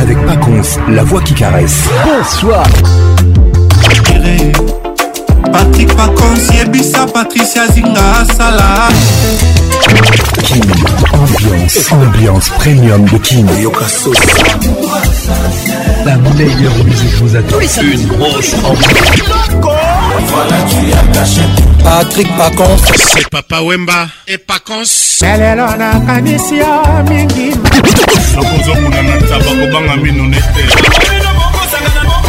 avec Pacons, la voix qui caresse. Bonsoir. Patrick Pacons, Yebissa, Patricia Zinga, Salah. Kim, ambiance, ambiance premium de Kim. La meilleure musique vous attend. Une grosse ambiance. Voilà, tu as caché. Patrick Pacons. C'est Papa Wemba et Pacons. Lelelo nakanisi yo mingi. Nakozokuna na taba kobanga mino nete.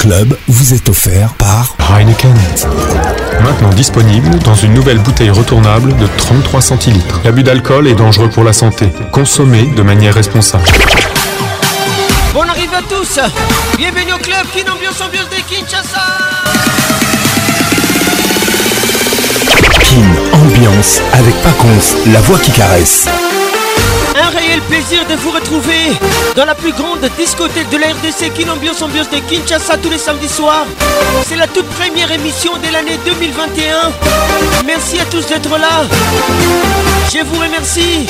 Club vous est offert par Heineken. Maintenant disponible dans une nouvelle bouteille retournable de 33 centilitres. L'abus d'alcool est dangereux pour la santé. Consommez de manière responsable. Bon arrive à tous Bienvenue au club qui ambiance ambiance des Kinshasa Kin Ambiance avec Paconce, la voix qui caresse. Un réel plaisir de vous retrouver dans la plus grande discothèque de la RDC, qui ambiance de Kinshasa tous les samedis soirs. C'est la toute première émission de l'année 2021. Merci à tous d'être là. Je vous remercie.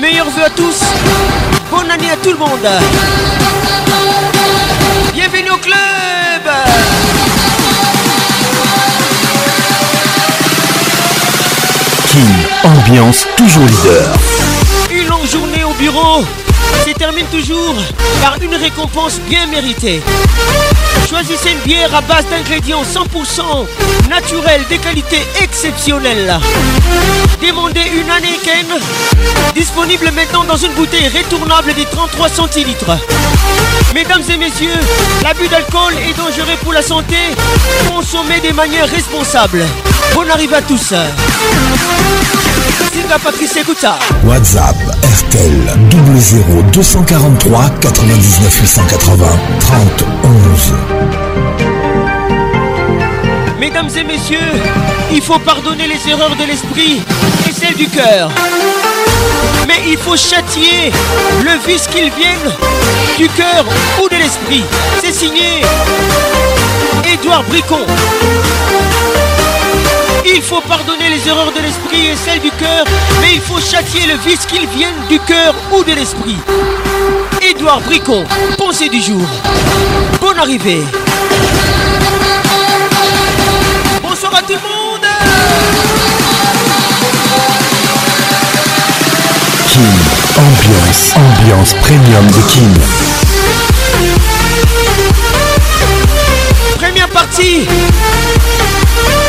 Meilleurs vœux à tous. Bonne année à tout le monde. Bienvenue au club. Ambiance toujours leader. Une longue journée au bureau se termine toujours par une récompense bien méritée. Choisissez une bière à base d'ingrédients 100% naturels de qualité exceptionnelle. Demandez une Heineken disponible maintenant dans une bouteille retournable de 33 centilitres. Mesdames et messieurs, l'abus d'alcool est dangereux pour la santé. Consommez de manière responsable. Bonne arrive à tous. Patrice, WhatsApp RTL 00 243 99 880 30 Mesdames et messieurs, il faut pardonner les erreurs de l'esprit et celles du cœur. Mais il faut châtier le vice qu'il vienne du cœur ou de l'esprit. C'est signé Édouard Bricon. Il faut pardonner les erreurs de l'esprit et celles du cœur, mais il faut châtier le vice qu'il vienne du cœur ou de l'esprit. Édouard Bricot, pensée du jour. Bonne arrivée. Bonsoir à tout le monde. Kim, ambiance, ambiance premium de Kim. Première partie.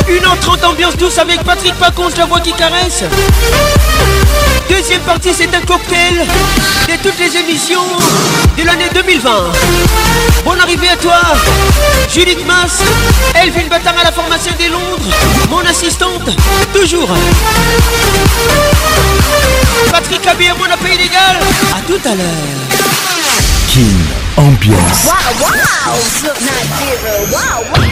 Une h ambiance douce avec Patrick je la voix qui caresse. Deuxième partie, c'est un cocktail de toutes les émissions de l'année 2020. Bonne arrivée à toi, Julie Mass, Elvin Batar à la formation des Londres, mon assistante, toujours. Patrick Abbé à mon appel illégal, à tout à l'heure. King Ambiance. Wow, wow,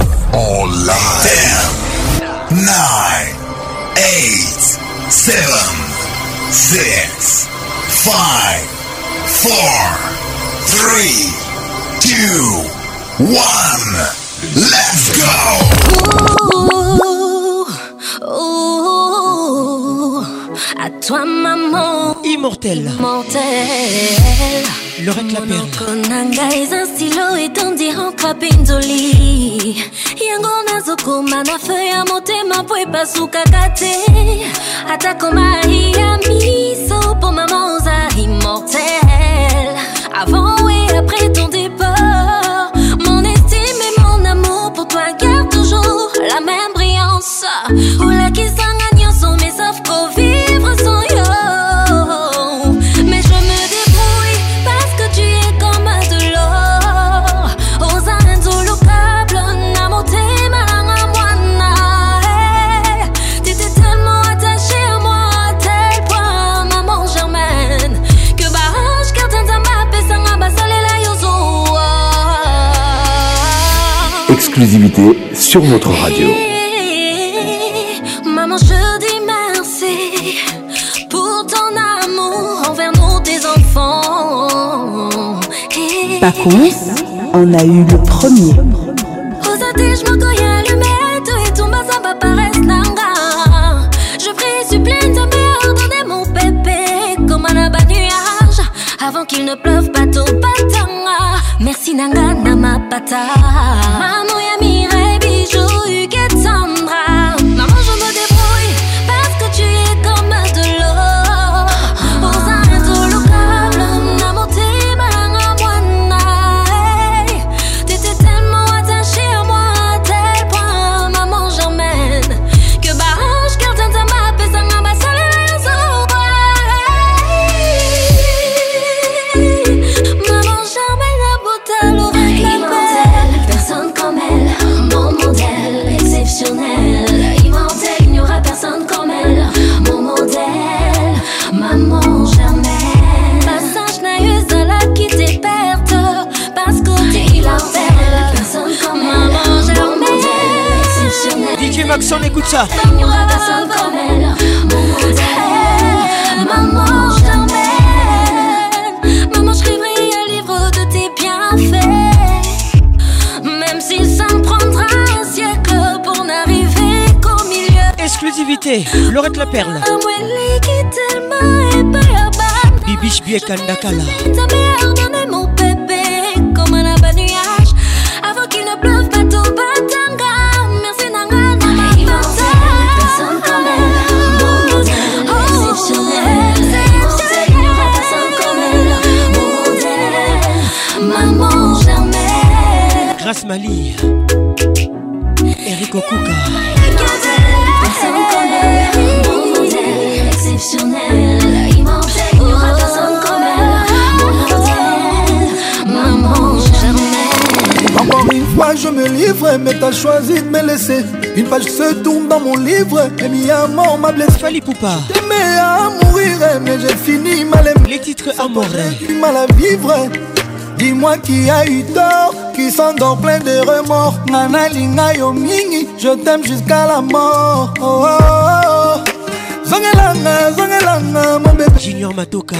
all live. Ten, nine, eight, seven, six, five, four, three, two, one. Let's go. Ooh, ooh. à toi maman Immortel le Laurette Claperne Moko na ngai eza Et etandi encre mpe nzoli yango nazokoma na feuille ya motema mpo epasukaka te atako mari ya miso Pour maman, oza immortel avant et après ton départ mon estime et mon amour pour toi garde toujours la même brillance olakisanga Exclusivité sur notre radio. Maman, je te dis merci pour ton amour envers nos enfants. Pas con, on a eu le premier. je m'encoyais allumée, Je prie supplie de te mon bébé comme un abat-nuage avant qu'il ne pleuve pas ton bâton. Merci, n'a kupata Mamu ya écoute ça. Seigneur, personne comme elle, mon Maman, je t'emmène. Maman, je rêverai un livre de tes bienfaits. Même si ça me prendra un siècle pour n'arriver qu'au milieu. Exclusivité, Laurette la Perle. Bibiche kandakala Mali Eric Maman, Encore une fois, je me livre, mais t'as choisi de me laisser. Une page se tourne dans mon livre, et mi mort m'a blesse Fali Poupa. T'aimais à mourir, mais j'ai fini mal aimé. Les titres amoureux. Du mal à vivre, dis-moi qui a eu tort. qui s'endort plein de remords nga nalinga yo mingi je t'aime jusqu'à la mort oh, oh, oh. oh. zongelanga zongelanga mon bébé junior matoka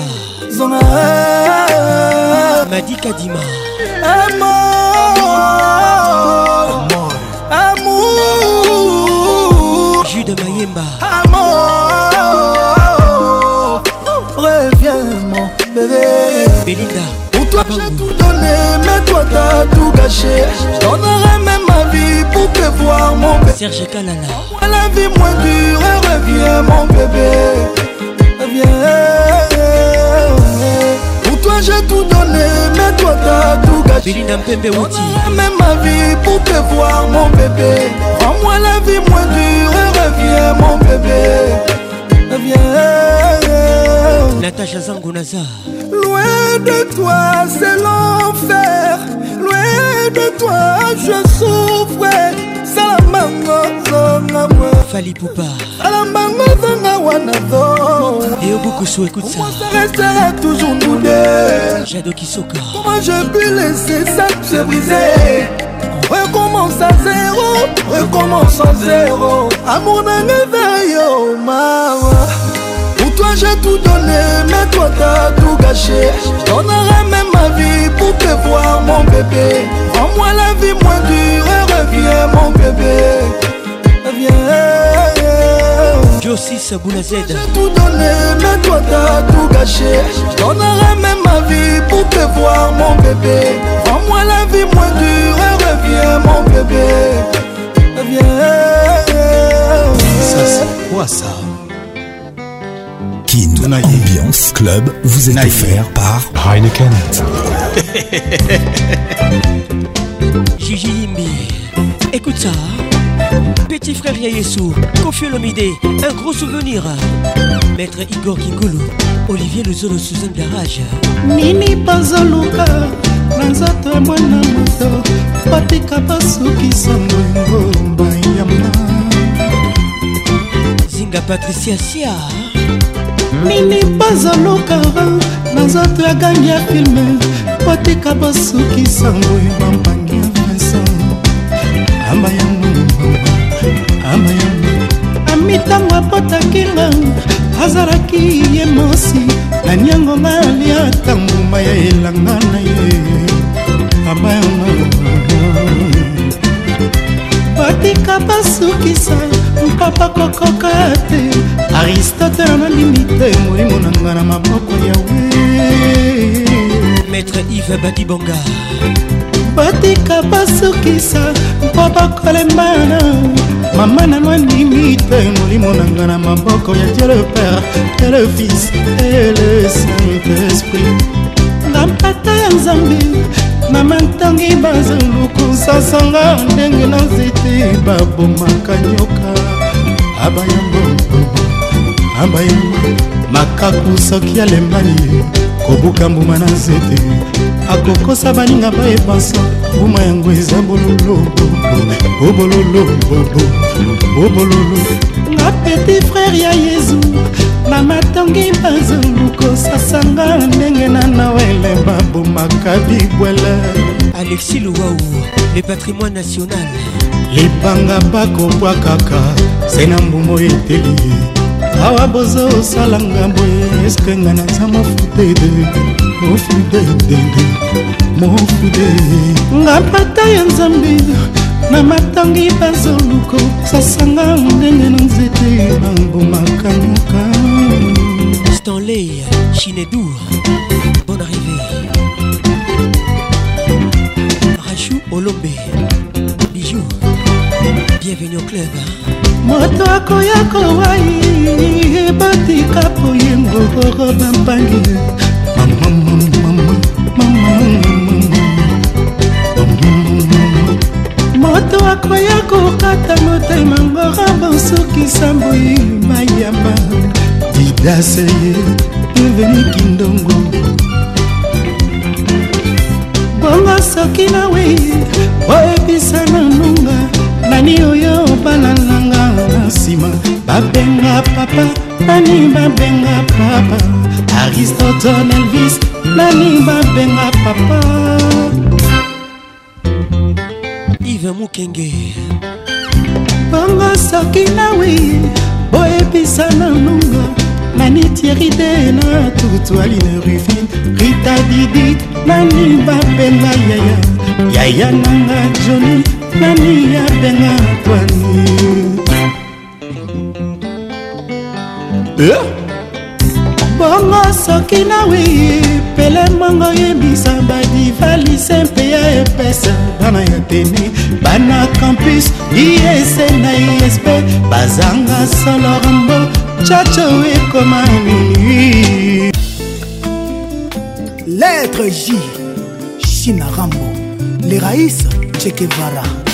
zonga madi kadima amour amour jude mayemba amour reviens mon bébé belinda pour toi j'ai tout donné mais toi t'as tout Je donnerai même ma vie pour te voir, mon bébé. Serge Kanana. La vie moins dure, reviens, mon bébé. Reviens. Pour toi, j'ai tout donné, mais toi, t'as tout gâché. Je donnerai Même ma vie pour te voir, mon bébé. Rends-moi la vie moins dure, reviens, mon bébé. Reviens. Natacha Zangunaza. Loin de toi, c'est l'enfer. de toi je souffre salamango zonga fali poupa salamango zonga wana zo et obukusu écoute ça moi ça restera toujours nous deux jado kisoka comment je peux laisser ça se briser recommence à zéro recommence à zéro amour nanga eza yo mawa pour toi j'ai tout donné mais toi t'as tout gâché on aurait même ma vie pour te voir mon bébé Sans moi la vie moins dure Reviens mon bébé Reviens aussi ce Z J'ai tout donné mais toi t'as tout gâché Je même ma vie pour te voir mon bébé En moi la vie moins dure Reviens mon bébé Reviens Ça c'est quoi ça Kin Ambiance Club vous est offert par Heineken. Jijimbi, écoute ça. Petit frère Yayesu, Kofi Lomide, un gros souvenir. Maître Igor Kingulu, Olivier Luzolo, Suzanne Garage. Nini bazoluka, na nzoto ya mwana moto, batika basukisa mongo bayama. Zinga Patricia Sia. Nini bazoluka, na nzoto ya gangi ya filme, batika basukisa mongo bambanya. amba yango amba yango amitango abotakinga azalaki ye mosi naniango naliata nguma ya elanga na ye amba yango batika basukisa mpapa kokoka te aristotele nalimi te molimo na nga na maboko yawe maître ive badibonga batika basukisa mpo bakolembana mama nano andimi te molimo na nga na maboko ya dieu le père et le fils et le saint-esprit nga mpata ya nzambe mama ntangi bazuluku sasanga ndenge na nzete babomaka nyoka abayambo abayambo makaku soki alembani kobuka mbuma na nzete akokosa baninga bayepansa mbuma yango eza bololobobo obololobobo obololo la petit frère ya yezu na matongi bazungu kosasanga ndenge na nawele babomaka bibwele alexi louwau le patrimoine national libanga bakobwa kaka se na mbumo eteli awa boza osalanga boye eske nga naza mofudede mofudedede mofude nga mpata ya nzambe na matangi bazoluko sasanga ndenge na nzete bambomaka moka stanley chinedour bon arrivé rachou olombe bijou bienvenue au club moto akoya kowai batika poyengo koroba mpangi moto akoya kokata motema ngorabo soki samboi mayamba didaseye deveni kindongo bongo soki na wei oyebisa na nunga nani oyo balandanga na nsima babenga papa nani babenga papa aristoton elvis nani babenga papa ive mokenge bongo soki nawi boyebisa na nongo nani tieri de na tutualine rufine rita didi nani babenga yaya yaya nanga joni nani abenga kwani eh? bongo soki nawi pele mongo yebisa badivalise mpe ya epesa bana ya tene bana campus iese na isp bazanga solorambo chacho ekoma minui lettre j china rambo leraïs chekevara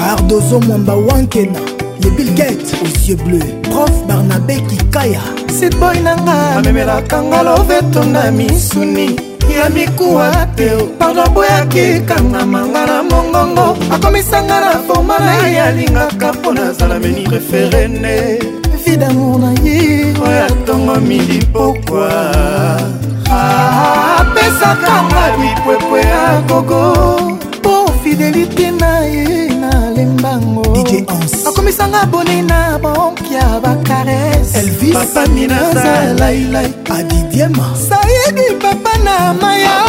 cardozo mwamba wankena le bilgate aux yeux bleus prof barnabe kikaya sitboy nanga amemelaka nga loveto na misuni ya mikuwa te pardon boyaki kangamanga na mongongo akomisanga na forma na ye alingaka mpo nazala meni referene vi damour na ye oyo atongo mili pokwa apesakanga ah, ah, ah, bipwepwe ya gogo po fidelité akomisanga boni na bonk ya bakarespapaminazalailai adidiema saidi papa na maya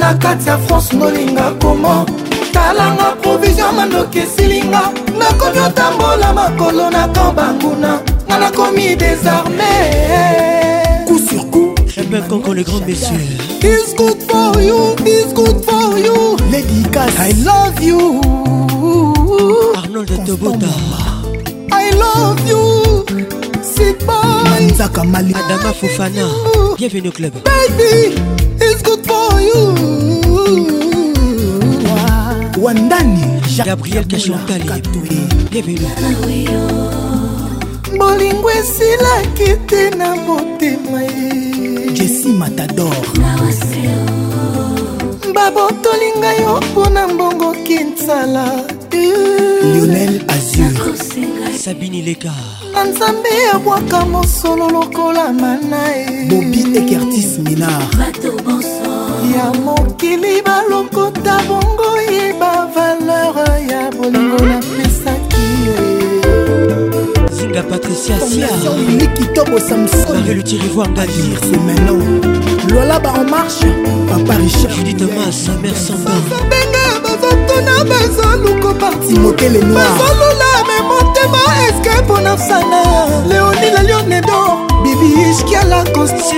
na kati ya france molinga komo talanga provision mandoki esilinga nakomi otambola makolo na kamp banguna nga nakomi desarme coup sur coup ebekoko le grand messieur It's good for you, it's good for you. Lady Cass, I love you. Arnold Tobota, I love you. Sit by. Nzaka Mali, Adama Fofana. Bienvenue au club. Baby, it's good for you. Wandani, Gabriel Kachantali. Bienvenue. bolingo esilaki te na motema ye jesi matador babotoli ngai yo mpona mbongo kinsala lionel azur sabini leka banzambe abwaka mosolo lokola manae bobi ekertis minar ya mokili balokota bongo yeba valeur ya bolingo na mpe ya patricia siaarelutirivoirgadir semeno lola ba en marche papa richard judit mas mère sambabenge bazotuna bezoluko parti motele noirbazolula me motema eske mpona sana leoni la lionedo bibi ishkiala consti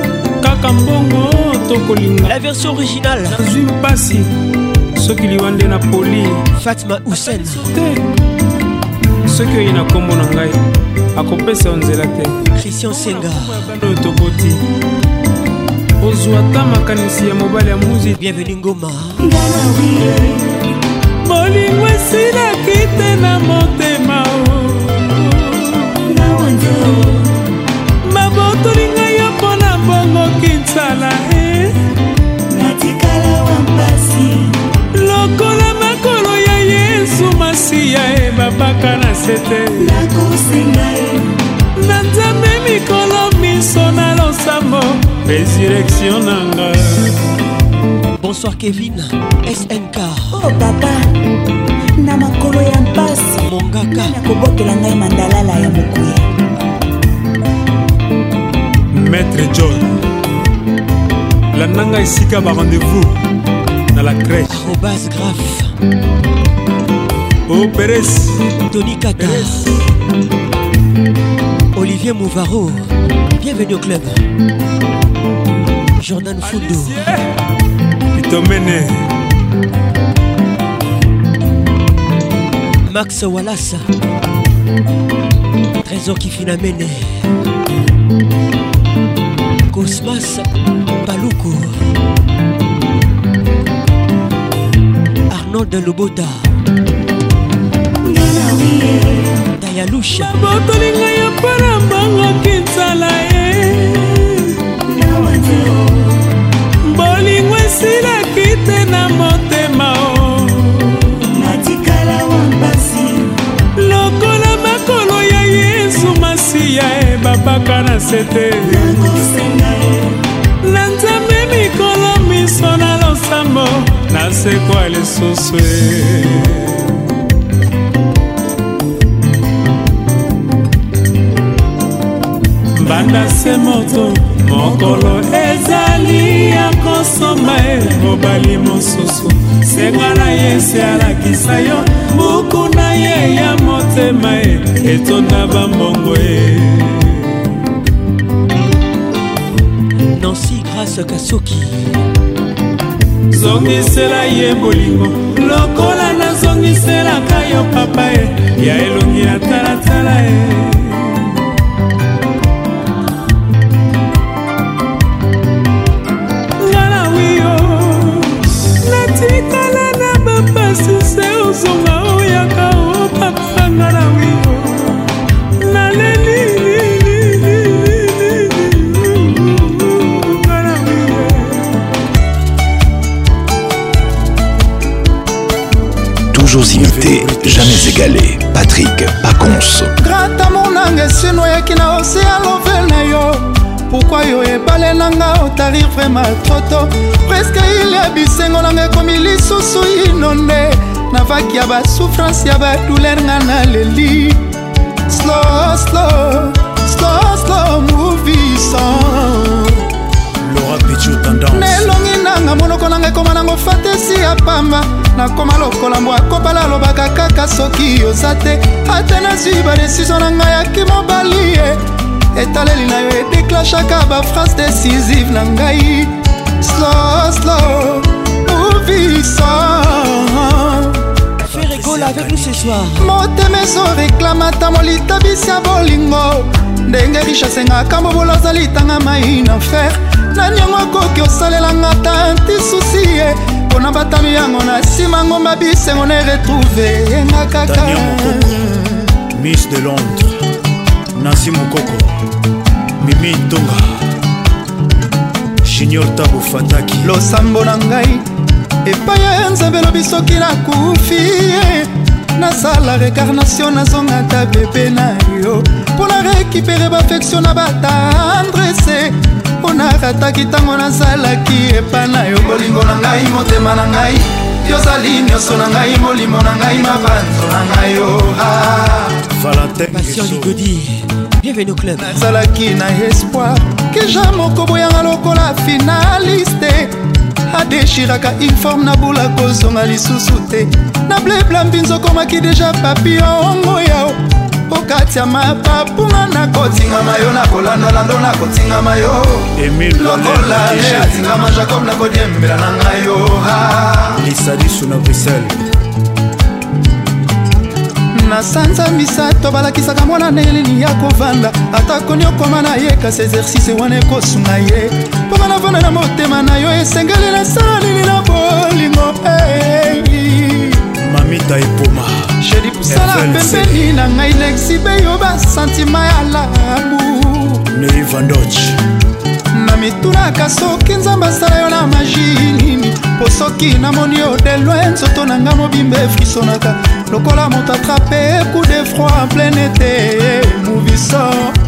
kaka mbongo tokolinga la version originale nazwi mpasi soki liwa nde na poli fatima husen te soki oye na nkombo na ngai akopesa yo nzela te christian senga oyo toboti ozwa ta makanisi ya mobali ya muzi bienvenu ngoma molingo esilaki te na moto yesu masiya ebabaka na sete na nzambe mikolo miso na losambo resurrektio na nga bonsoir kevin snk oh papa na makolo ya mpasi mongaka kobotela ngai mandalala ya mokuya maître john landanga esika ba rendez-vous na la crèche arobas grave o oh, peres tony kata olivier mouvaro bienvenue au club jordan fundo eh. itomene max walasa trésor kifinamene cosmas paluku arnold lobota dayalubabotoli ngai ya mpona mbangaki nzala ye bolingo esilaki te na motema o lokola makolo ya yesu masiya ebabaka na sete na nzambe mikolo miso na losambo nasekwa lisusu e landa se moto mokolo ezali ya kosomba e mobali mosusu senga na ye se alakisa yo buku na ye ya motema e etonda bambongo e nansi grâce kasoki zongisela ye bolingo lokola nazongiselaka yo papa e ya elongi ya talatala e kozonga oyaka opapanga na wio naleli Toujours imité, jamais égalé. Patrick Pacons. Grata monanga esino yaki na océan lovel na yo. Pourquoi yo ebale nanga otarir vraiment trop tôt. Presque il ya bisengo nanga ekomi lisusu inonde. navaki ya basouffrance ya badouleur nga na leli slow slow slow slow movisan lora pichu tendance nelongi nanga monoko nanga ekoma nango fatesi ya pamba nakoma lokola mbwa akopala alobaka kaka soki oza te ata nazwi badesizio na ngai yaki mobali ye eh. etaleli na yo edeklashaka baphrase décisive na ngai slow slow movisan Paul avec nous ce soir motema ezoreklama ta molita bisi ya bolingo ndenge richasengaka mobolo azali tanga mai na fer nani yango akoki osalelanga ta nti susi ye mpona batano yango na nsima ngomba bisengo na eretrouve yenga kaka miss de londres nansi mokoko mimi ntonga junior tabo fataki losambo na ngai epai ya nzambe elobi soki nakufi ye nasala rekarnation nazonga ata bebe na yo mpo na rekipere bafektio na batandrese mpo narataki ntango nazalaki epa na yo bolingo na ngai motema na ngai yozali nyonso na ngai molimo na ngai mabanzo na ngai oa oh, ah. nazalaki na espoir ke ja moko boyanga lokola finaliste adeshiraka informe nabula kozonga lisusu te na bleblambi nzokomaki deja papi ongo yao okati ya mapapunga nakotingama yo nakolandalando nakotingama yo lokola le atingama jacob nakodiembela na ngai yo lisadisu na bruxelles na sanza misato balakisaka mwana na elini ya kovanda ata koni okoma na ye kasi exercice wana ekosunga ye ndenge navanda na motema na yo esengeli nasala nini na bolingo mamita epoma sala pembeni na ngai lexibe yo basantima ya labu neivandoch na mitunaka soki nzambe asala yo na magini soki namoni yo delwe nzoto na nga mobimba efrisonaka lokola moto atrape coup de froid en plein été moviso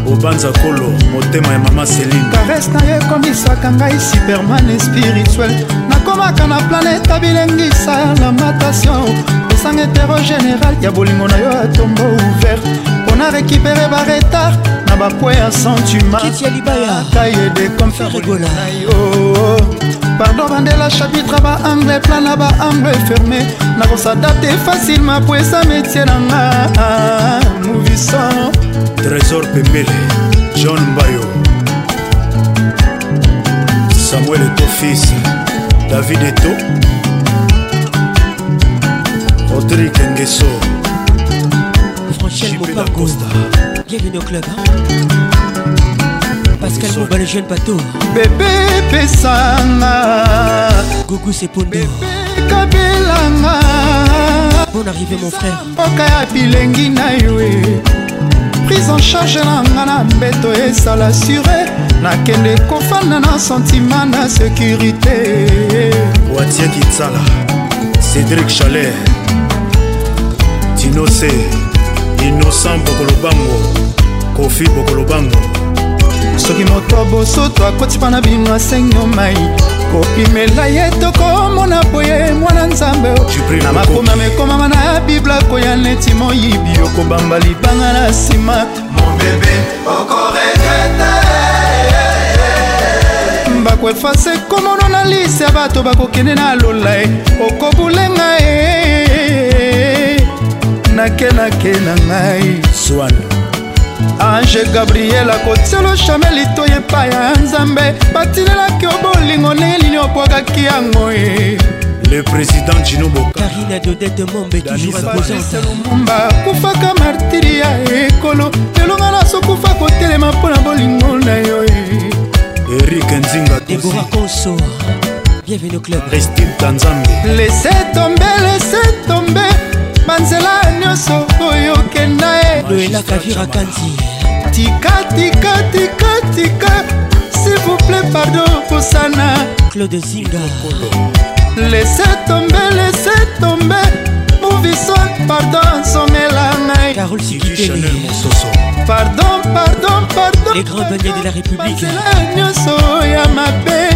obanza kolo motema ya mama seline kares na yo ekomisaka ngai superman spirituel nakomaka na planete abilengisa la matation esanga heterogénéral ya bolingo na yo atombo ouvert mpona récupere baretard na bapoe ya sentiment kitialibaya kayede komferegola yo oh, oh. pardo bandela chapitre baangle plan na baangle ferme nakosadapte facilement po esa metie nanga movisan trésor pemele john mbayo samuel etofis david eto rodrik ngeso jipe dacosta bienvenue au club hein? pascal mobale jeune bateau bebe pesanga gugu sepondo kabelanga bon arrivé mon frère mboka ya bilengi na yo prise en charge na nga na mbeto esala sure nakende kofanda na sentima na sécurité watie kitsala cédrik chaler tinose innocent bokolobango kofi bokolobango soki moto abosoto akotipa na bino asengo mai kopimela ye tokomona boye mwana nzambe na makomi amekomama na bibla koya neti moyibi okobamba libanga na nsima bako efase komono na lise ya bato bakokende na lola e okobulenga e nakenake na ngai swan ange gabriel akotiolo chamel itoy epai ya nzambe batinelaki obolingo ndenge nini obwakaki yango ye le président jinobokarina dodete mombe toujourselumumba kufaka martiri ya ekolo lelonga nasokufa kotelema mpo na bolingo na yo erik nzinga debora koso bienvenue club christine tanzambe lese tombe lese tombe banzela nyonso Kenae ye loelaka virakanti tika tika tika tika s'il vous plaît pardon kosana claude zinga Laissez tomber, laissez tomber movisoir pardon songela ngai carol sikitele pardon pardon pardon les grands banniers de la république nyonso ya mabe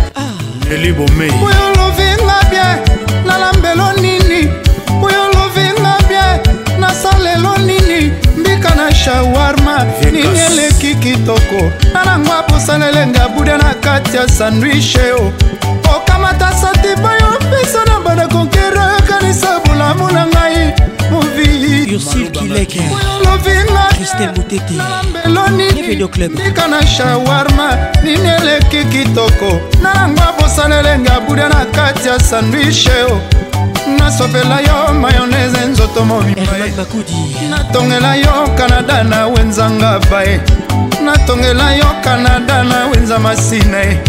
leli ah. bomei oyo olovinga bien Nalambeloni shawarma nini eleki kitoko anango apusana elenge abuda na kati ya sandwiche o okamata santima yo mpesa na bana konkera kanisa bolamu na ngai movilobingaambelonitika na shawarma nini eleki kitoko nanango abosana elenge abuda na kati ya sandwiche o nasopela yo mayonese nzoto mobimbaebakudi natongela yo kanada na wenzanga bae natongela yo kanada na wenza masina e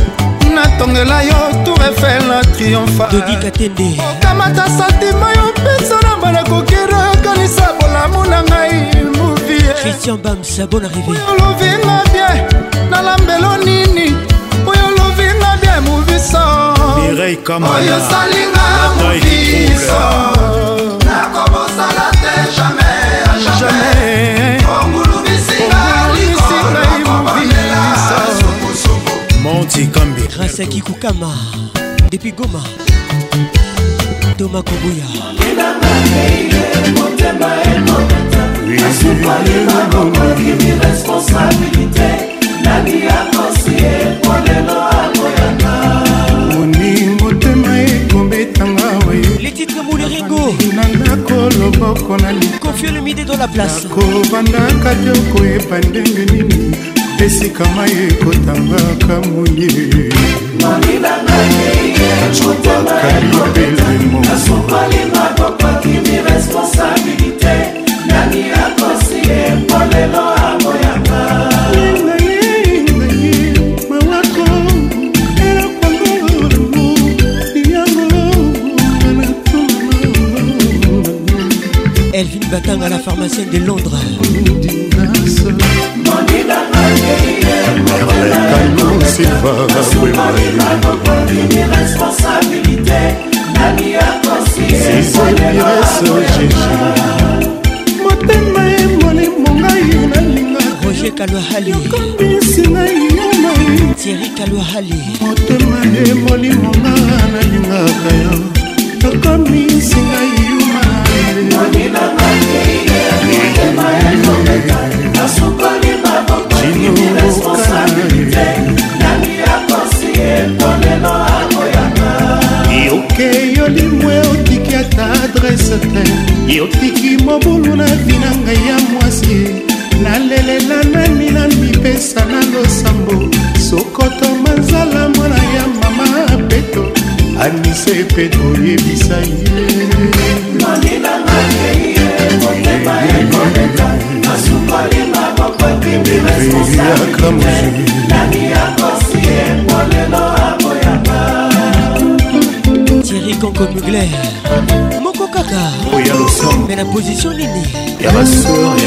natongela yo tour efel na triomfaokamata santima yo mpesa na banakokira kanisa bolamu na ngai mouvieoyo lovinga bie nalambelo nini oyo lovinga bie movisa mireille kamana oyosalinga mofiso nakobosala te jamai a jamai ongulumisinga likolokobolela supusupu monti kambi grâce akikukama depuis goma toma kobuya motema emokata asupalinga bokoki miresponsabilité nani akosi ekolelo Patrick Mouleringo nakoloboko na likofie le midi dans la place kobandaka te okoyeba ndenge nini esika mai ekotangaka moye otaka libele mo Batanga, la pharmacienne de Londres. motema ye molimo ngai nalingaroger kalwahaliokambisi ngai yanai tieri kalwahali motema ye molimo nga nalingaka yo okamisi ngai yuma yoke yolimwe otiki ata adrese te yotiki mobulu na vi na ngai ya mwasi nalelela nani na mipesa na losambo sokoto manzala mwana ya mama peto anise peto oyebisa ye Thierry conco Mugler Moko Kaka Mais la position Nini Y'a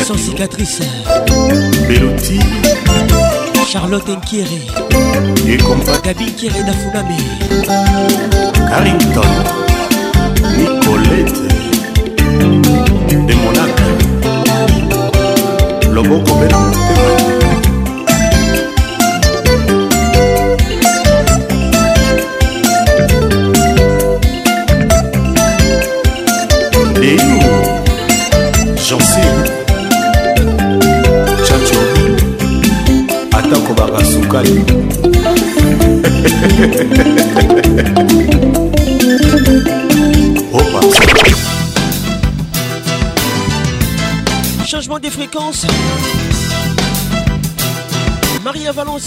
Sans cicatrice Beloti Charlotte Nkiri Et comme Gabi Nkiri Nafunami Carrington Nicolette de monaka loboko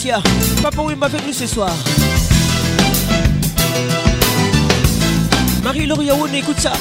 Papa Papa Wimba m'a venu ce soir. Marie-Laure Yaoune, écoute ça.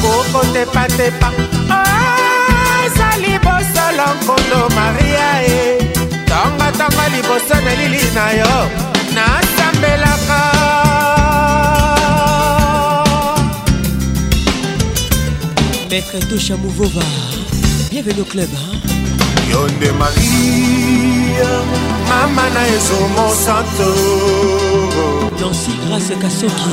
bongo kotepatepa ozali ah, bosolo nkondo maria e eh. tongotongo liboso na lili na yo nasambelaka maître tosha mouvova bienvenu au club hein? yo nde maria mama na ezomo santo nansi grâce kasoki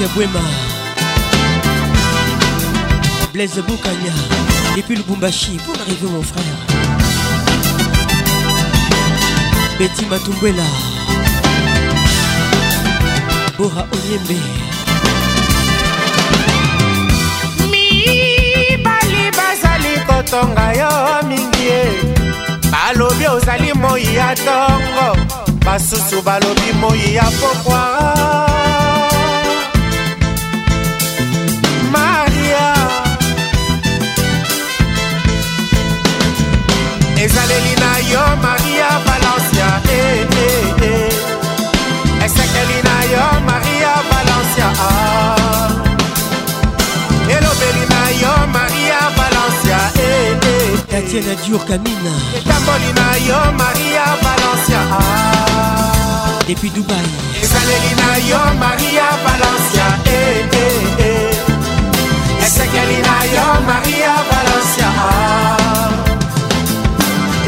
Jacques Bouema Blaise Boukania Depuis le Bumbashi Pour arriver mon frère Betty Matumbuela Bora Onyembe mibali bazali kotonga yo mingi balobi ozali moi ya tongo basusu balobi moi ya pokwa Etienne Adur Kamina etamboli na yo maria valencia depuis dubai ezaleli na yo maria valencia eh, eh, eh. esekeli na yo maria valencia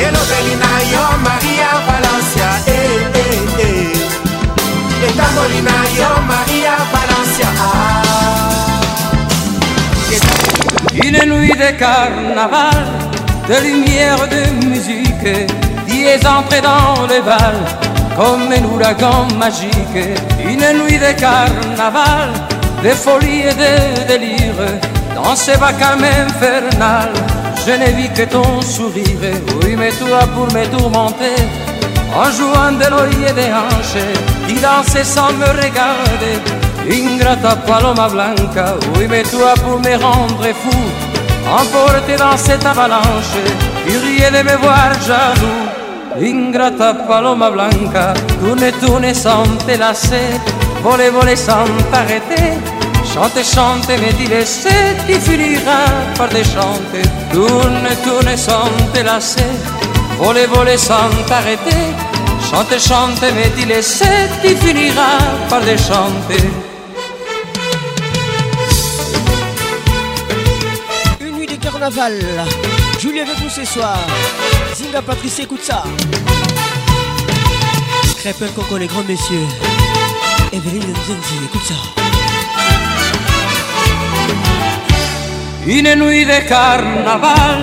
elobeli na yo maria valencia etamboli na yo maria valencia Une nuit de carnaval de lumière, de musique, qui est dans les balles, comme un ouragan magique, une nuit de carnaval, de folie et de délire, dans ce vacarme infernal, je ne vis que ton sourire, oui mais toi pour me tourmenter, en jouant de l'œil et des hanches, qui dansait sans me regarder, ingrata paloma blanca, oui mais toi pour me rendre fou, emporté dans cette avalanche, Uriel de me voir jaloux. Ingrata paloma blanca, tourne, tourne sans te lasser, vole, vole sans t'arrêter. Chante, chante, mais t'y tu finiras par déchanter. Tourne, tourne sans te lasser, vole, vole sans t'arrêter. Chante, chante, mais t'y laisser, tu finiras par chanter Carnaval, aval. Julie avec nous ce soir. Zinga Patrice, écoute ça. Crêpe coco, les grands messieurs. Evelyne Nzenzi, écoute ça. Une nuit de carnaval,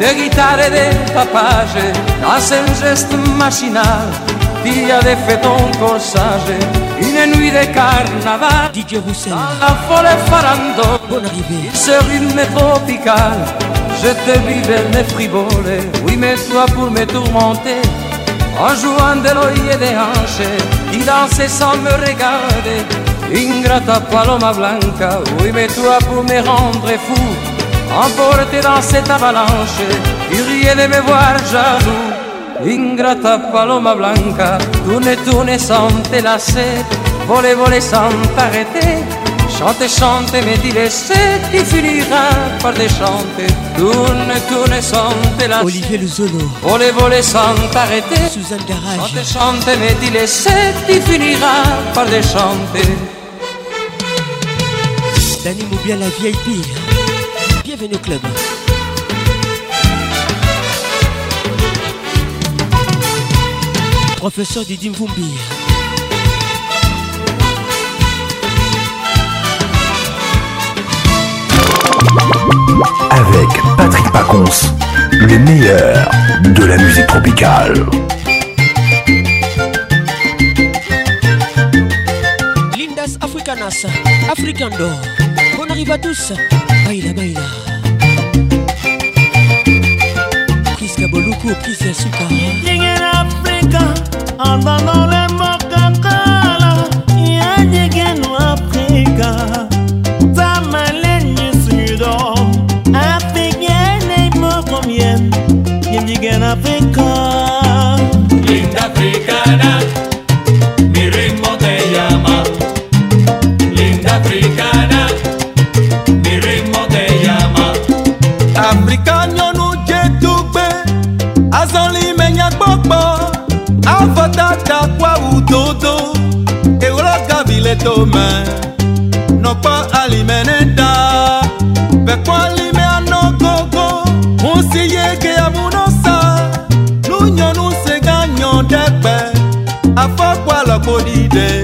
de guitare et de tapage, dans un geste machinal, y de fait ton corsage. Une nuit de carnaval DJ la folle farando, Bonne arrivée Sur une tropicale Je te vivais mes frivoles Oui mais toi pour me tourmenter En jouant de l'œil et des hanches Il dansait sans me regarder Ingrata paloma blanca Oui mais toi pour me rendre fou Emporté dans cette avalanche Il riait de me voir jaloux ingrata paloma blanca, tourne, tourne sans te lasser, voler, voler sans t'arrêter, chante, chante, mais dis laisser, tu finiras par déchanter, ne tourne sans te lasser, Olivier zono. voler, voler sans t'arrêter, Suzanne Garage, chante, chante, mais dis laisser, tu finiras par déchanter. Danny bien la vieille pire, bienvenue au club. professeur Didim Vumbi. Avec Patrick Pacons, Les meilleurs de la musique tropicale. Lindas Africanas, Dor. Bon arrive à tous. boluku kisi ya suka ndenge na afrika abangole mokakala yanyegenu afrika No pa alimenta, ne ɖa bɛkpɔ alime anɔ gogo ŋusi ye geyamu nɔ sa nunyɔnu se ganyɔ ɖe gbe afɔkpa lɔ gboɖi ɖe.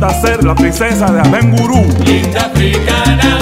gusta ser la princesa de Abengurú. Linda africana.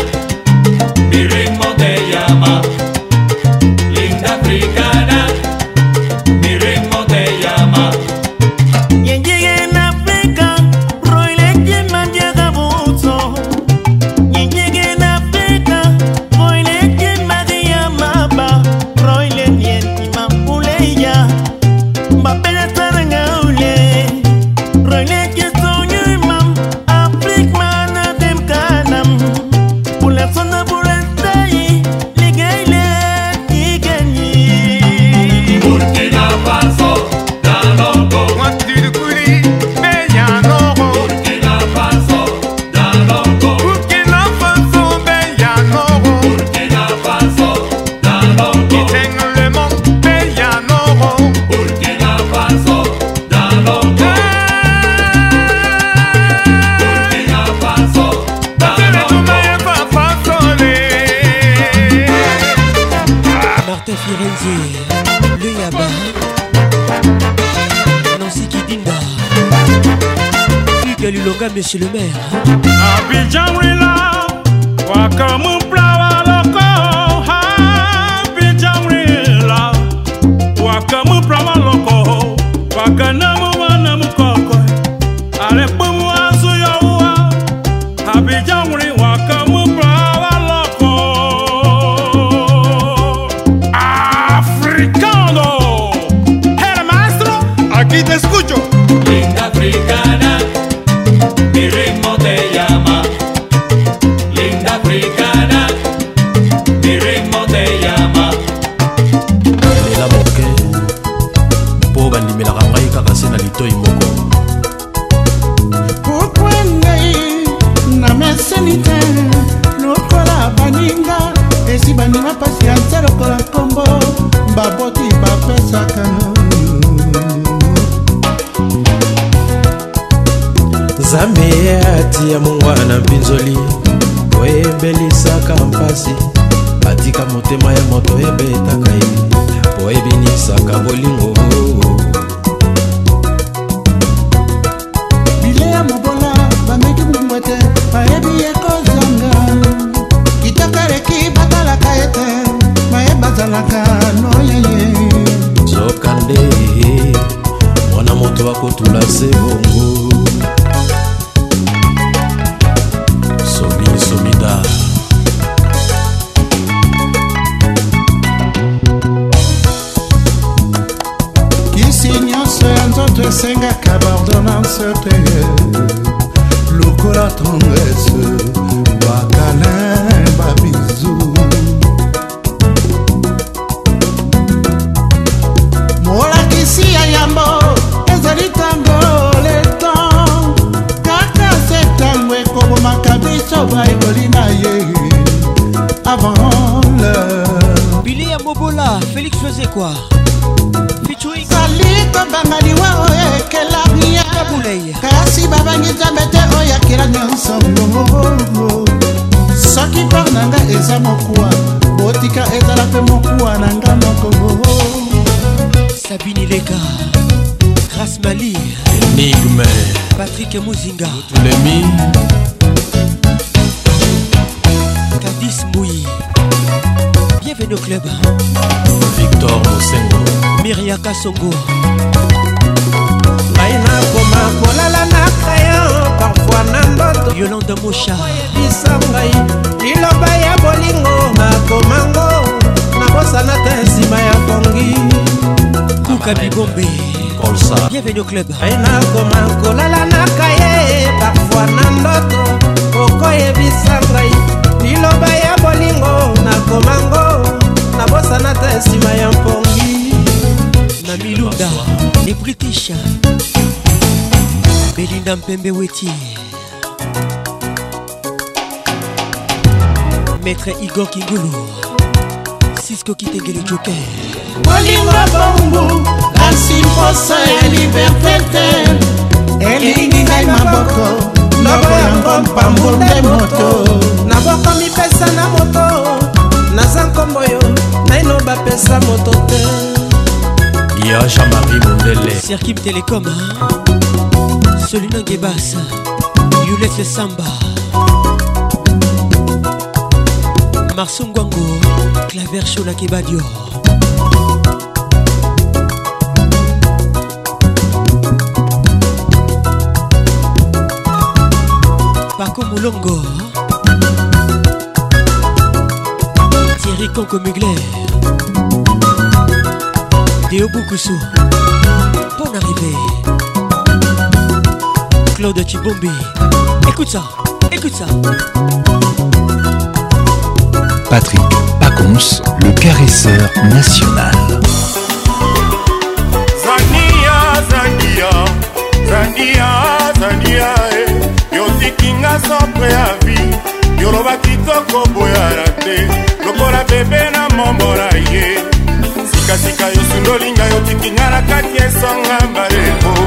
monsieur le maire. Hein. moto ebetaka ye po ebinisaka bolingo Sabine Leka Grace Mali Énigme Patrick Mozinga Lemi Kadis Mouy Bienvenue au club Victor Mosengo Myria Kassongo Baina Koma Kolala Nakayo Parfois Nandoto Yolanda Mosha Yebisa Ngai Liloba ya bolingo Nakomango Nakosana te nsima ya kongi luka bibombe bienvenu au club nakoma kolala na kaye parfois na ndoto okoyebisa ngai liloba ya bolingo nakomango nabosana te nsima ya mpongi na milunda le british belinda mpembe weti maître igor kingulu francisco kitegele joker bolingo bombu kasi mposa ya liberté te elingi ngai maboko ndobo yango mpambu nde moto naboko mipesa na moto naza nkombo yo naino bapesa moto te ya jean-marie mondele cirkim telecom solino gebasa yules samba marso ngwango claver shola kebadio pako molongo thierry conco mugler deobukusu bon arrivé claude chibombi écoute ça écoute ça Patrick Pacons, le caresseur national. Zania, Zania, Zania, Zania, eh. yotikinga sopre ya vi yoloba kitoko boyara te lokola bebe na mombola ye sikasika yosundolinga yotikinga na kati esonga mbalebo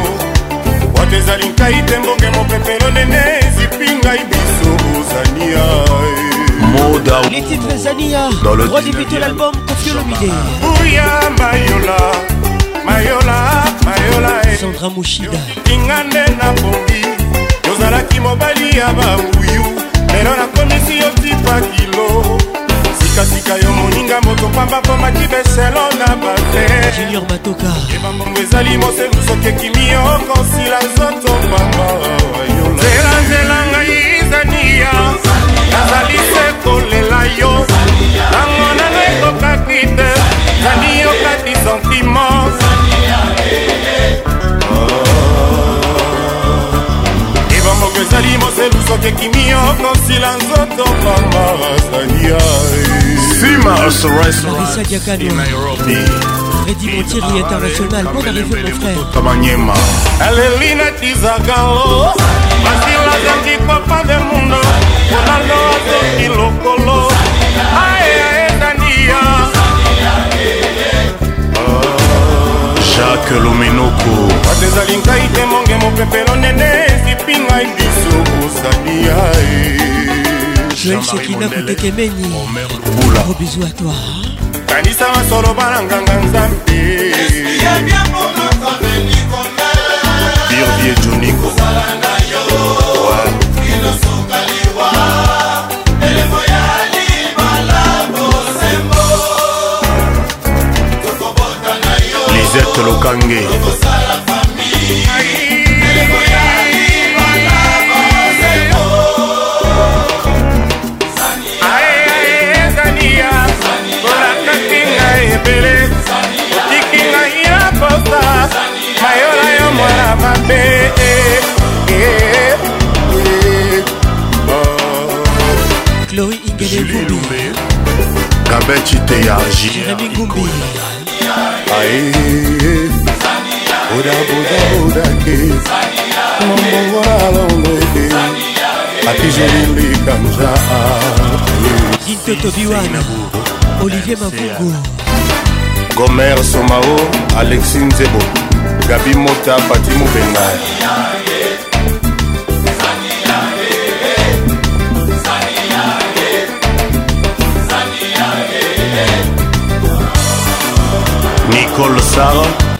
wato ezali nkai te mbonge mopepelo nene ezipi ngai biso ozania eh. Moda Les titres Zania Dans le Roi débuté l'album Confio Lomide Ouya Mayola Mayola Mayola eh. Sandra Mouchida Kinga nde nakomi yozalaki mobali ya babuyu lelo nakomisi yo tipa kilo sikasika yo moninga moto pamba mpo makibeselo na bajunior matoka ebambongo ezali mosetu soki ekimi yo kosila nzoto pamba yo nzela nzela ngai zania nazali se kolela yo nango nanga ekokaki te zali yokati sentimo oh. ebamboko ezali moselu soki ekimi yo kosila nzoto mama zalia Marissa Diakano Freddy Montieri international Bon arrivé mon frère Alelina Tizagalo Masila Zandi Papa de ronaldo atoki lokolo aea ezania oh. jacques lomenoko bato ezali ngai te monge mopepelo nene esipi ngai biso ozalia joel sekina kutekemeni gros bisou à toi kanisa masolo balanganga nzambe birvie joniko charlotte lokange ebele otiki ngai ya posa mayola yo mwana mabe eh, eh, eh, oh. chloe ingeleubi gabetiteya jiremi gumbi aye boda boda bodake mombongoralongeke atizelilikanja ditotobiwana olivier mavugu gomer somao alexi nzebo gabi mota pati mobenga Nicole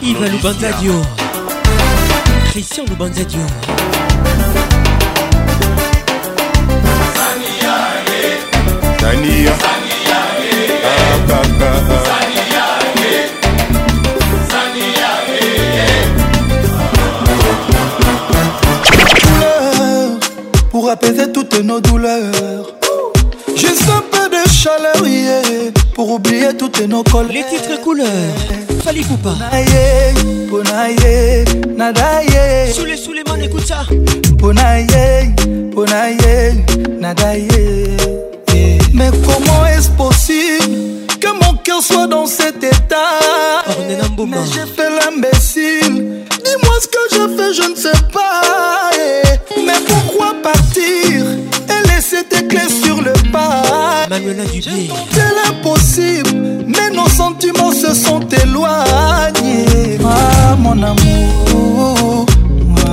Yvan Yves Lubanzadio, Christian Lubanzadio. Sania, Pour apaiser toutes nos douleurs, J'ai un peu de chaleur, pour oublier toutes nos colères. Les titres couleurs. Ponaye, nadaye sous écoute ça mais comment est-ce possible que mon cœur soit dans cet état mais j'ai fait l'imbécile dis-moi ce que je fais je ne sais pas eh, mais pourquoi partir et laisser tes clés sur le pas Manuela Dubé C'est l'impossible mais nos sentiments se sont éloignés Ah mon amour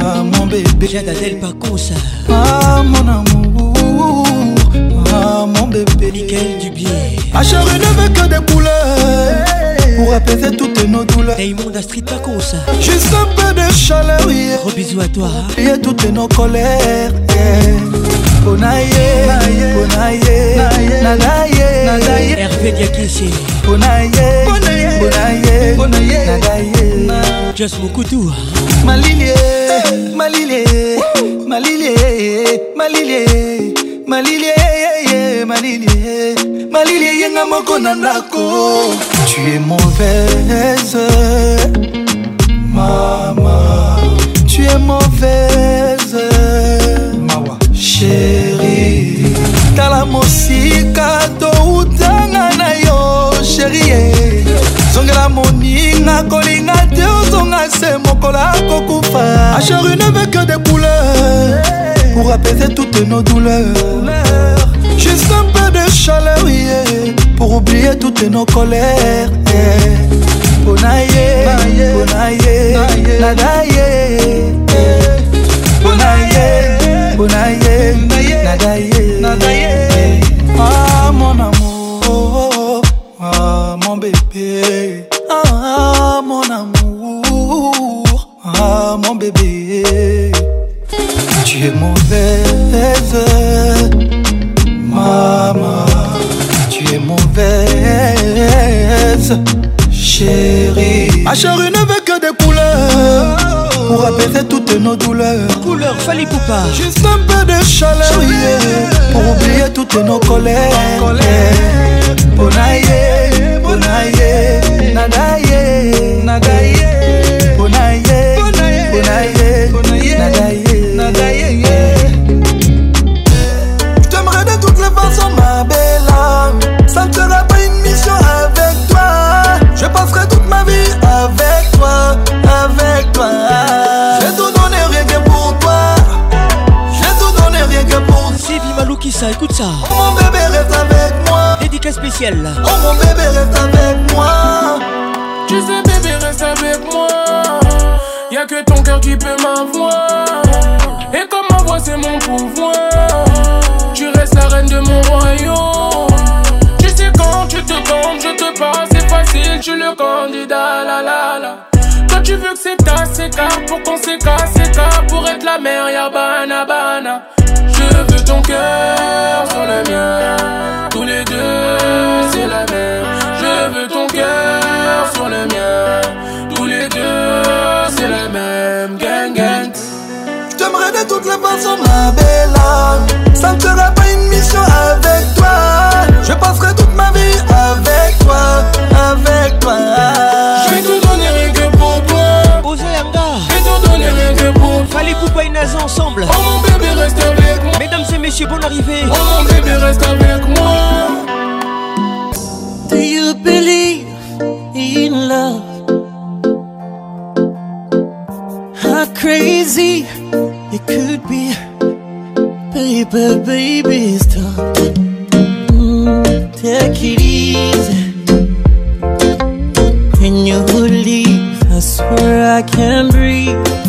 Ah mon bébé Jadadel Paconsa Ah mon amour Ah mon bébé Michael Dubier Ah je ne veux que des couleurs pour apaiser toutes nos douleurs. Raymond Astrid Paconsa. Juste un peu de chaleur, yeah. Gros bisous à toi. Et toutes nos colères, yeah. mpona ye mpona ye nanga ye herve diakisi mpona ye mpona ye nanga ye jas mokutu malilie malilie malilie malilie malilie malilie malilie yenga moko na ndako tu es mauvaise mama tu es mauvaise sheri tala mosika toutanga na yo sheri zongela moninga kolinga te ozonga se mokola kokufa asheri ne veut que des couleurs pour apaiser toutes nos douleurs juste un peu de chaleur yeah, pour oublier toutes nos colères yeah. mpona ye mpona ye nada ye mpona ye mpo na ye nada ye ah mon amour ah mon bébé ah mon amour ah mon bébé tu es mauvaise maman tu es mauvaise chérie ma chérie ne veut que des couleurs Pour apaiser toutes nos douleurs Couleur, fallait pas Juste un peu de chaleur yeah, Pour oublier toutes nos colères Bonaye, bonaye, nadaye, nadaye ça, écoute ça. Oh mon bébé reste avec moi. Dédicace spéciale. Oh mon bébé reste avec moi. Tu sais bébé reste avec moi. Y'a que ton cœur qui peut m'avoir. Et comme ma voix c'est mon pouvoir. Tu restes la reine de mon royaume. Tu sais quand tu te comptes je te passe, c'est facile, tu le candidat la la la tu veux que c'est assez car pour qu'on s'écarte, pour être la mère, y'a bana bana. Je veux ton cœur sur le mien, tous les deux c'est la même. Je veux ton cœur sur le mien, tous les deux c'est la même. Gang gang. J'aimerais de toutes les façons ma belle âme. Ça ne sera pas une mission avec toi. Je passerai tout ensemble. Oh mon bébé, reste avec moi. Mesdames et messieurs, bonne arrivée. Oh mon bébé, reste avec moi. Do you believe in love? How crazy it could be. Baby, baby, stop. Mm, take it easy. And you leave? I swear I can breathe.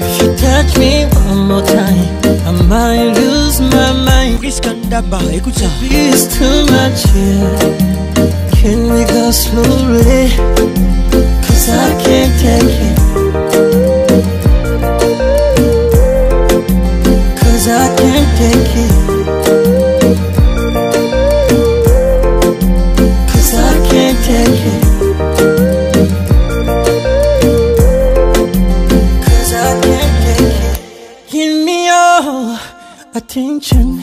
If you touch me one more time, I might lose my mind. It's too much here. Can we go slowly? Cause I can't take it. Cause I can't take it. attention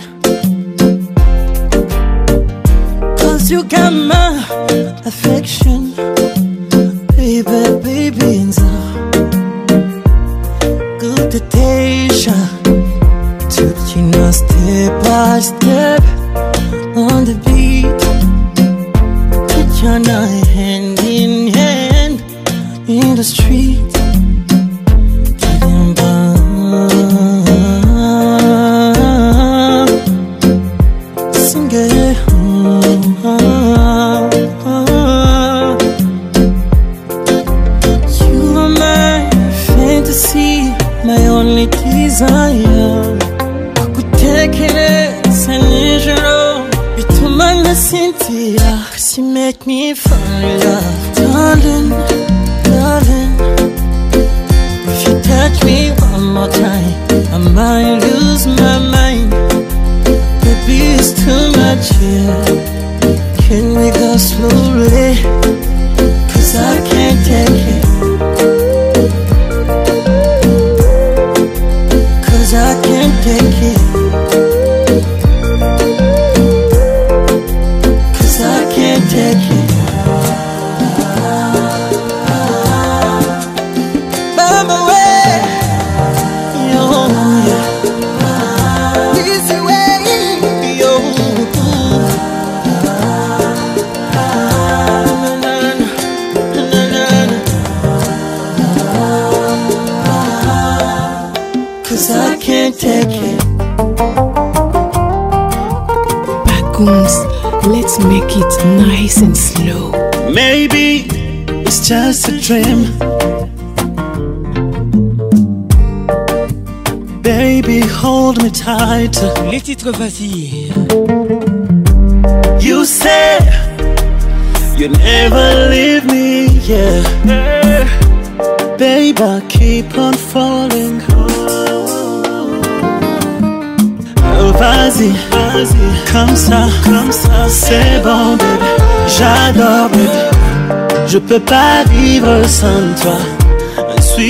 Cause you got my affection You say you never leave me, yeah. Baby I keep on falling. Oh, vas-y, vas-y, comme ça, comme ça, c'est bon, baby. J'adore, baby. Je peux pas vivre sans toi.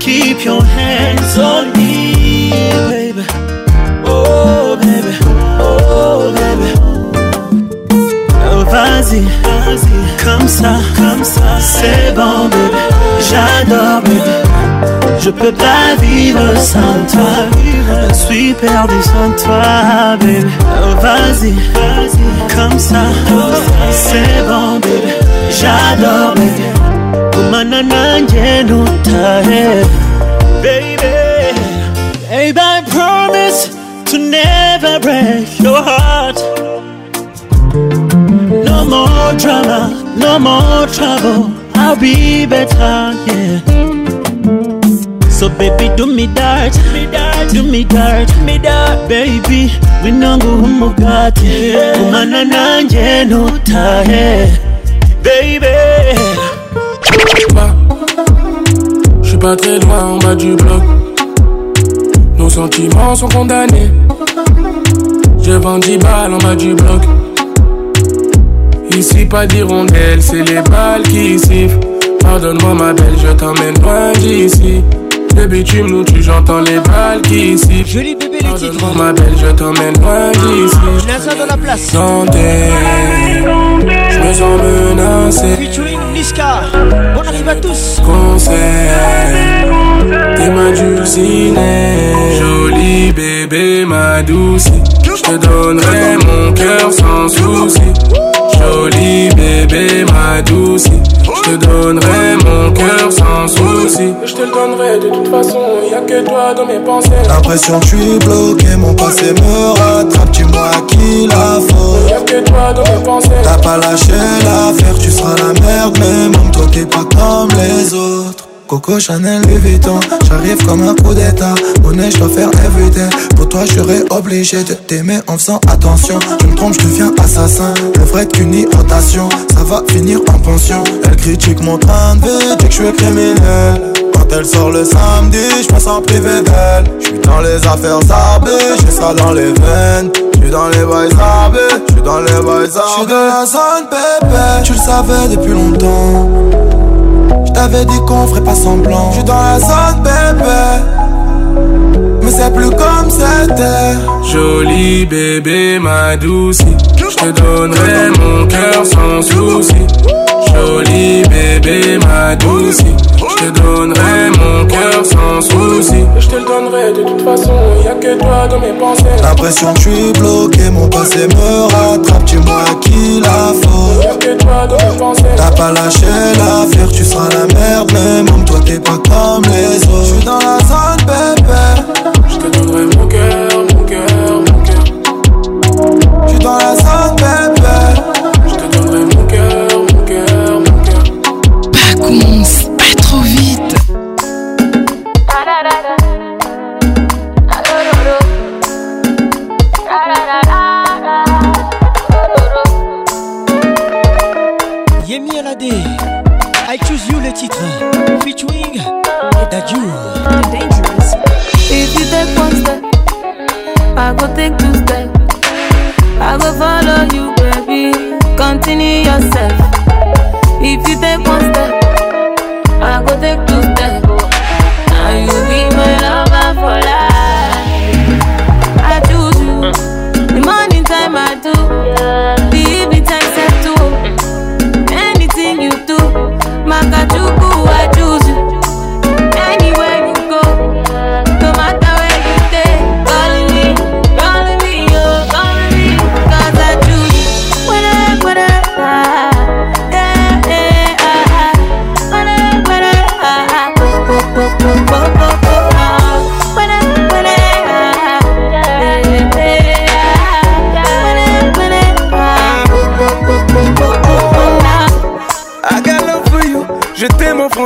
keep your hands on me, baby. Oh, baby, oh, baby. Vas-y, oh, vas-y, comme ça, comme ça, c'est bon, baby. J'adore, baby. Je peux pas vivre sans toi. Je suis perdu sans toi, baby. Vas-y, oh, vas-y, comme ça, c'est bon, baby. J'adore, baby. gumana baby baby i promise to never break your heart no more drama no more trouble i'll be better yeah so baby, do me that, do me that, do me that, do me that, baby. We nangu umugati, yeah. kumana nanje nutahe. pas très loin en bas du bloc. Nos sentiments sont condamnés. Je vends 10 balles en bas du bloc. Ici, pas d'hirondelle, c'est les balles qui sifflent. Pardonne-moi, ma belle, je t'emmène loin d'ici. Le bitume me tue, j'entends les balles qui sifflent. Joli bébé, les titres. ma belle, je t'emmène loin d'ici. ça dans la place. Santé, je me sens menacé. Niska. à tous. Conseil, t'es ma dulcinée. Jolie bébé, ma douce. Je te donnerai mon cœur sans souci. Jolie bébé, ma douce. Je te donnerai mon cœur sans souci. te le donnerai de toute façon. y'a que toi dans mes pensées. L'impression que je suis bloqué, mon passé me rattrape. tu moi qui la faute. Y'a que toi dans mes pensées. T'as pas lâché l'affaire, tu seras la merde, mais même toi t'es pas comme les autres. Coco Chanel Louis Vuitton J'arrive comme un coup d'état Monnaie je dois faire éviter Pour toi je obligé de t'aimer en faisant attention Tu me trompes je deviens assassin Le vrai qu'une rotation Ça va finir en pension Elle critique mon train de vie Dit que je suis criminel quand elle sort le samedi, je passe en privé d'elle. suis dans les affaires arbées, j'ai ça dans les veines. J'suis dans les boys je j'suis dans les boys Je J'suis de la zone pépé, tu le savais depuis longtemps. J'avais dit qu'on ferait pas semblant. J'suis dans la zone, bébé. Mais c'est plus comme c'était. Joli bébé, ma douce. J'te donnerai mon cœur sans souci. Jolie bébé, ma douce, je te donnerai mon cœur sans souci. Je te le donnerai de toute façon, y'a a que toi dans mes pensées. L'impression pression, je suis bloqué, mon passé me rattrape, tu moi qui la faute. Y'a que toi dans mes pensées. T'as pas lâché l'affaire, tu seras la merde, même toi t'es pas comme les autres. Je suis dans la zone, bébé, je te donnerai mon cœur. Day. I choose you le titre featuring Dadju. Dangerous. If you take one step, I go take two steps. I go follow you, baby. Continue yourself. If you take one step, I go take two steps. Now you be my love.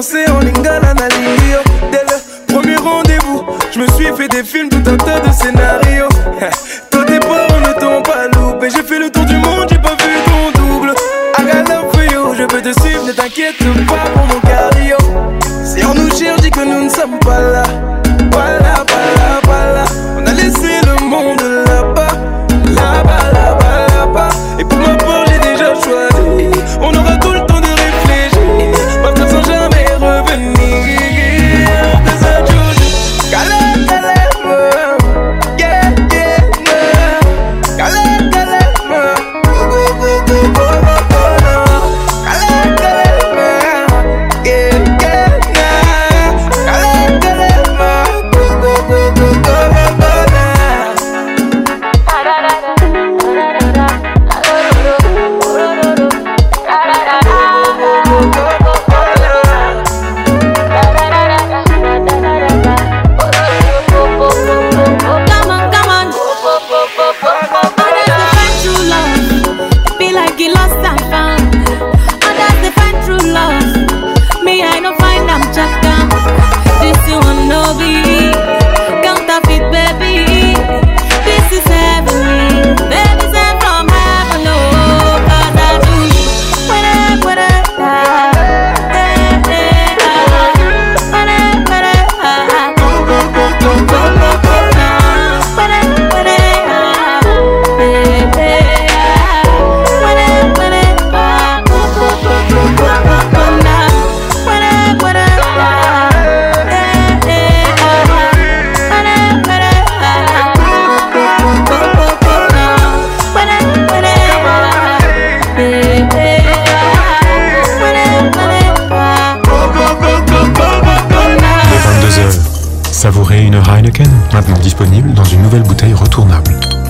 C'est en lingala na Dès le premier rendez-vous, je me suis fait des films, tout un tas de scénarios tout on ne t'en pas loupé, j'ai fait le tour du monde, j'ai pas vu ton double I got je peux te suivre, ne t'inquiète pas pour mon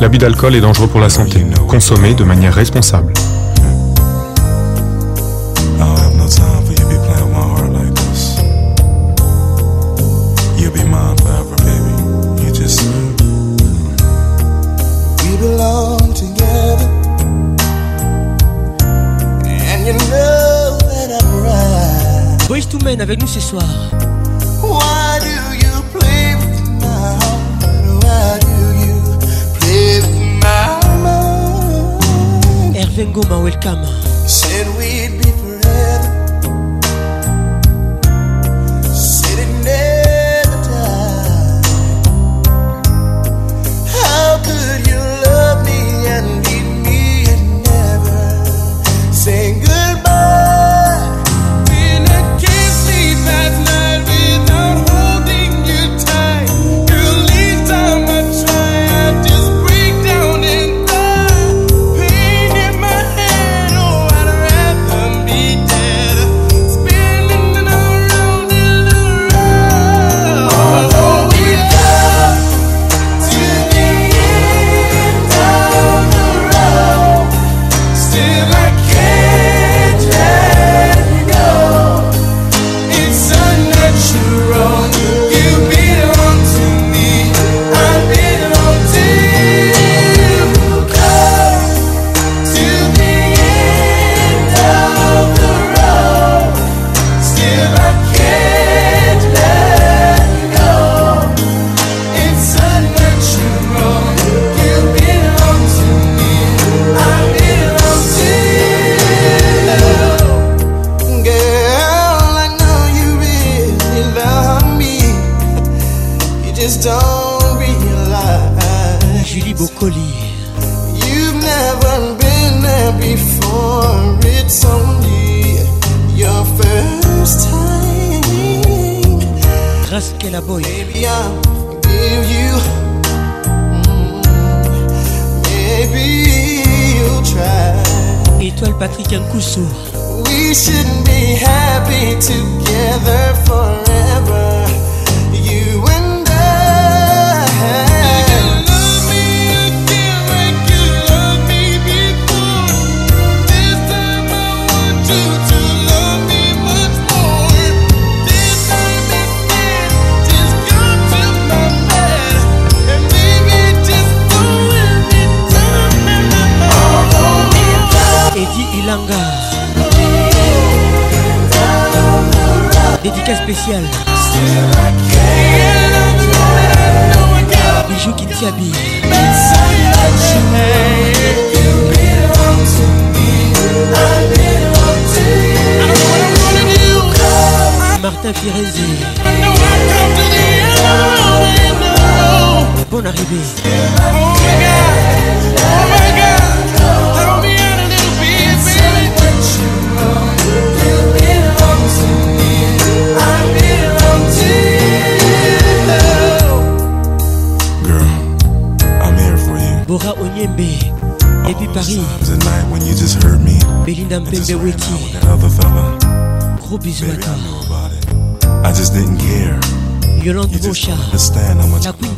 L'abus d'alcool est dangereux pour la santé. Consommez de manière responsable. avec nous ce soir. el welcome.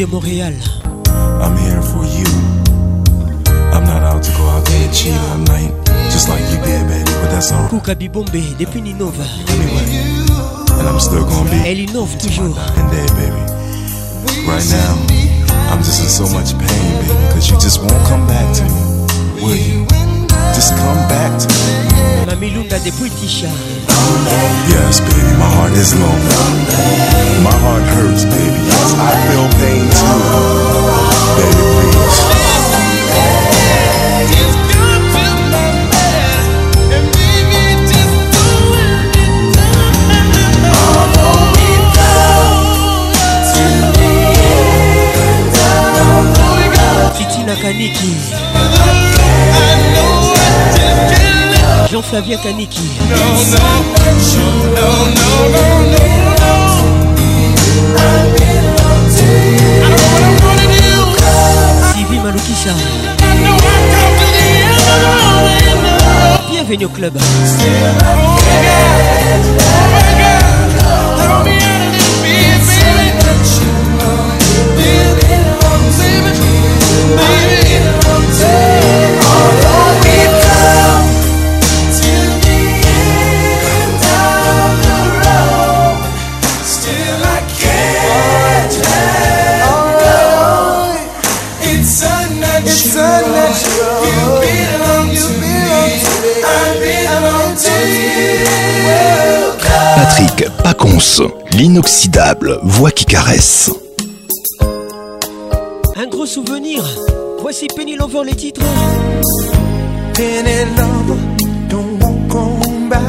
de Montréal. I'm here for you. I'm not out to go out there and cheat all night. Just like you did, baby, but that's all. Kuka Bibombe, depuis Ninova. Anyway, and I'm still gonna be. Elle innove toujours. And there, baby. Right now, I'm just in so much pain, baby, because you just won't come back to me. Will you? Just come back to me. Mami Lunga depuis Tisha. Yes, baby, my heart is lonely. My heart hurts, baby. Yes, I feel pain too. Baby, please. Titi Nakaniki. Jean-Flavien Kaneki. Sylvie Maloukisha. Bienvenue au club. réponse. L'inoxydable voix qui caresse. Un gros souvenir. Voici Penny Lover les titres. Penny Lover, don't walk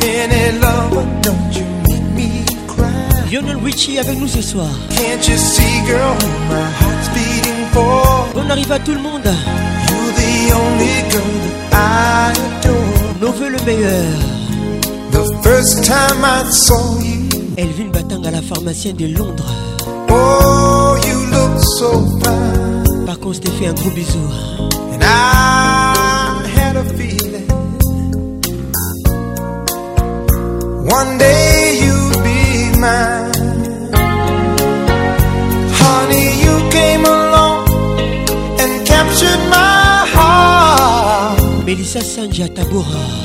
Penny Lover, don't you make me cry. Lionel Richie avec nous ce soir. Can't you see, girl, my heart's beating for. Bon arrive à tout le monde. You're the only girl that I adore. Nos le meilleur first time I saw you. Elvin Batanga, la pharmacienne de Londres. Oh, you look so fine. Par contre, je t'ai fait un gros bisou. And I had a feeling. One day you'd be mine. Honey, you came along and captured my heart. Melissa Sanja Tabora.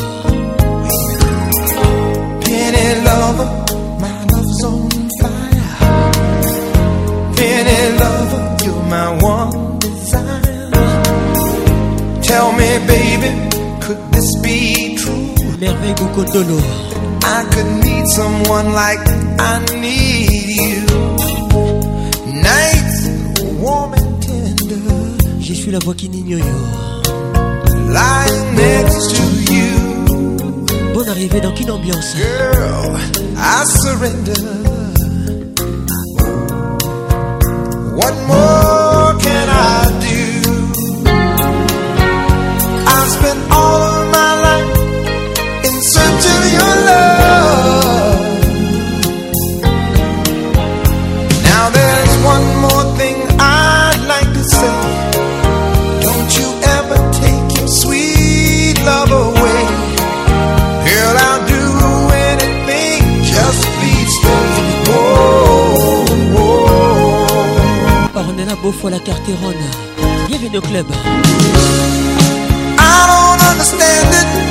I could need someone like I need you. Nights warm and tender. Je suis la voix qui n'ignore. Lying next to you. Bonne arrivée dans quelle ambiance? Girl, I surrender. One more. fois la ronde, Bienvenue au club. I don't understand it.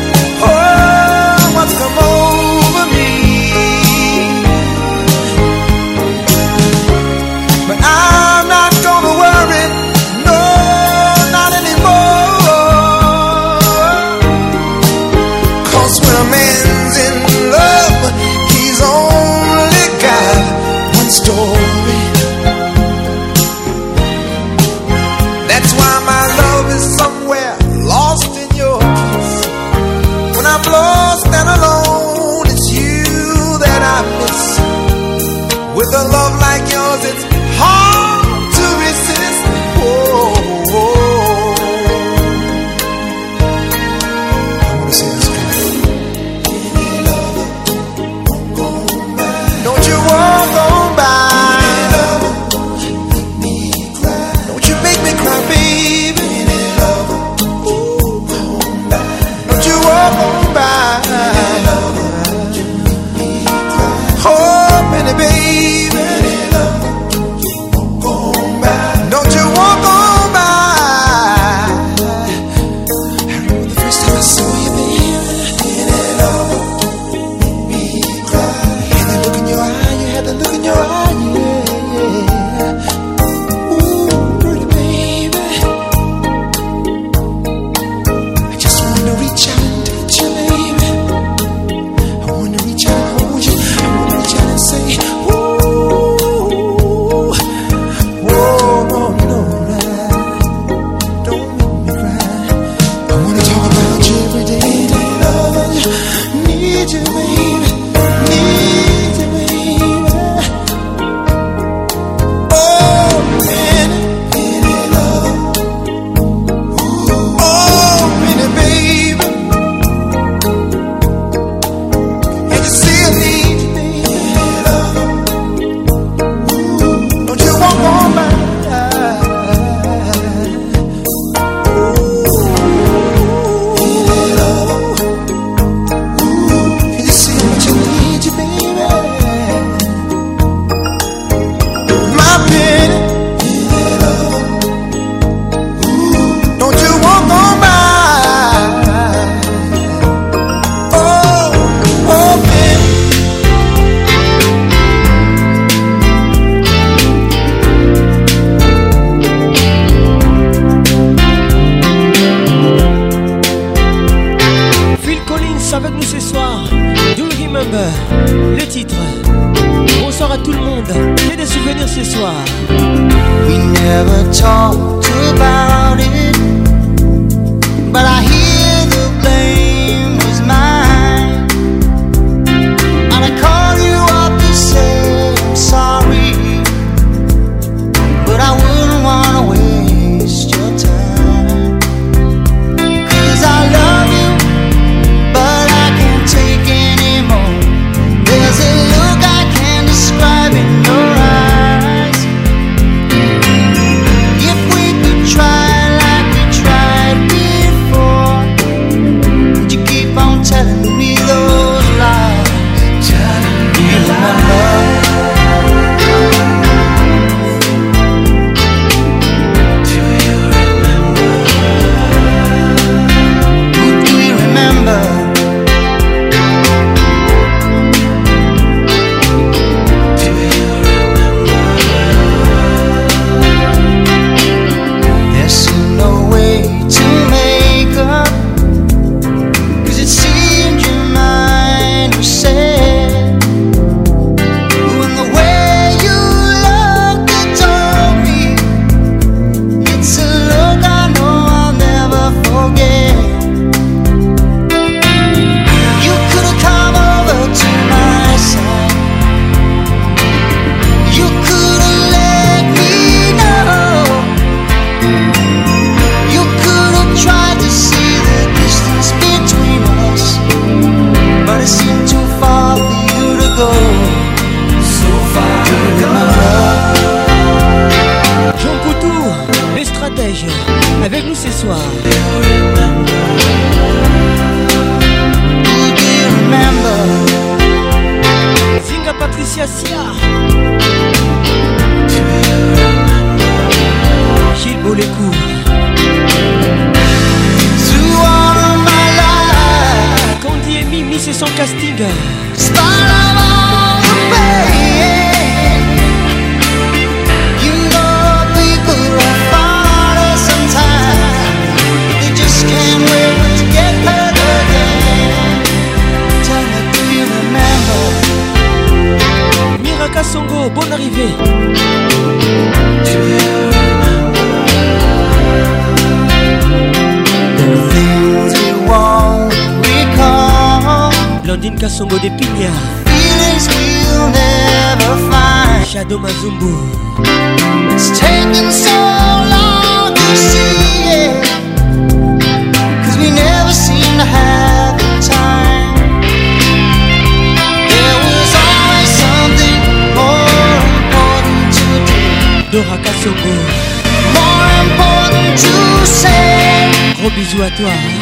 bisous à toi.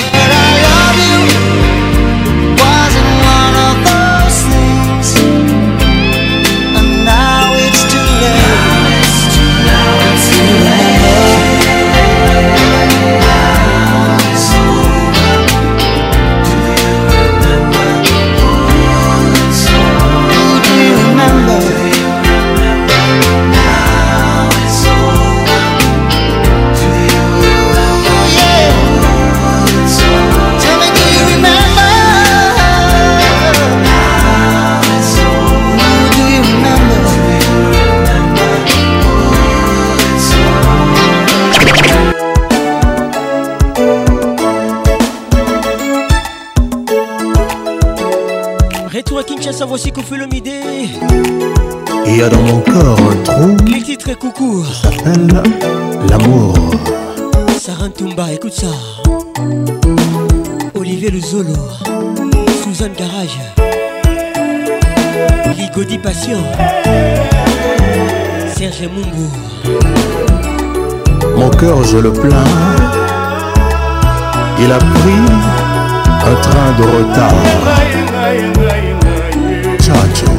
Lady Passion Serge Mumbu Mon cœur je le plains Il a pris un train de retard Chacho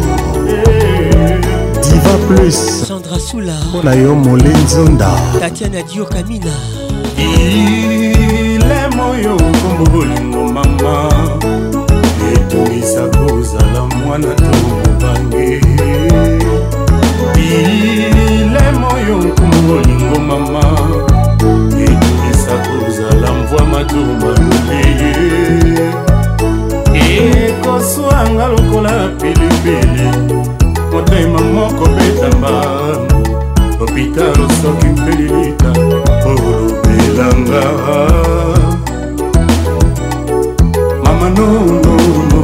Diva Plus Sandra Soula Nayo Molenzonda Tatiana Dior Kamina Il est moyo comme bolingo maman tokokokisa kozala mwana to mobange bilemo yo nkumolingo mama etokisa kozala mvwa matumba lobeye ekoswanga lokola pilipili motema moko betamba hopitalo soki mpelilita olobelanga mama nonono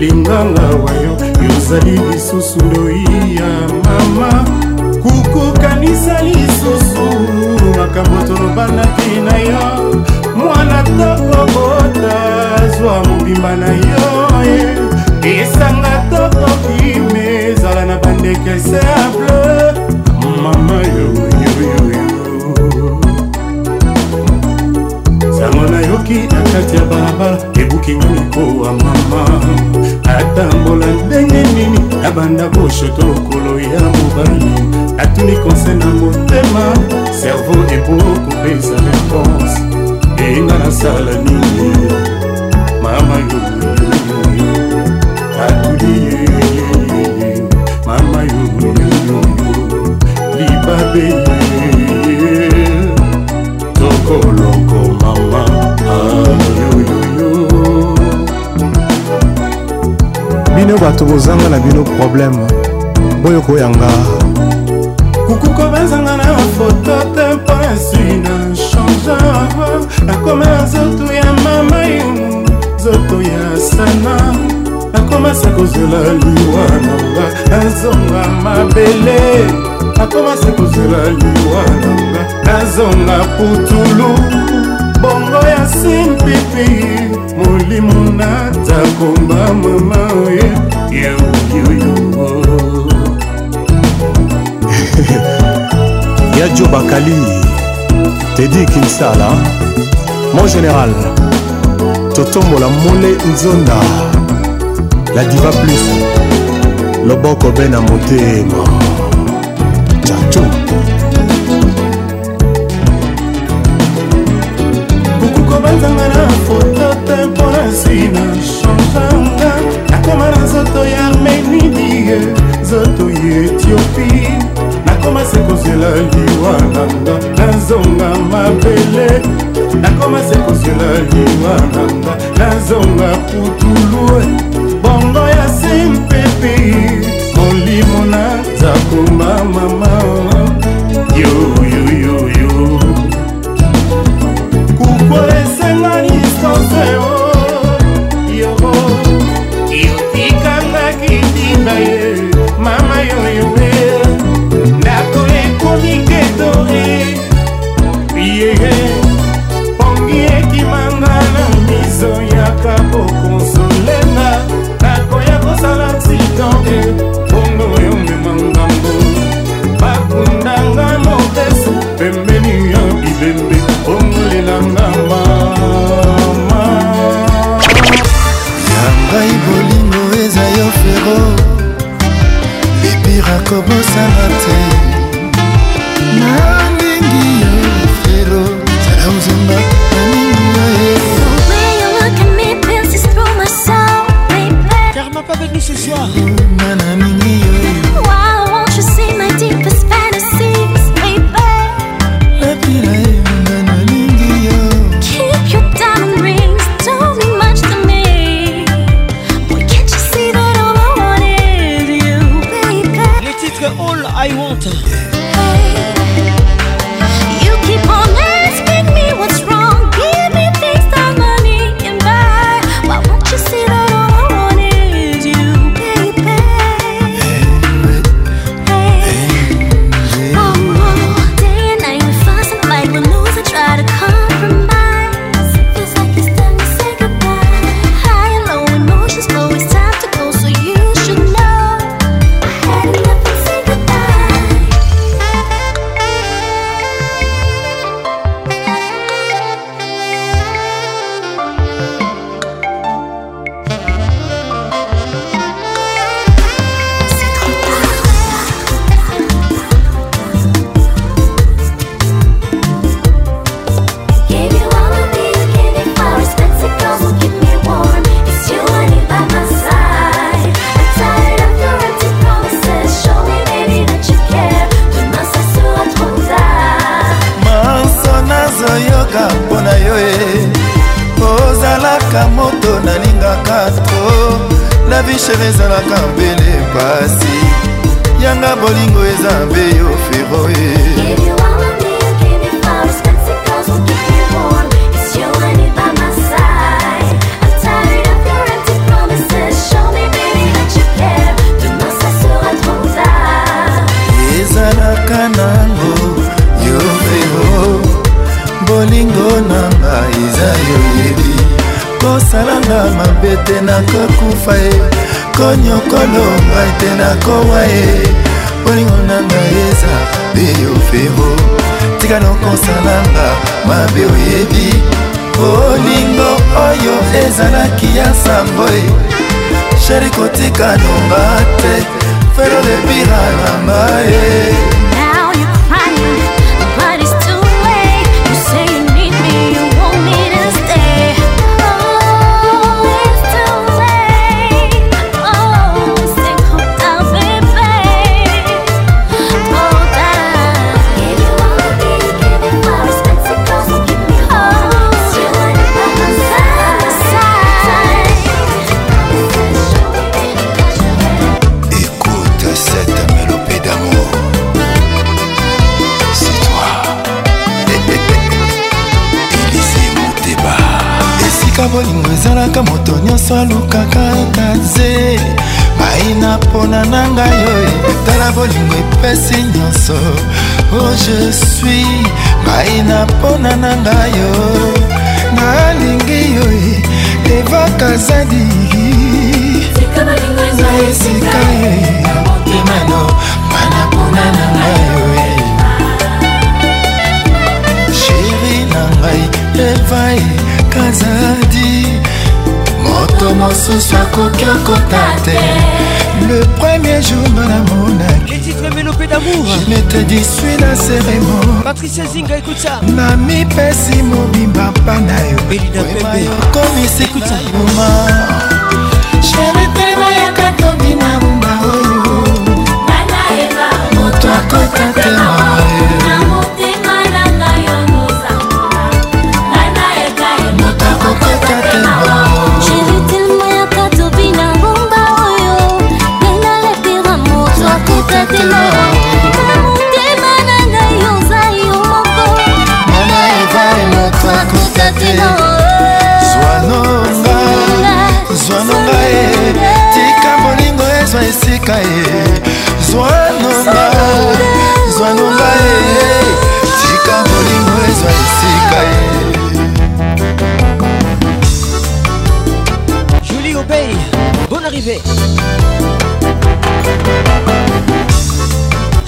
linganga wayo yozali lisusu loi ya mama kukukanisa lisusu makambo tolobana te na yo mwana tokobota zwa mobimba na yo esanga tokokime ezala na bandeke simple mama yoyoyo sango nayoki na kati ya balabala ebuki nyonikowa mama atambola ndenge nini abanda koshoto lokolo ya mobali atuni konse na motema servo ekokopesa reponse enga nasala nini mama yoyoyo atuli mama yoyoyo libabe bato bozanga na bino problème boyo koyanga kuku kobenzanga na bafoto te mpo esili na change nakoma ya nzoto ya mama yo nzoto ya sana nakomasa kozela liwa nanga nazonga mabele nakomasa kozela liwa nanga nazonga putulu bongo ya simpipi molimo natakomba mama oye yadio bakali tedi kinsala mon général totombola mole nzonda la diva plus loboko be na motema chacho okokobanzanga na foto te mpona nsina changanga nzoto ya etiopi nakomasi kozela liwa nanga nazonga mabele nakomasi kozela liwa nanga nazonga putulu bongo ya simpepi molimo naza koma mama yoyoyoyo kukola esenga distanseo yo yotikangaki oh. oh. tinda ye mama yoyoe ndako ekomi ketore yeye yeah. kobosana te nakoki okota te le premier jour nga namonaki nete disui na seremo namipesi mobimba mpa na yo okomisi nauma sheretema yaka tobi na umba oyo moto akota te mawa motema motema na ngai oza yo moko mama eva e moto akuta te zwanonga zwanonga e tika molingo ezwa esika e zwanonga zwanonga e tika molingo ezwa esika e Julie Obey, bonne arrivée.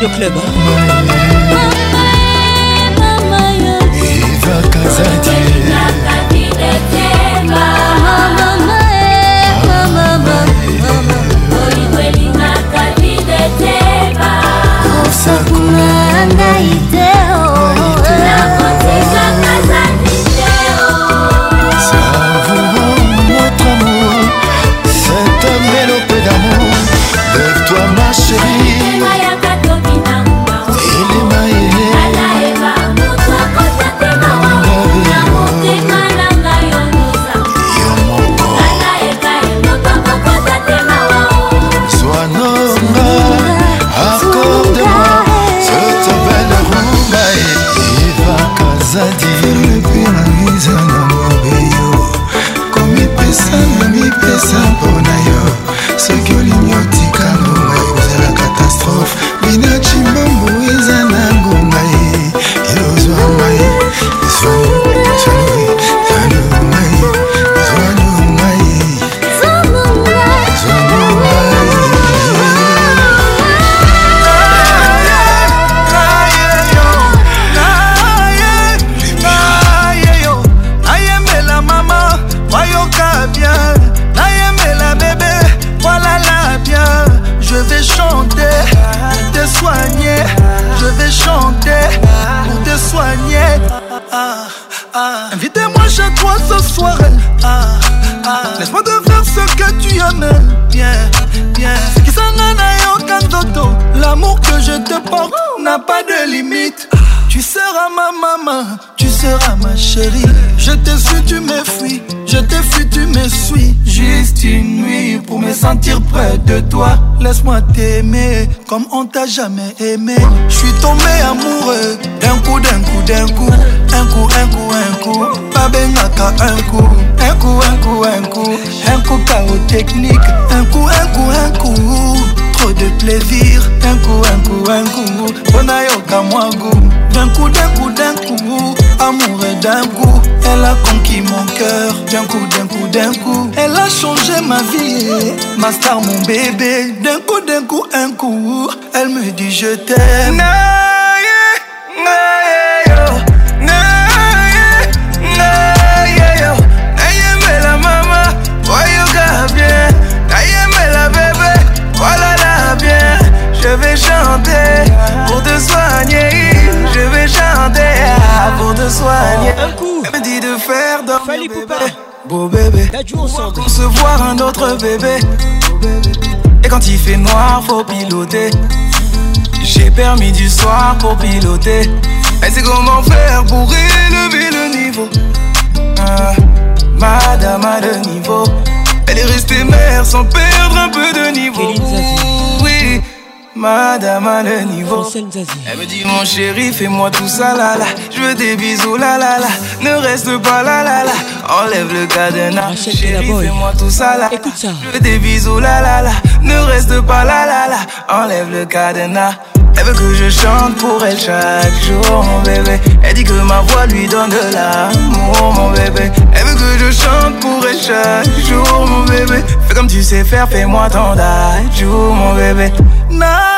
de club sakuna ngai de toi, laisse-moi t'aimer comme on t'a jamais aimé. Je suis tombé amoureux d'un coup, d'un coup, d'un coup, un coup, un coup, un coup, pas un coup, un coup, un coup, un coup, un coup, chaos technique, un coup, un coup, un coup. trop de plaisir d'un coup un coup un coup mpona yoka mwa gu d'un coup d'un coup d'un coup amour d'un coup elle a conquis mon cœur d'un coup d'un coup d'un coup elle a changé ma vie ma star mon bébé d'un coup d'un coup un coup elle me dit je t'aime Beau bébé, on concevoir un autre bébé. Et quand il fait noir, faut piloter. J'ai permis du soir pour piloter. Elle sait comment faire pour élever le niveau. Hein, madame a le niveau. Elle est restée mère sans perdre un peu de niveau. Oui, madame a le niveau. Elle me dit mon chéri, fais-moi tout ça là là. Je veux des bisous, la la la. Ne reste pas la la la. Enlève le cadenas. fais-moi tout ça là. Écoute ça. Je veux des bisous, la la la. Ne reste pas la la la. Enlève le cadenas. Elle veut que je chante pour elle chaque jour, mon bébé. Elle dit que ma voix lui donne de l'amour, mon bébé. Elle veut que je chante pour elle chaque jour, mon bébé. Fais comme tu sais faire, fais-moi ton jour, mon bébé. Non.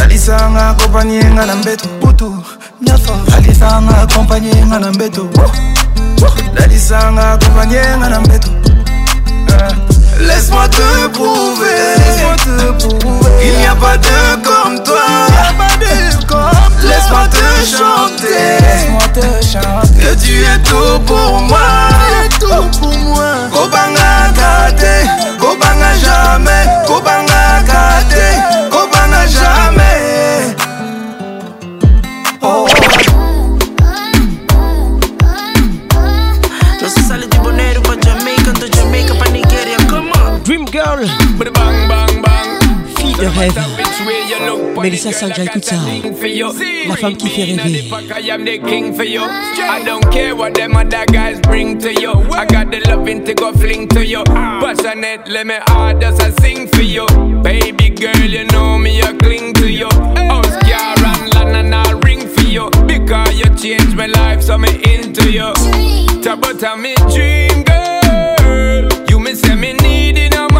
alisanga akompanye nga na mbeto butu nyonso alisanga akompanye nga na mbeto alisanga akompanye nga na mbeto eh. Laisse-moi te prouver, laisse-moi te prouver, il n'y a pas de comme toi, il n'y a pas de comme toi. Laisse-moi te chanter, laisse-moi te chanter, que tu es tout pour moi, tu es tout pour moi. Kobanga kate, kobanga jamais, kobanga kate, kobanga jamais. Oh. oh. Dream Girl, bang bang bang, fille de rêve. Mélissa Sanjay, écoute ça. La femme qui fait rêver. I don't care what them other guys bring to you. I got the loving to go fling to you. Ah. Passionate, let me hard just a sing for you. Baby girl, you know me, I cling to you. Oscar and Lana, I ring for you. Because you changed my life, so me into you. Tabata me dream girl. You me me needing a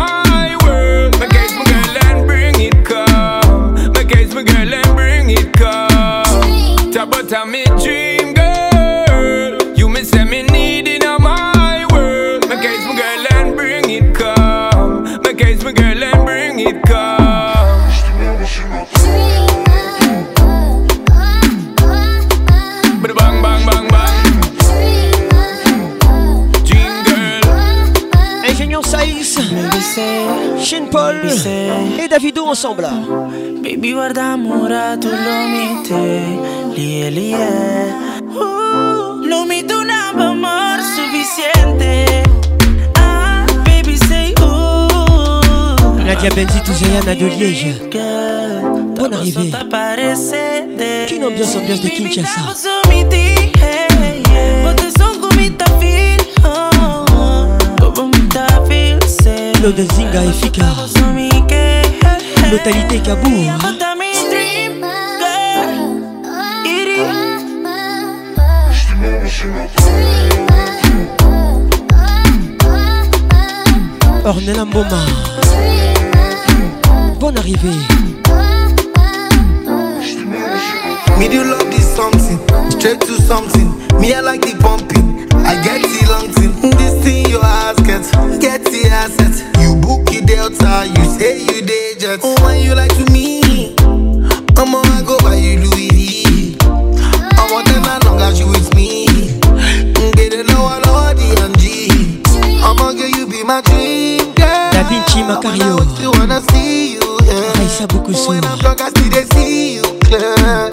girl and bring it cold. Talk about me dream. Davido ensemble. Baby, guarda murato lo mite, lie, lie. Uh, lo mito un amor suficiente. Ah, baby, say ooh. Nadia Benzi, Touziana de Liège. Bonne arrivée. Quelle ambiance, ambiance de Kinshasa. Le oh, oh, oh. de Zinga efficace. totalité Kaboum Ornella Mboma Bonne arrivée Me do love this something Straight to something Me I like the pumping, I get the long thing This thing you ask it, Get the asset You book the delta You say you forget. Oh, why you like to me? I'm on go, by you Louis V? I want them as long as you with me. They don't know I love the MG. I'm on girl, you be my dream girl. Da Vinci Macario. I still wanna see you. Yeah. Aïssa Boukoussou. When I'm drunk, I still they see you clear.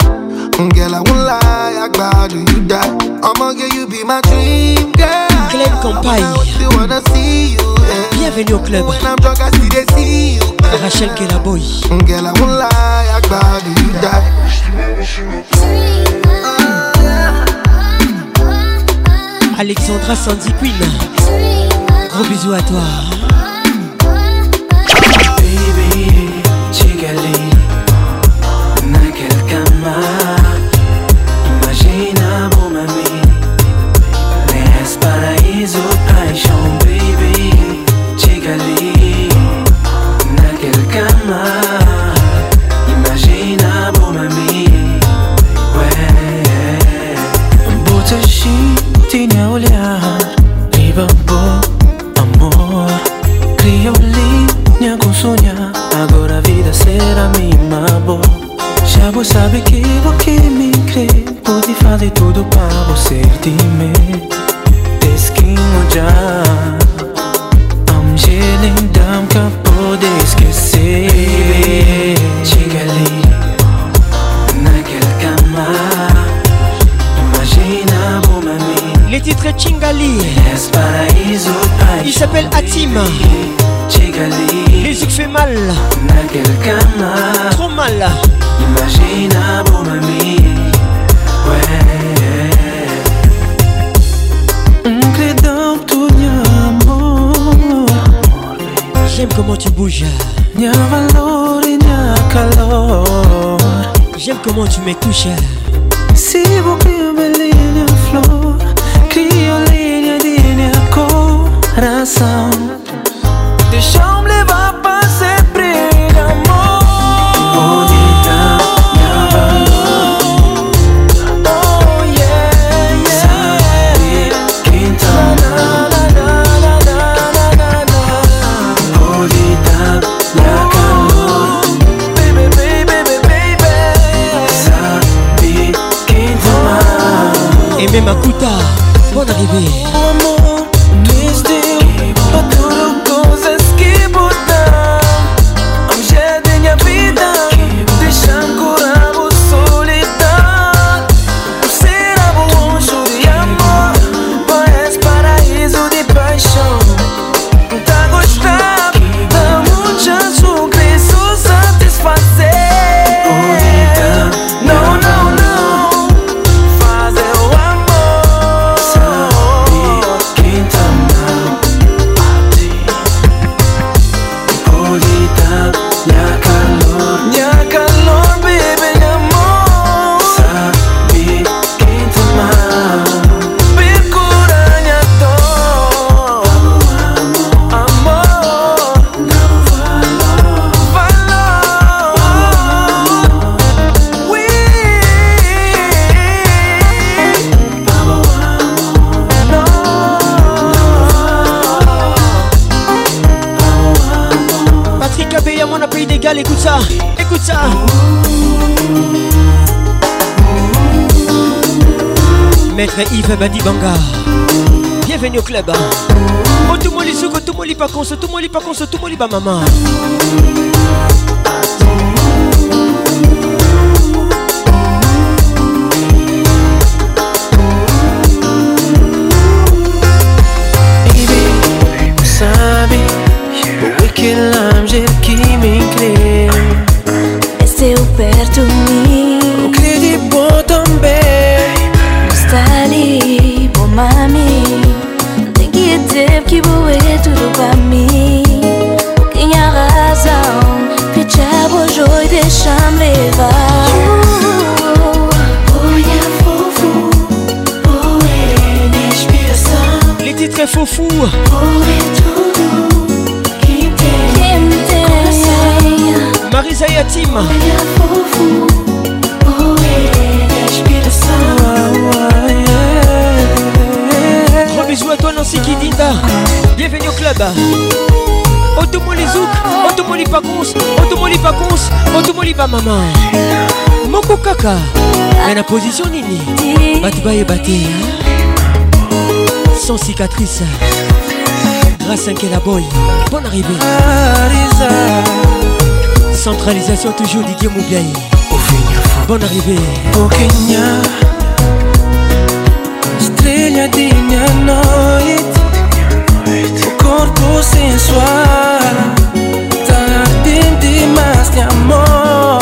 Girl, I won't lie, I glad you die. I'm on girl, you be my dream girl. Glenn Campagne. Bienvenue au club. When I'm drunk, I still they see you Rachel Gelaboy Ngela Mula Alexandra Sandy Queen Gros bisous à toi de tudo pra você me Destino já Amgele em dam pra poder esquecer Baby, chega ali Naquela cama Imagina como a mim Les titres Chingali Il s'appelle Atima Chigali. Les yeux fait mal Naquela cama comment tu me touches. S'il vous Bandi Banga Bienvenue au club Otumoli oh, Souko, Tumoli Pakonso, Tumoli Pakonso, Tumoli Bamama réponse otomoliba mama moko kaka mais na position nini bato bayeba te hein? sans cicatrice grâce à la boy bonne arrivée centralisation toujours didier moubiaï bonne arrivée okenya estrela de minha noite corpo sensual este amor.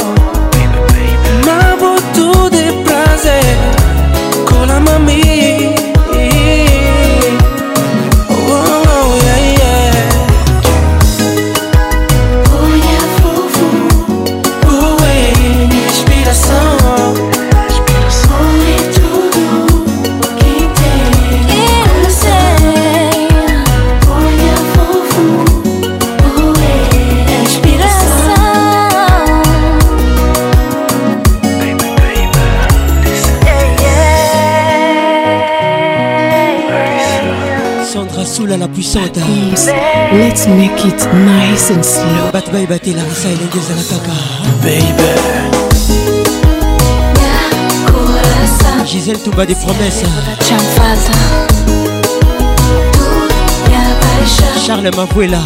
Baby, baby. Me voy tú de placer con la mami. puissante let's make it nice and slow bato bayebatela misa elenge ezala kaka baby Gisèle Touba des promesses Charles Mavoué là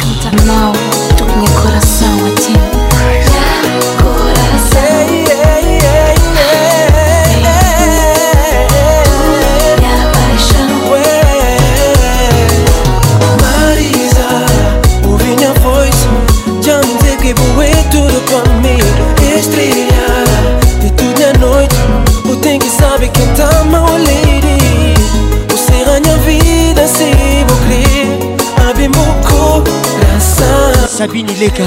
Sabine Leka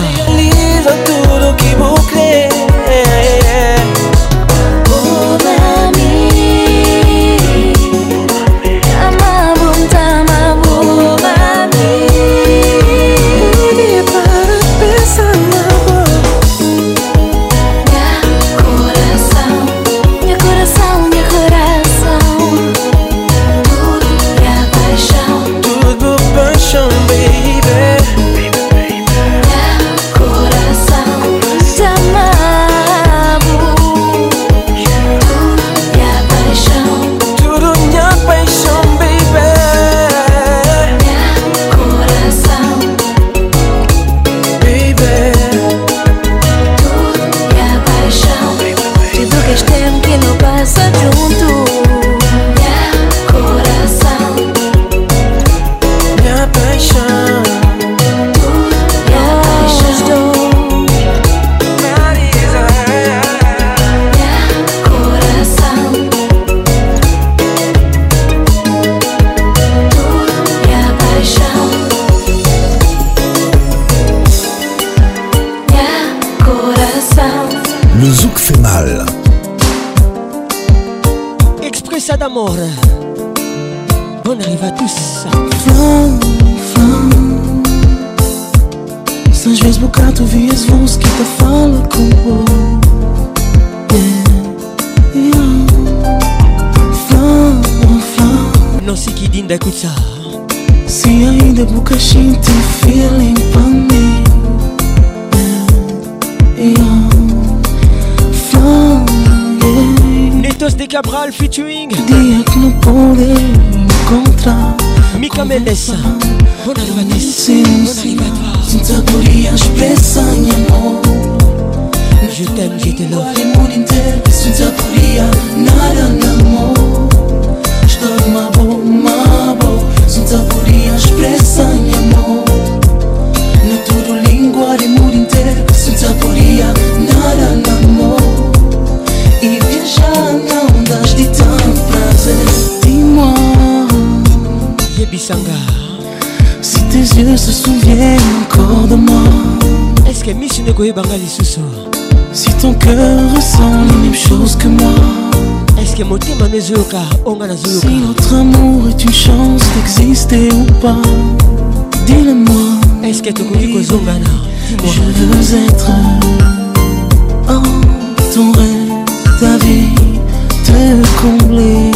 Essa koyebanga lisusu si ton cœur ressent les mêmes choses que moi est-ce mon motema no ezoyoka onga nazoyoka si notre amour est une chance d'exister ou pas dis-le-moi Est-ce eske tokoki kozongana je veux être en ton rêve ta vie te combler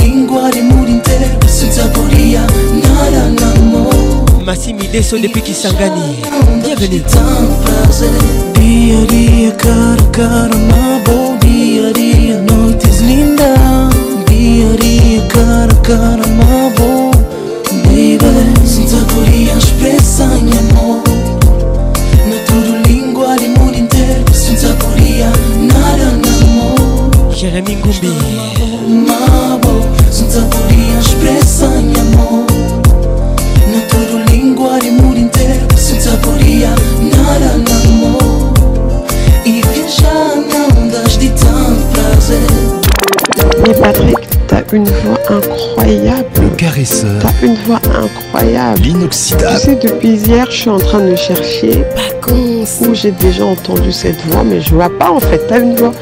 balimuli te sutakolia nala nango masimi deso depuis kisangani bienvenu diadia karakara mabo diadia noites linda diadia karakara mabo baby sutakolia expressa em amor na tudo língua limuli inteiro sutakolia nala nango Jérémy Ngumbi Mabo Mais Patrick, t'as une voix incroyable Le caresseur T'as une voix incroyable L'inoxydable Tu sais, depuis hier, je suis en train de chercher Où j'ai déjà entendu cette voix Mais je vois pas en fait, t'as une voix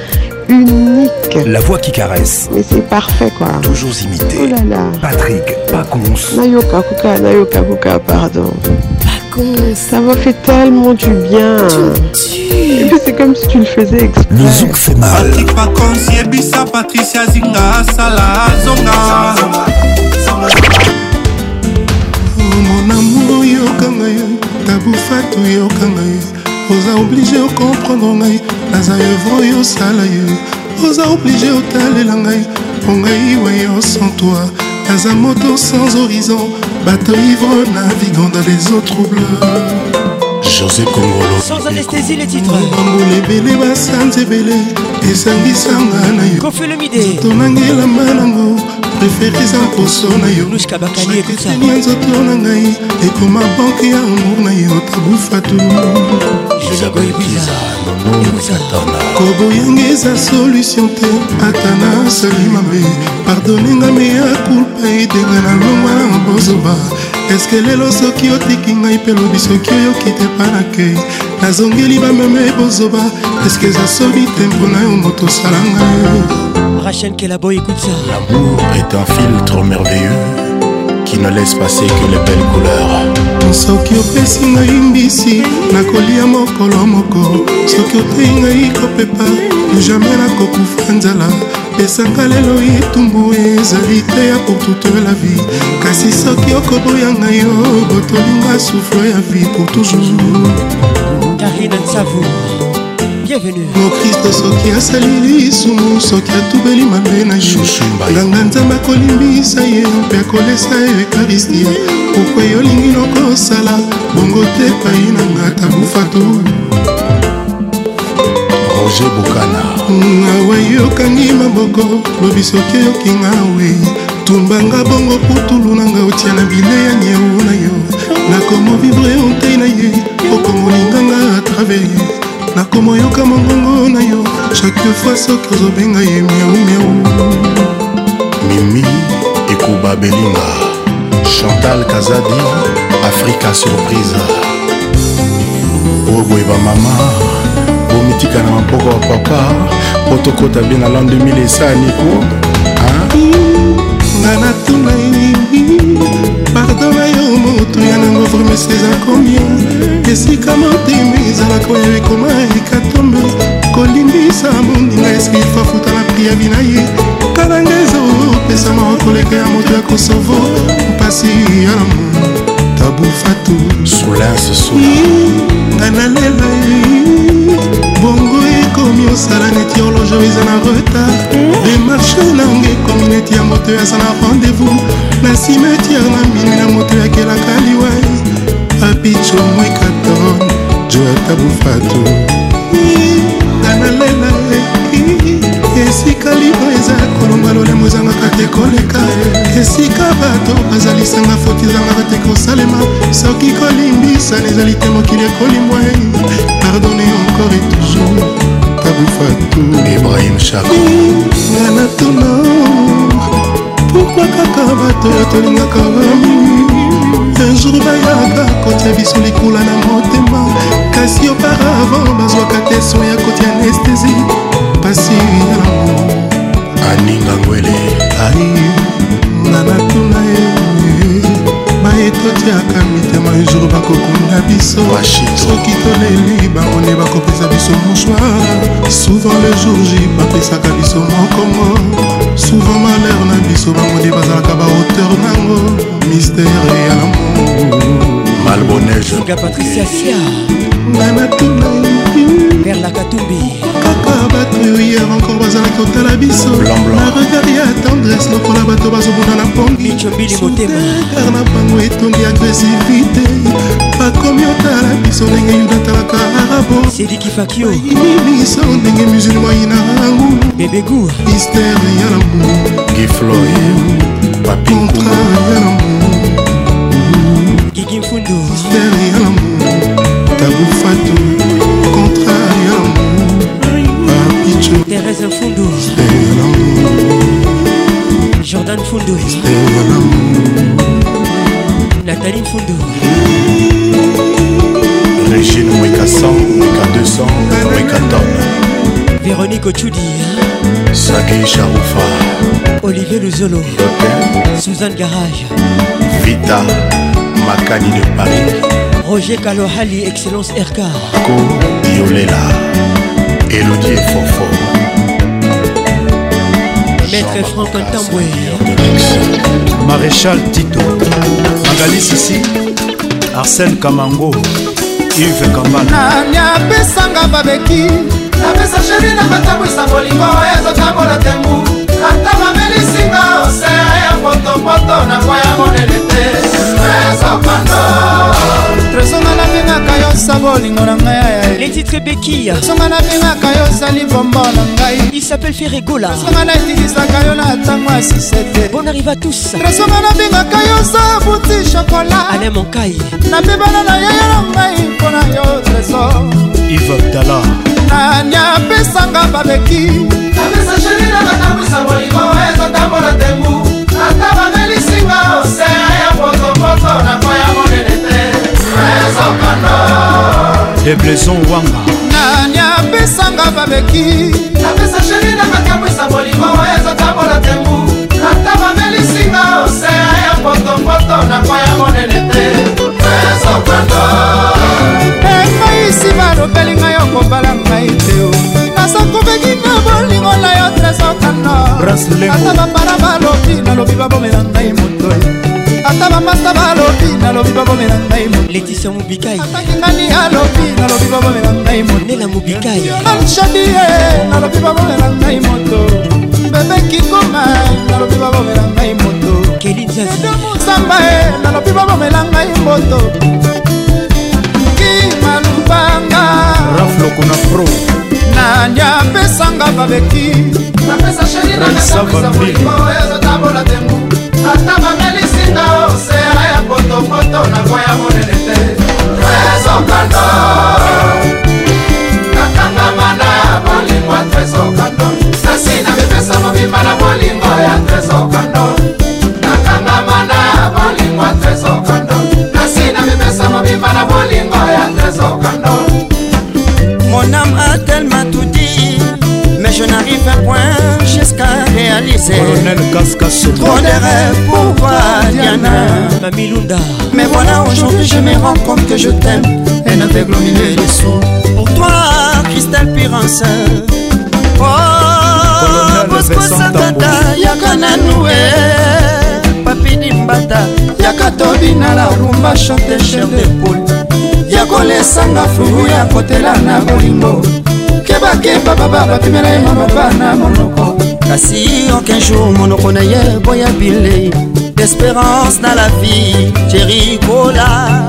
unique la voix qui caresse. Mais c'est parfait quoi. Toujours imité. Oh là là. Patrick Pacons. Nayoka Kuka, Nayoka Kuka, pardon. Pacons. Ça m'a fait tellement du bien. Et puis c'est comme si tu le faisais exprès. Le zouk fait mal. Patrick Pacons, Yebisa, Patricia Zinga, Sala, Zonga. Oh mon amour, yokanga yo. Tabufatu On yo. oza oblige okomprendre ngai naza evre oyosala oza oblige otalela ngai mpo ngai wayo sans toi naza moto sans horizon bato ivre navigant dans les eaux troubles josé congolo sans anesthésie les titrembangola ebele basanza ebele esangisanga na yo kofelomide nangelamba nango préféré eza poso na yoya nzoto na ngai ekoma banke ya amour na yo tabufa tu koboyanga eza solution te ata nasali mabe pardonenga meya kulpa edenga na longwa na bozoba eske lelo soki otiki ngai mpe lobi soki oyoki te panake nazongeli bameme bozoba eske eza soli te mpona yo moto osalanga Rachel Kelaboy écoute ça. L'amour est un filtre merveilleux qui ne laisse passer que les belles couleurs soki opesi ngai mbisi nakolia mokolo moko soki otei ngai kopepa jamai nakokufa nzala pesanga lelo etumbu ezali te ya pour toute la vie kasi soki okoboya ngai yo botolinga souffle ya vie pour toujours karina nsavou bienvenue mokriste soki asali lisumu soki atubeli mabe na ye nganga nzambe akolimbisa ye mpe akolesa ye ekaristie pourkua yolingi nokosala bongo te epai na ngata bufatu roger bokana mm, awa yokangi maboko lobi soki oyokinga we tumbanga bongo putulu nanga otia na bile ya nyeu na yo nakomovivre ontei na ye okomolinganga atraver nakomoyoka mongongo na yo chaque fois soki ozobenga ye miaumiau mimi ekuba belinga chantal kazadi afrika surprise oboye bamama bomitika na mapoko ya papa po tokɔta bie na lan 2000 esaniko nga natuna pardona yo motu ya nango vremese eza komia esika motimi ezalaka oyo ekoma ekatombe kolindisa moninga eske ifafuta na pri ya bina ye talanga ezopesa mawa koleka ya moto ya kosovo mpasi ya lamo tabufatu ngai nalela bongo ekomi osala neti horloge eza na retard demarche hmm? nanga ekomi neti ya moto oyo aza na rendez-vous na cimetiare na minui na moto oyo akelaka liwai apicho mwekaton joata bufatu tanalela esika libra eza ya kolonga lolemo ezangaka te koleka esika bato bazalisanga foti ezangaka te kosalema soki kolimbisana ezali te mokili ekolimbwa pardone encore et toujours tabufatu ibrahim chakonga na tono pourkui kaka bato tolingaka bamii unjour bayaka kotia biso likula na motema kasi auparavant bazwaka te soin ya kotia anestesie pasi nango aningangwele ai nga natuna ye baetotiaka mitema jour bakokunda biso soki toleli bamone bakopesa biso mosoir souvent le jour j bapesaka biso mokomo souvent malheur na biso bamone bazalaka bahauteur nango mistere ya lamour malbonnesuka patricia sia nga natuna ye vers la katumbi kaka batruyere encore bazalaki kotala biso na regard ya tendresse lokola bato bazobuna na pongiar na bango etongi agresivité bakomi otala biso ndenge yuda atalaka araboimiso ndenge musulma ina rangu mistere ya lamourcontra ya lamour mistere ya lamour tabufatu contrat ya lamour Thérèse Fundou Jordan Fundou Nathalie Fundou Régine Mouika 100, Mouika 200, Mouika Véronique Ochoudi Sagi Charoufa Olivier Luzolo Suzanne Garage Vita Makani de Paris Roger Kalohali, Excellence RK Ko Diolela elodie efofo maître frank ntambwe maréchal tito mangalis ici arsène kamango ive kambanani apesanga babeki napesa sheri na matambo isa molingo oyo ezotambola tembu ata mame kolinga osea ya potopoto nango ya monene te ezopando tresonga nabengaka yo sabo olingo na ngai aya les titres bekia tresonga nabengaka yo ozali bombo na ngai il s'appelle feregola tresonga naetilisaka yo na ntango ya sisete bon arrive à tous tresonga nabengaka yo oza buti shokola ane monkai nabebana na yaya na ngai mpona yo tresor ive abdala nani apesanga babeki apesa shenina natambwisa molimo ezotambola tembu ata bamelisinga osera ya potopoto nakoya monene te ezokondo debleson wanga nani apesanga babeki apesa shenina natambwisa molimo engaisi balobeli ngai okobala ngai teo nasakobeki na bolingo na yo tresokanaata bapara balobi nalobi babomela ngai motoi ata bamata balobi nalobi babomela ngai leticia mobikai atakingani alobi nalobi babomela ngai monela mobikai anshadi nalobi babomela ngai moto bebekikoma nalobi babomela ngai moto kelinzazi edamusamba nalobi babomela ngai moto nsima lubanga raflokuna pro nani apesanga babeki ezotambola tembu ata bamelisinga osea ya potopoto na kwa ya monene te Diana Mamilunda Mais voilà aujourd'hui je me rends compte que je t'aime Un aveugle au milieu des sous Pour toi Christelle Pirince Oh Bosco Santata Yaka Nanoué Papi Dimbata Yaka Tobina la rumba chante chef de poule yakolesanga fulu ya kotela na bolingo kebakeba baba bapimela ye maloba na monoko kasi aucun jour monoko na ye boya bilei d'espérance dans la vie, chérie Cola.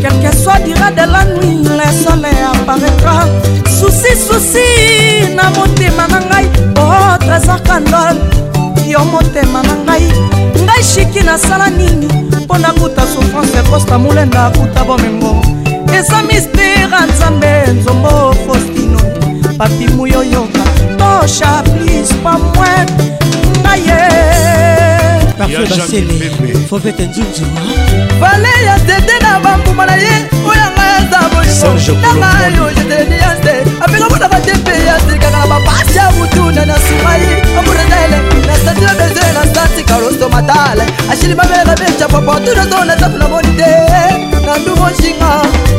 Quel que soit dira de la nuit, le soleil apparaîtra. Souci, souci, na motema na ngai, oh trésor candole, yo motema na ngai. Ngai chiki nasala nini, mpo nakuta souffrance kosta molenda akuta bomengo. Eza mistera nzambe nzombo Faustino, papi muyoyoka, tosha plus pa mwete. na ye parfum basele fovete nzunzu vale ya tete na bambuma na ye oyanga eza bolingonanga yo jeteni ya nse afika monaka te mpe ya silikaka na bapasi ya butuna na sumai amurenele na stati ya beze na stati karoso matale ashili mabeka beca popotunazo na sapu na moni te na ndumoshinga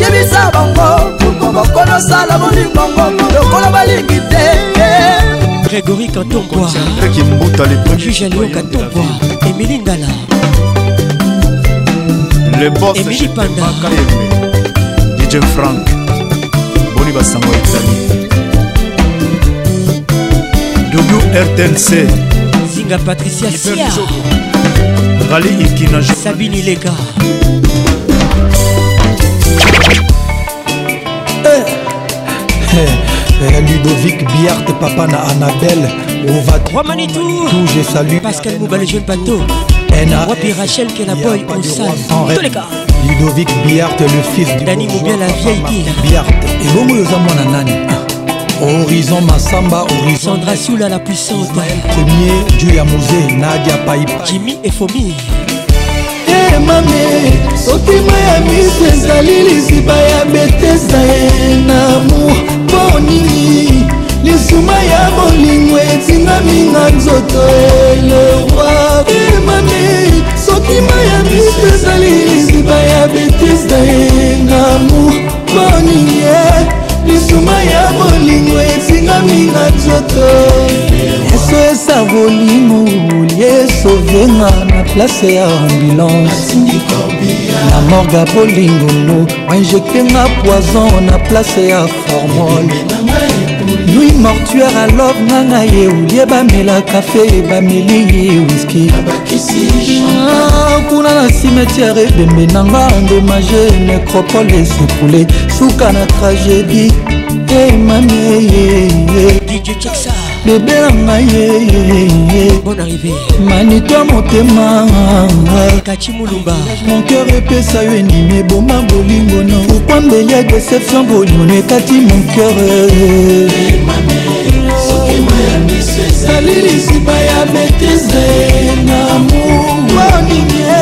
yebisa bango mokobokonosala bolingongo lokola balingi te Grégory Kantombwa Juge Léon Kantombwa Émilie Ngala Émilie Panda DJ Frank Boni Bassango Italie WRTNC Zinga Patricia Sia Rali Ikina Sabine Lega Hey. Eh. Eh. Hey. ludovic biart papa na anabel ovatomanitou je salue pascal mouba le jeune bateau wapi rachel kelaboy osaltoleka ludovic biart le fils dani mobia la vieille dire biart ebongo oyo eza mwana nani horizon masamba horizonsandra sula la puissante premier dieu ya mose nadia paipa jimi efomi eh, mame sotima ya miso ezali lisiba ya betesa ye na mour mpo nini lisuma ya bolingo etingami na nzoto elewa emami soki maya biso ezali liziba ya betise na ye ngamu mpo nini lisuma ya bolingo etingami na nzoto yesu eza bolimo yesu venga na place ya ambulance na morga bolingolo injectenga poison na place ya formol nui mortuare alove nganga ye olie bamela kafe bameli wiski ah, kuna na cimetiare ebembe nanga endomage necropole esepule suka na tragédie emamie bebe na ngai ye manito motema mon cœur epesa yo endimi eboma bolingo no pourkui mbeli ya déception boliono ekati mon cœur alilisiba ya betise na mowaninge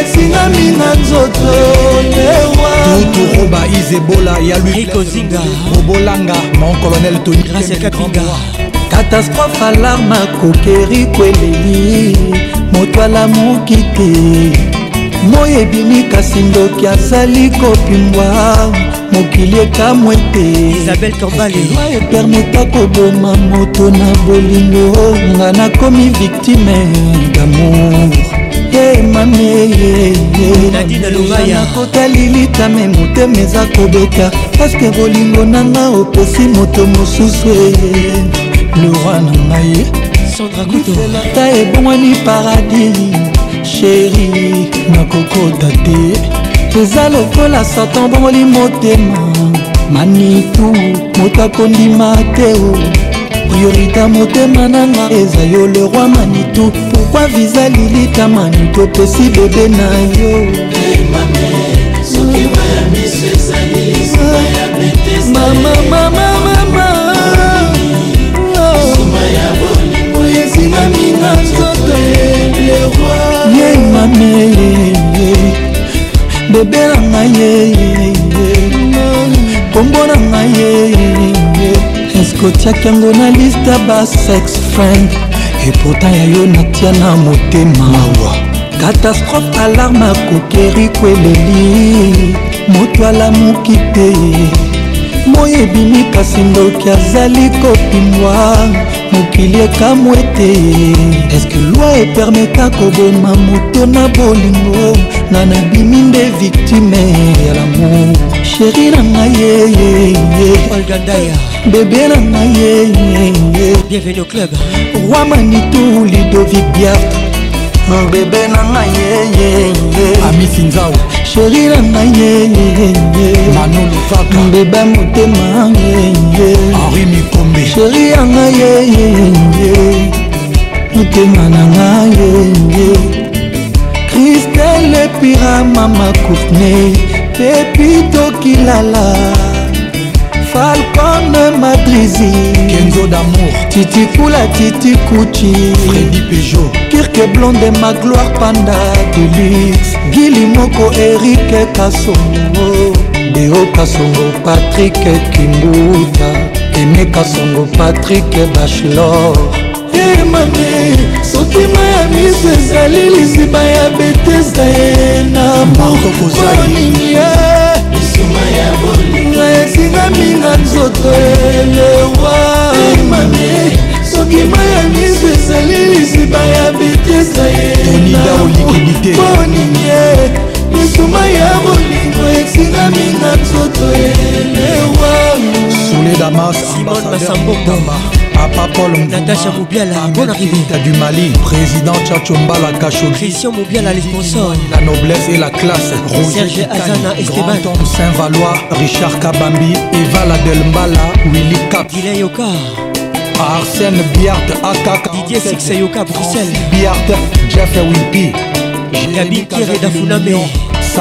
esingami eh. eh. na nzoto tutu roba izebola ya luikozinga robolanga mon colonel tony gracia kapinga catastrophe alarme akokeri kweleli moto alamuki te moi ebimi kasi ndoki azali kopimbwa mokili ekamwe te isabeltobaleloi epermeta koboma moto na bolingo nga nakomi victime damour ye mameyekota lilitame motema eza kobeta paske bolingo nanga opesi moto mosusu eye lora na ngai ta ebongwani paradis sheri nakokota te eza lokola satan bongoli motema manitu moto akondima te o priorita motema nanga eza yo leroi manitu pourkui viza lilitamani topesi bebe na yo ye mame bebe na ngai ye kombo na ngai ye eske otiaki yango na liste ya basex friend epota ya yo natia na motema awa katastrofe alarme akokeri kweleli moto alamuki te moi ebimi kasi ndoki azali kopimwa mokili ekamwe te eske lwi epermeta koboma moto na bolingo nga nabimi nde viktime ya lamour sheri na ngai yeyeye bebe na ngai yeyeye roi manitou ludovic biart bebe na ngai amisinzao sheri na ngai manolufaka beba motema henri mikombe sheri ya ngai motema na ngai kristel epira mama courtney pepitokilala falcone madrizi kenzo damour titikula titikuchi fredi pejo kirke blonde ma gloire panda delix gili moko erike kasongo deo kasongo patrik kimbuta eme kasongo patrik bachelor emane sotima ya miso ezali lisiba ya betesa ye na mbokoningie bolinga etingaminga nzoto elewa mami soki maya miso ezali lisiba ya bitesa yenaoninge misuma ya bolingo etingaminga nzoto elewa soledamas ambassadeur Papa Paul Natacha Moubiala, bonne arrivée du Mali, président la Kachou Christian Moubiala, les sponsors La noblesse et la classe Roger Azana, Esteban Saint-Valois, Richard Kabambi Eva Ladelmbala, Willy Cap Guilain Yoka Arsène Biart, Akaka Didier Sixayoka, Bruxelles Biart, Jeff Wimpy Gabi Kire Dafuname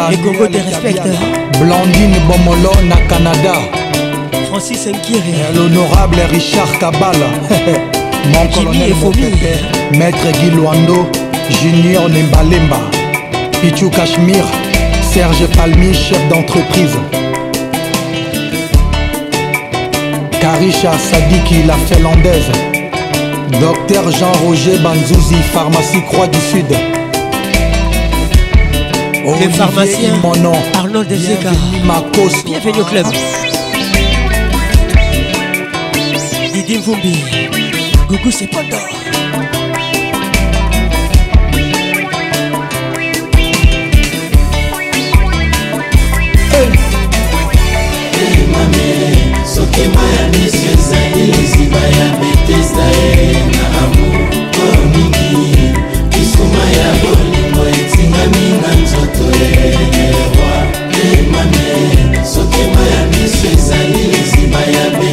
Les Congos te Respecteurs Blandine Bomolo na Canada Francis L'honorable Richard Kabala Mon colonel Maître Guy Luando Junior Nembalemba Pichu Kashmir, Serge Palmi, chef d'entreprise Karisha Sadiki, la finlandaise Docteur Jean-Roger Banzouzi, pharmacie Croix du Sud Les pharmaciens, mon nom Arnaud Desega Bienvenue au club Biggie Vumbi Gougou c'est pas d'or sokima ya miso ezali liziba ya betesda ye na amour mingi kisuma ya bolingo etingami na nzoto yerwa emame sokima ya miso ezali liziba ya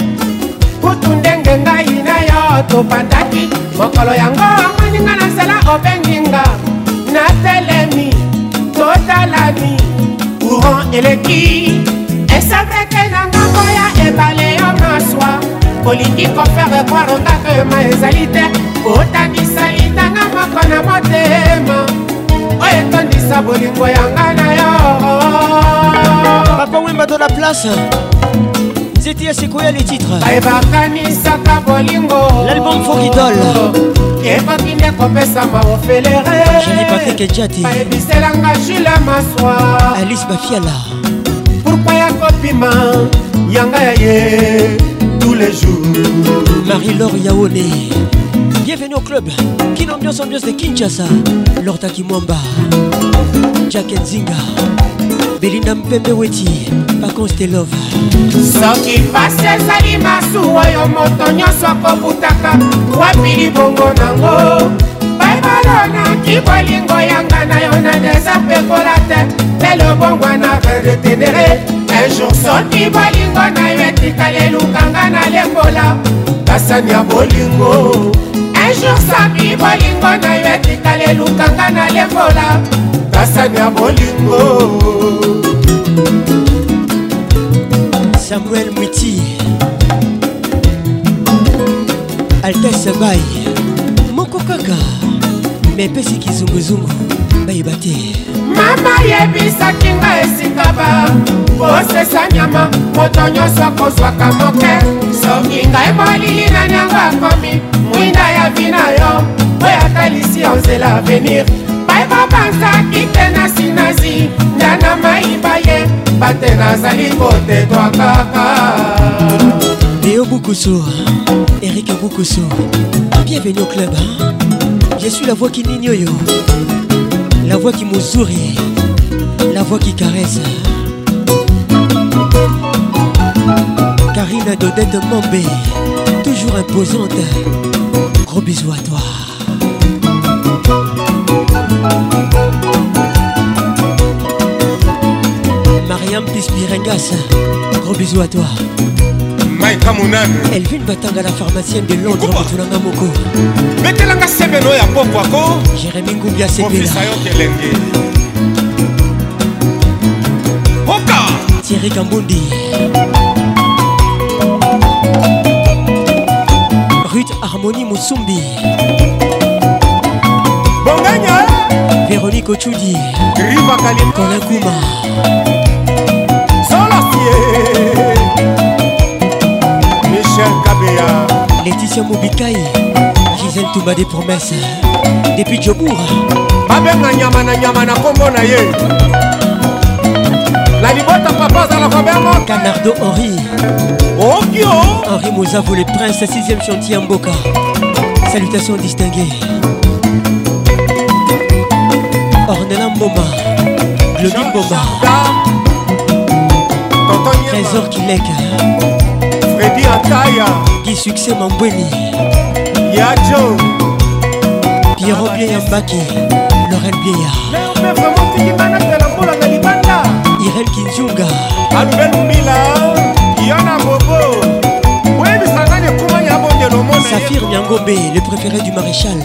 topataki mokolo yango omweninga na nzela obenginga natelemi totalani courant eleki esapeke nanga koya ebale yo maswa kolingi kofere kwaronga kema ezali te kotakisa litanga moko na motema oyo etondisa bolingo yanga na yo bakongwemba to la place Zeti Asekouya les titres ebakanisaka bolingo l'album je n'ai nde kopesama ofelere Julie Patrick Ejati bayebiselanga jula maswa Alice Bafiala pourkui ya kopima yanga ya ye tous les jours Marie-Laure Yaone Bienvenue au club Kin ambiance ambiance de Kinshasa Lorta Kimwamba Jack Nzinga Belinda Mpembe bakonse te love soki mpasi ezali masu oyo moto nyonso akobutaka wapi libongo nango baibalo naki bolingo yanga na yo na deza pekola te lelo bongwa na redetenere ejour soki bolingo na yo etikali elukanga na lembola basani ya bolingo ejour soki bolingo na yo etikali elukanga na lembola basani ya bolingo Samuel Mwiti Altesse Bay moko kaka me epesi kizunguzungu bayeba te mama yebisaki nga esika ba kosesa nyama moto nyonso akozwaka moke soki ngai molili nani yango akomi mwinda ya vi na yo oyo atalisi yo nzela avenir bayeba banzaki te na sinazi ndana mayiba ye bate nazali kotetwa kaka leo bukusu erik bukusu bienvenu au club je suis la voix qui nini oyo la voix qui mozuri la voix qui caresse Karina Dodette Mambé toujours imposante gros bisous à toi Myriam Pispirengasa, gros bisous à toi. Mike Amonan. Elvin Batanga, la pharmacienne de Londres, Boutulanga Moko. Betelanga Sebeno ya Pokwako. Jérémy Ngoubia Sebela. Oka. Thierry Kambundi. Ruth Harmonie Moussumbi. Bonganya. Véronique Ochudi. Riva Kalim. Colin Kouma. ye michel kabeya laetitia mobikai gisel tumba des promesses depuis jobour babenga nyama na nyama na nkombo na ye la libota papa azalaka bengo canardo ori okio henri mozavo le prince 6e chantier ya mboka salutation distinguée ornela mboma globi mboma trésor kilek fredi ataya di succès mambweni yajo piero ah, bieya mbaki lorel bieya irel kinzunga alubelumila yona bobo oyebisangani ekumani abondelo mona safir nyangombe le préféré du maréchal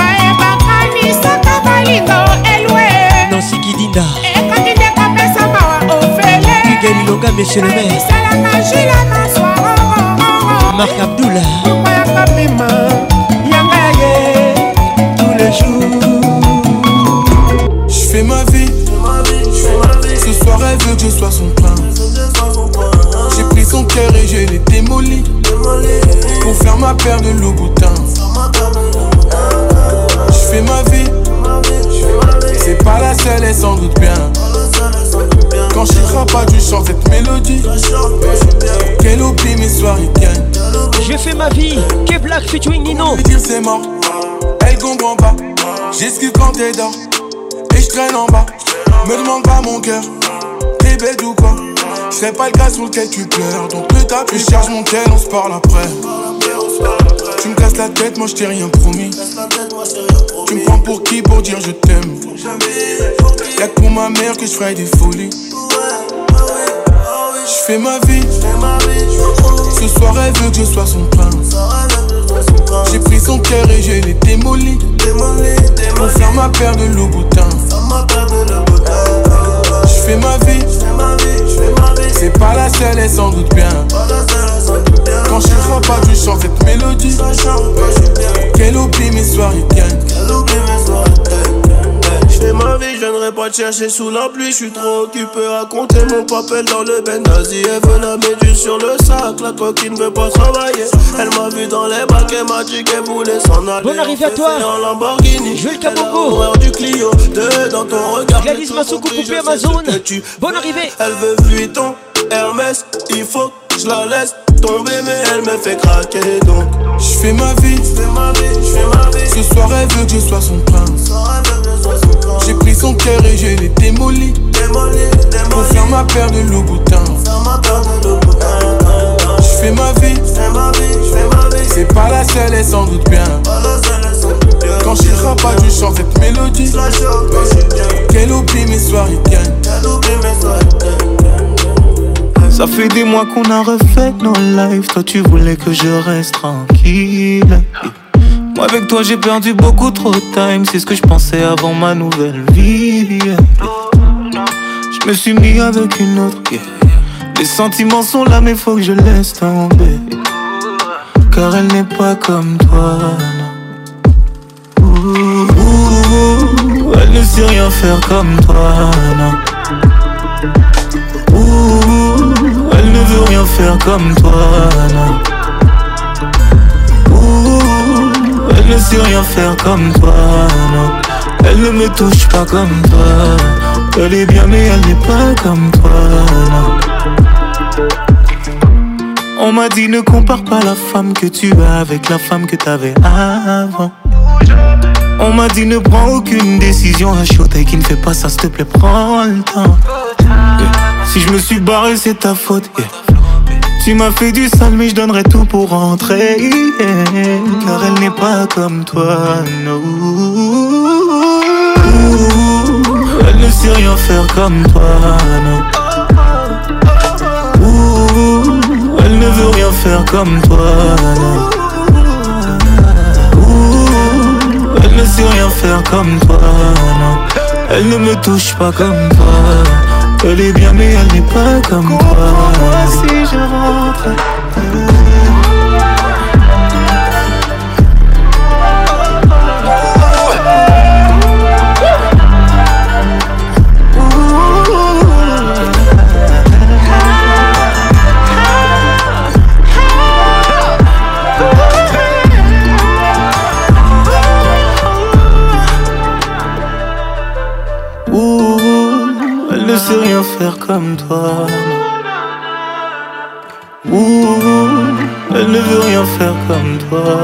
bayebakanisaka balingo elwe nansikidinda le maire Marc tous les jours Je fais ma vie Ce soir elle veut que je sois son pain J'ai pris son cœur et je l'ai démoli Pour faire ma paire de Louboutin Je fais ma vie C'est pas la seule et sans doute bien quand je pas du chant cette mélodie Qu'elle oublie mes soirées tiennes Je fais ma vie, que Black featuring Nino dire c'est mort, elle comprend pas J'esquive quand t'es dans Et je traîne en bas Me demande pas mon cœur T'es bête ou pas Je pas le cas sur lequel tu pleures Donc ne tape, je charge mon tel, on se parle après tu me casses la tête, moi je t'ai rien promis. Tu me prends pour qui pour dire je t'aime Y'a que pour ma mère que je ferai des folies. Je fais ma vie. Ce soir, elle veut que je sois son prince. J'ai pris son cœur et je l'ai démoli. Pour faire ma paire de Louboutin. Je fais ma vie. C'est pas la seule et sans doute bien. Quand je vois pas, du chant cette mélodie. Qu'elle oublie mes soirées Je J'fais ma vie, pas te chercher sous la pluie. J'suis trop occupé à compter mon papel dans le d'Asie Elle veut la méduse sur le sac, la coquine veut pas travailler. Elle m'a vu dans les bacs, elle m'a dit qu'elle voulait s'en aller. Bonne arrivée à toi. En Lamborghini. le Cabocco. du Clio. Deux dans ton regard. Gladys Massoukou, coupé Amazon. Bonne arrivée. Elle veut Vuitton, Hermès. Il faut que je la laisse tomber, mais elle me fait craquer donc. Je fais ma vie, je fais ma vie, je fais ma vie. Ce soir elle veut que je sois son prince. J'ai pris son cœur et je l'ai démoli. Pour faire ma paire de Louboutin. Je fais ma vie. C'est pas la seule et sans doute bien. Quand je pas, du chante cette mélodie. Qu'elle oublie mes soirées ça fait des mois qu'on a refait nos lives. Toi, tu voulais que je reste tranquille. Avec toi j'ai perdu beaucoup trop de time C'est ce que je pensais avant ma nouvelle vie Je me suis mis avec une autre Les sentiments sont là mais faut que je laisse tomber Car elle n'est pas comme toi Elle ne sait rien faire comme toi Elle ne veut rien faire comme toi Elle ne sait rien faire comme toi, non. Elle ne me touche pas comme toi. Elle est bien, mais elle n'est pas comme toi, non. On m'a dit ne compare pas la femme que tu as avec la femme que t'avais avant. On m'a dit ne prends aucune décision à chaud et qui ne fait pas ça, s'il te plaît, prends le temps. Si je me suis barré, c'est ta faute. Yeah. Tu m'as fait du sale, mais je donnerais tout pour rentrer. car elle n'est pas comme toi, Elle ne sait rien faire comme toi, elle ne veut rien faire comme toi, elle ne sait rien faire comme toi, Elle ne me touche pas comme toi. Elle est bien mais elle n'est pas comme moi. Moi si je rentre. comme toi. Ouh, elle ne veut rien faire comme toi.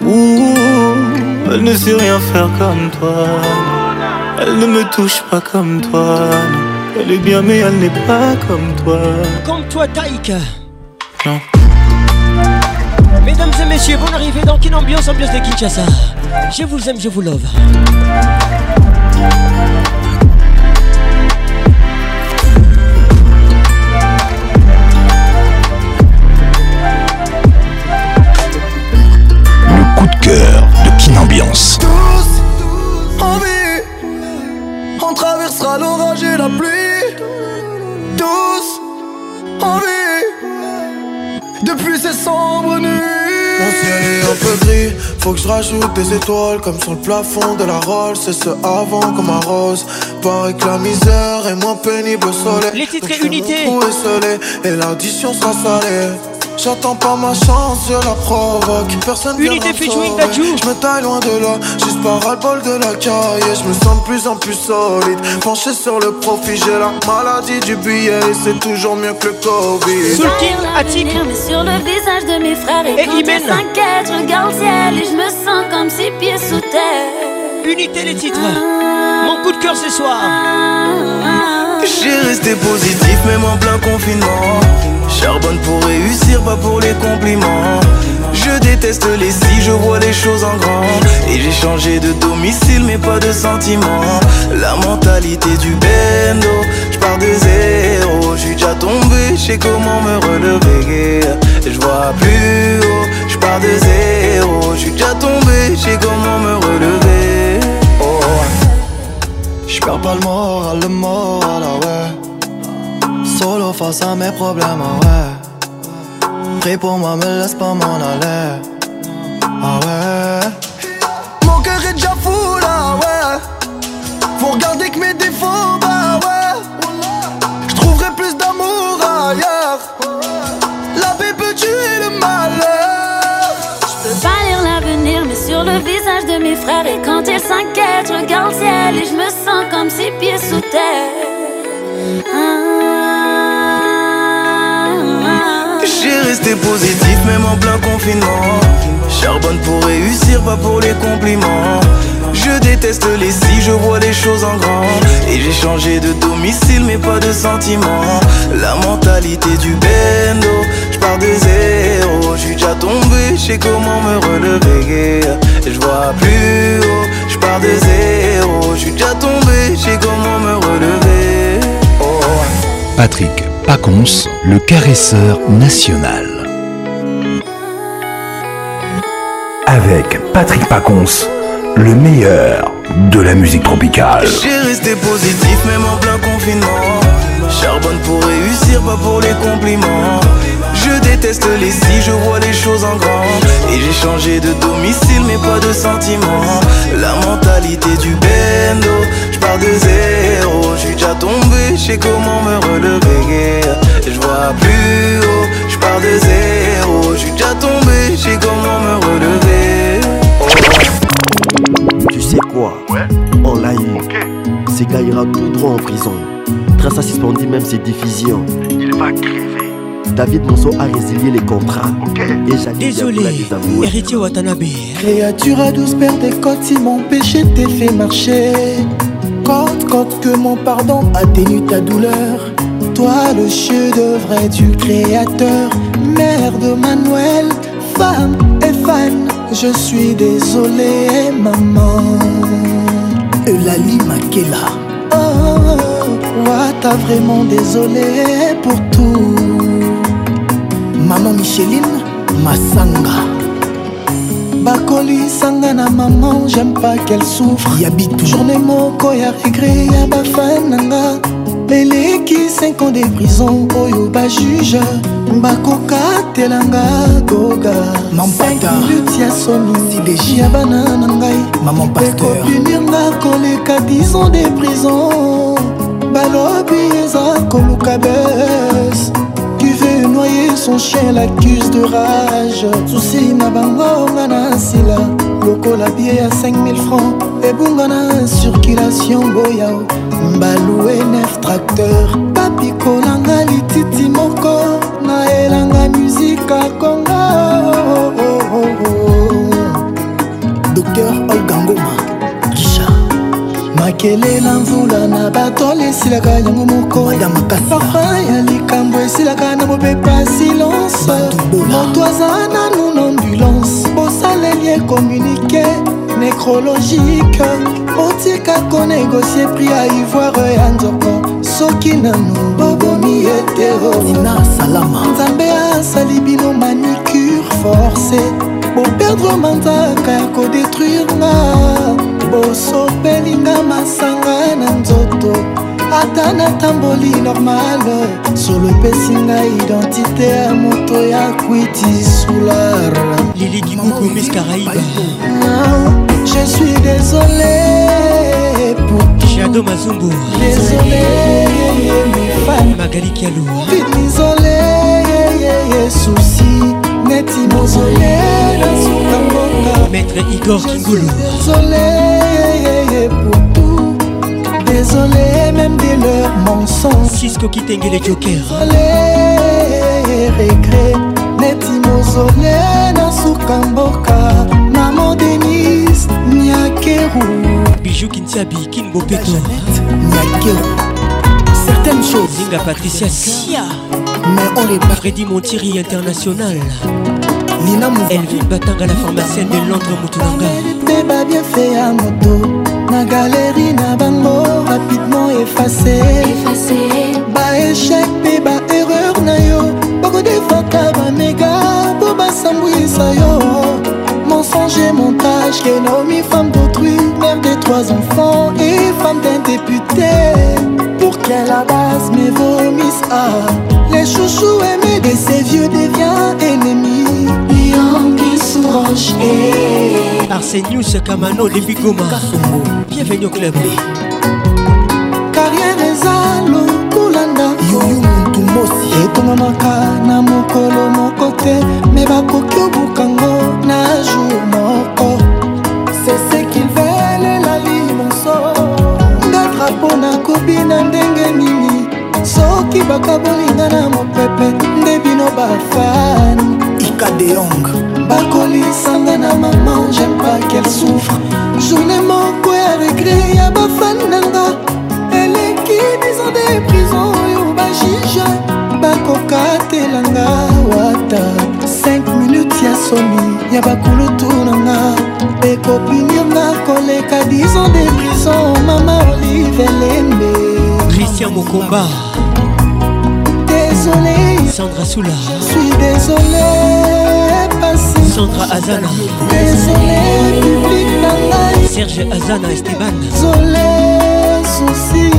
Ouh, elle ne sait rien faire comme toi. Elle ne me touche pas comme toi. Elle est bien, mais elle n'est pas comme toi. Comme toi, Taïka. Non. Mesdames et messieurs, bon arrivée dans une ambiance, ambiance de Kinshasa. Je vous aime, je vous love. une Ambiance. en on traversera l'orage et la pluie. Douce en depuis ces sombres nuits. Mon ciel est un peu gris, faut que je rajoute des étoiles Comme sur le plafond de la Rolls, c'est ce avant comme un rose Pareil que la misère est moins pénible au soleil Les titres et unités et, et l'addition sera salée J'attends pas ma chance, je la provoque. Personne Unité featuring Badou. Je me taille loin de là, juste par le bol de la caille. Je me sens de plus en plus solide. Penché sur le profit, j'ai la maladie du billet. c'est toujours mieux que le Covid. Soulkin, Atik. sur le visage de mes frères. Et, qui quand je regarde ciel et je me sens comme six pieds sous terre. Unité les titres. Ah, Mon coup de cœur ce soir. Ah, ah, j'ai resté positif, même en plein confinement. Charbonne pour réussir, pas pour les compliments. Je déteste les si, je vois les choses en grand. Et j'ai changé de domicile, mais pas de sentiment. La mentalité du bendo, je de zéro. J'suis déjà tombé, j'sais comment me relever. Je vois plus haut, je de zéro. J'suis déjà tombé, j'sais comment me relever. Oh. Je pas le moral, le moral, ah ouais solo face à mes problèmes, ah ouais. Prie pour moi, me laisse pas m'en aller, ah ouais. Mon cœur est déjà fou là, ouais. Faut regarder que mes défauts, bah ouais. J'trouverai plus d'amour ailleurs. La paix peut tuer le malheur. J'peux pas lire l'avenir, mais sur le visage de mes frères. Et quand ils s'inquiètent, regarde ciel et je me sens comme six pieds sous terre. Ah. J'ai resté positif même en plein confinement Charbonne pour réussir, pas pour les compliments Je déteste les si, je vois les choses en grand Et j'ai changé de domicile mais pas de sentiment La mentalité du bendo, j'pars de zéro Je suis déjà tombé, j'sais comment me relever Je vois plus haut, je pars de zéro Je déjà tombé, j'sais comment me relever oh. Patrick Pacons, le caresseur national. Avec Patrick Pacons, le meilleur de la musique tropicale. J'ai resté positif même en plein confinement. Charbonne pour réussir, pas pour les compliments déteste les si je vois les choses en grand Et j'ai changé de domicile mais pas de sentiment La mentalité du bendo Je pars de zéro J'suis déjà tombé Je comment me relever Je vois plus haut Je pars de zéro J'suis déjà tombé Je comment me relever Tu sais quoi ouais. On l'a eu c'est Ces tout droit en prison Trace à suspendu même ses diffusions Il va crever David Monso a résilié les contrats. Et Désolé, héritier Watanabe. Créature à douce père des côtes, si mon péché t'est fait marcher. Quand, quand que mon pardon atténue ta douleur. Toi, le chef vrai du créateur, mère de Manuel, femme et fan. Je suis désolé, maman. Eulali Makela. Oh, oh, oh, oh, t'as vraiment désolé pour tout. maman micheline masanga bakolisanga na maman j'aime pas qu'elle souffre yabi journée moko ya regret ya bafan nanga eleki 5 ans de prison oyo bajuge bakokatelanga koga minute ya soni sideji ya bana na ngai ekopinirnga koleka 10 ans de prison balobi eza koluka bese son chien l'accuse de rage susi na bango nga na sila lokola bie ya 5000 francs ebunga na circulation boyao mbalu enef tracteur papikolanga lititi moko naelanga musika konga docteur olgangoma makele na mvula na batole esilaka yango moko papa ya likambo esilaka na bobepa silence moto aza nanu na ambulance bosaleli ekomunike necrologique otika konegosie pri ya ivoire ya nzoko soki nanu bobomi eteonzambe asali bino manicure force boperdre manzaka ya kodetruire nga bosopelinga masanga na nzoto ata natamboli normale solo epesi ngai identité ya moto ya kwiti solar lilikimukumis caraïbe ah, je suis désolé pour jado mazungu désolé magali kialo isolé susi neti mozole na suka mboka maître igor kingulu désolé désolé pour tout Désolé même de leurs mensonges Cisco qui t'engue les jokers Désolé, regret neti mozole nasuka mboka na modenis nyakeru bijou kintiabi kinbopeto nyakeru certaines choses zinga patricia sia mais on les bat freddy montiri international Nina Elvin Batanga la pharmacienne de Londres Moutounanga Beba bien fait à moto na galeri na bango rapidement efase baeshek mpe baerreur na yo bakodefaka bamega mpo basambwisa yo mensonge et montage Kenomi, femme d'autrui, mère des trois enfants et femme d'un député Pour qu'elle abase mes vomisse ah Les chouchous aimés de ces vieux deviennent ennemis qui et Arsenius Kamano Levi Goma Bienvenue au club Carrière eza lokulanda yoyo motu mosi etongomaka na mokolo moko te me bakoki obukango na jour moko c'est ce qu'il veulent la limonso ngatra mpo nakobi na ndenge nini soki bakabolinga na mopepe nde bino bafani kaka de yong bakolisanga na mama jaime pas qu'elle souffre journée moko ya regre ya bafan nanga eleki disande prison oyo bajije bakokatelanga wata 5 minutes ya soni ya bakulutu nanga ekopinirna koleka disande prison mama olive lembe christian mokomba désolé Sandra Soula Je Suis désolé passé Sandra Azana Désolé public nangai Serge Azana Esteban Désolé souci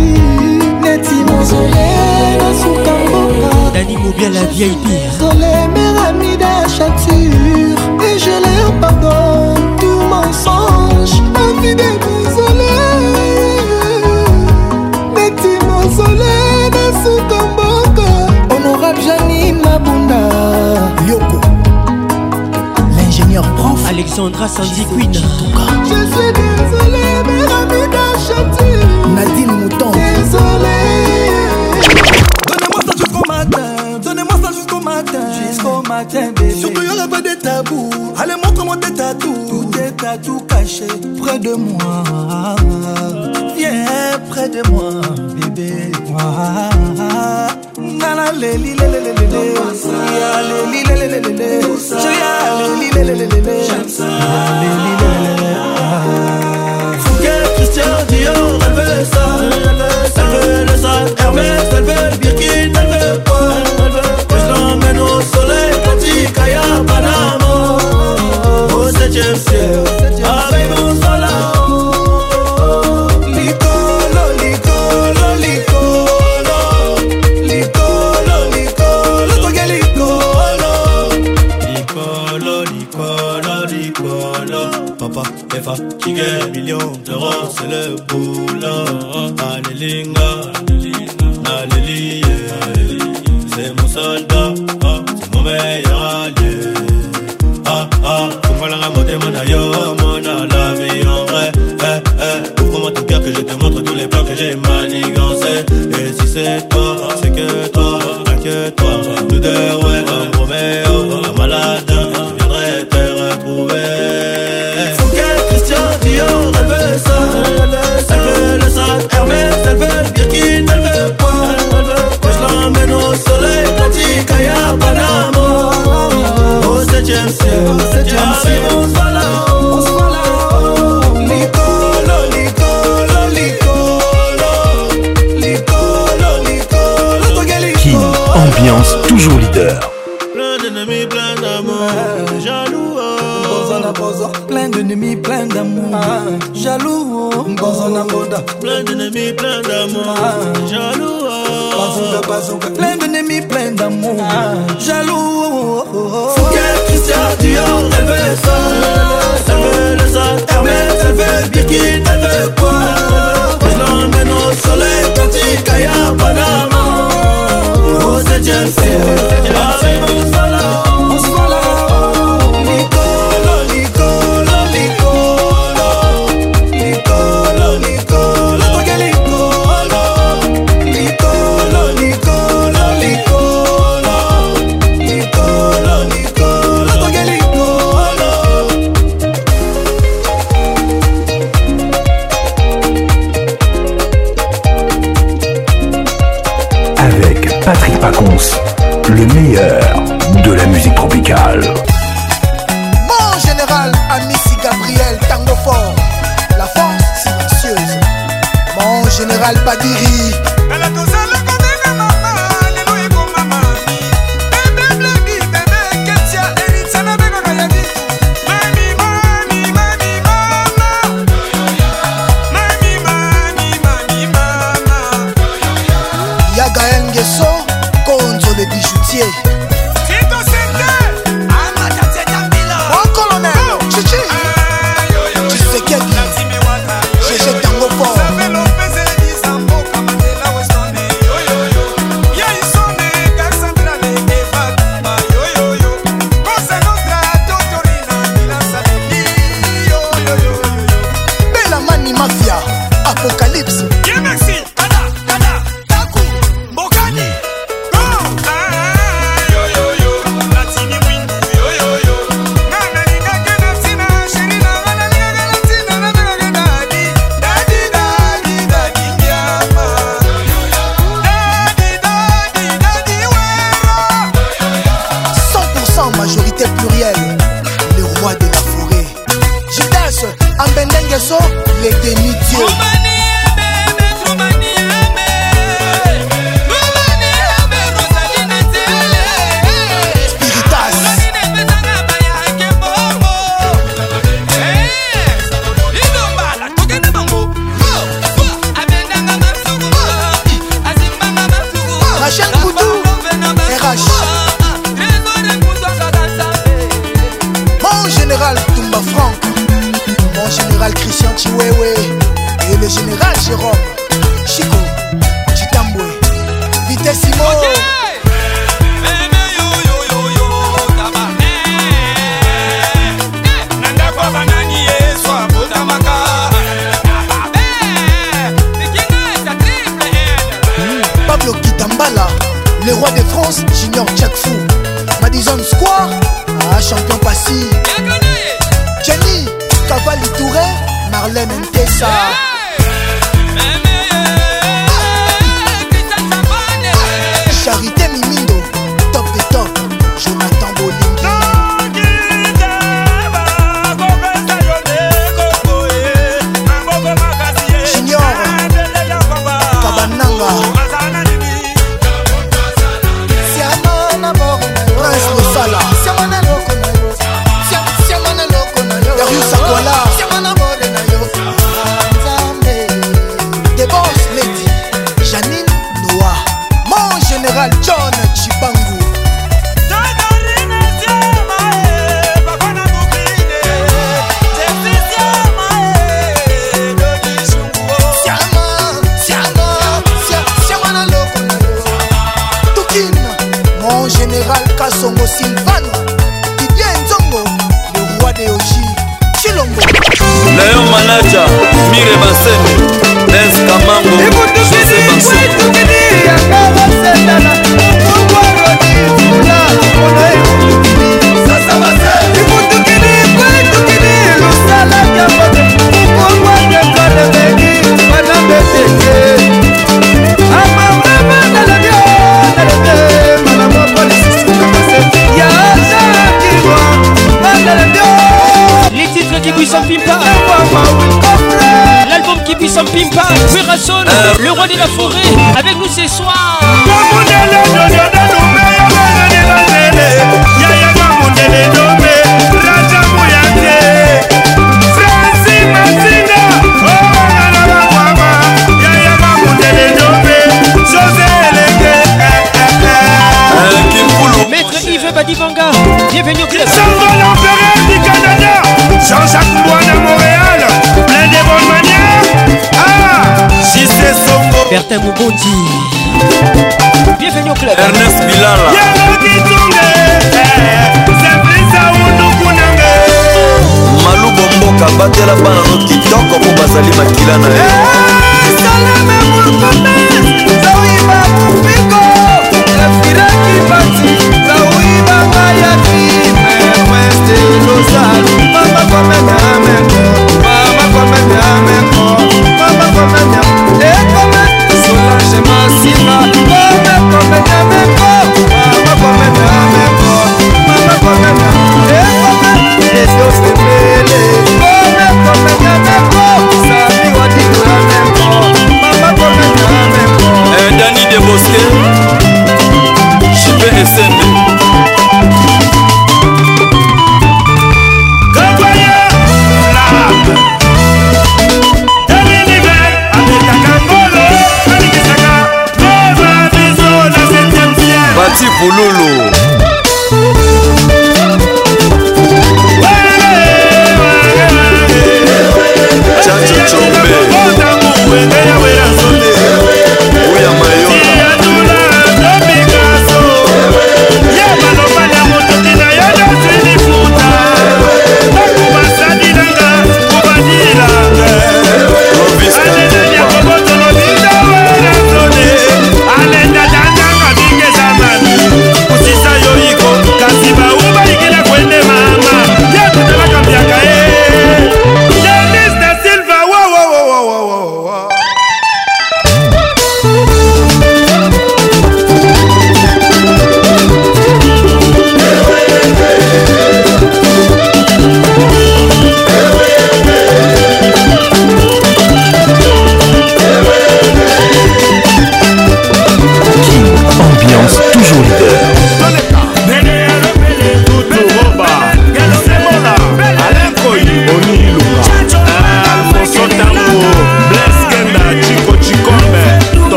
Neti mozolé nasuka soukamboka. Dani Moubia la vieille pire Désolé mes amis d'achature Et je leur pardonne tout mensonge Envie de m'isoler Neti mozolé soukamboka. Abjani Mabunda Yoko L'ingénieur prof Alexandra Sandy Queen Je suis désolé Méramida Chati Nadine Mouton Désolé Donnez-moi ça jusqu'au matin Donnez-moi ça jusqu'au matin Jusqu'au matin bébé Surtout y'aura pas de tabou Allez montre-moi tes tatous Tout tes tatous cachés près de moi Viens près de moi bébé moi Fouquet, Christian elle veut ça Elle veut le Hermès, elle veut Birkin, elle veut je l'emmène au soleil, Kaya toujours leader. Plein d'ennemis, plein d'amour, euh. jaloux. Oh. Plein d'ennemis, plein d'amour, ah. jaloux. Oh. Plein d'ennemis, plein d'amour, ah. jaloux. Oh. Plein d'ennemis, plein d'amour, ah. jaloux. Fouquet, Christian Dior, elle veut ça. Elle veut le ça, Hermès, elle veut Birkin, elle veut quoi? Je l'emmène au soleil, petit Kayaba. Vemos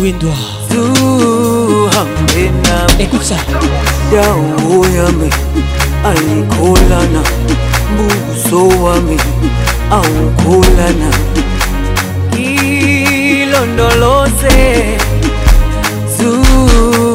windwa écoute ça dao yami alikolana mbuso wami aukolana ilondoloze zuu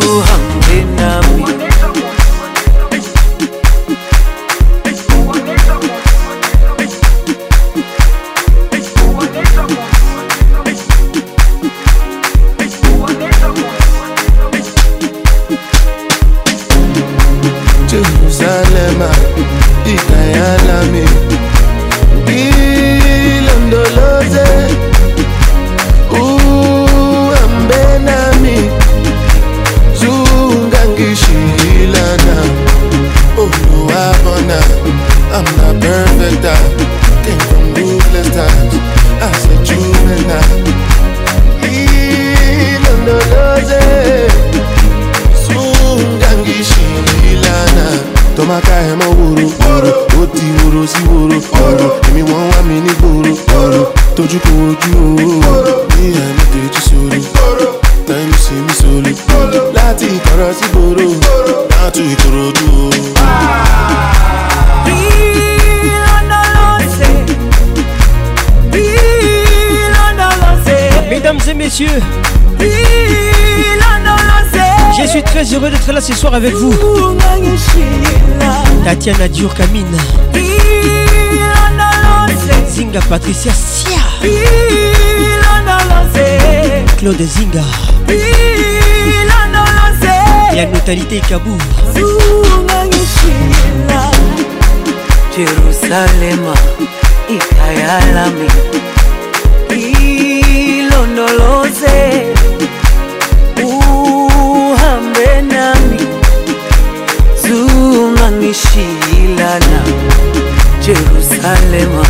d'être là ce soir avec vous. Tatiana Dior Zinga Patricia Sia. Claude Zinga. La totalité Kabou. ikayalami nishilana Jerusalema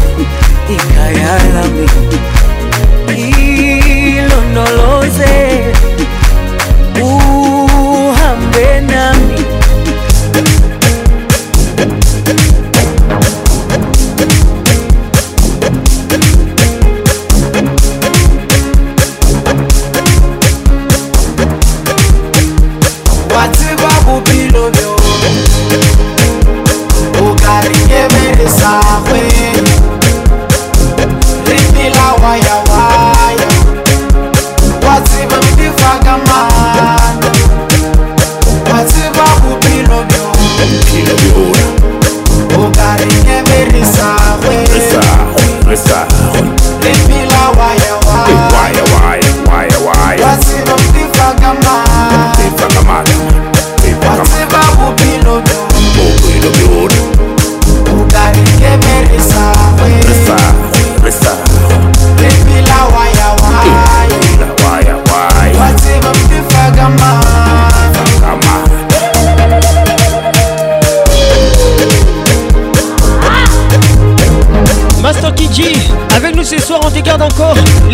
ikayalami ilondoloze uhambene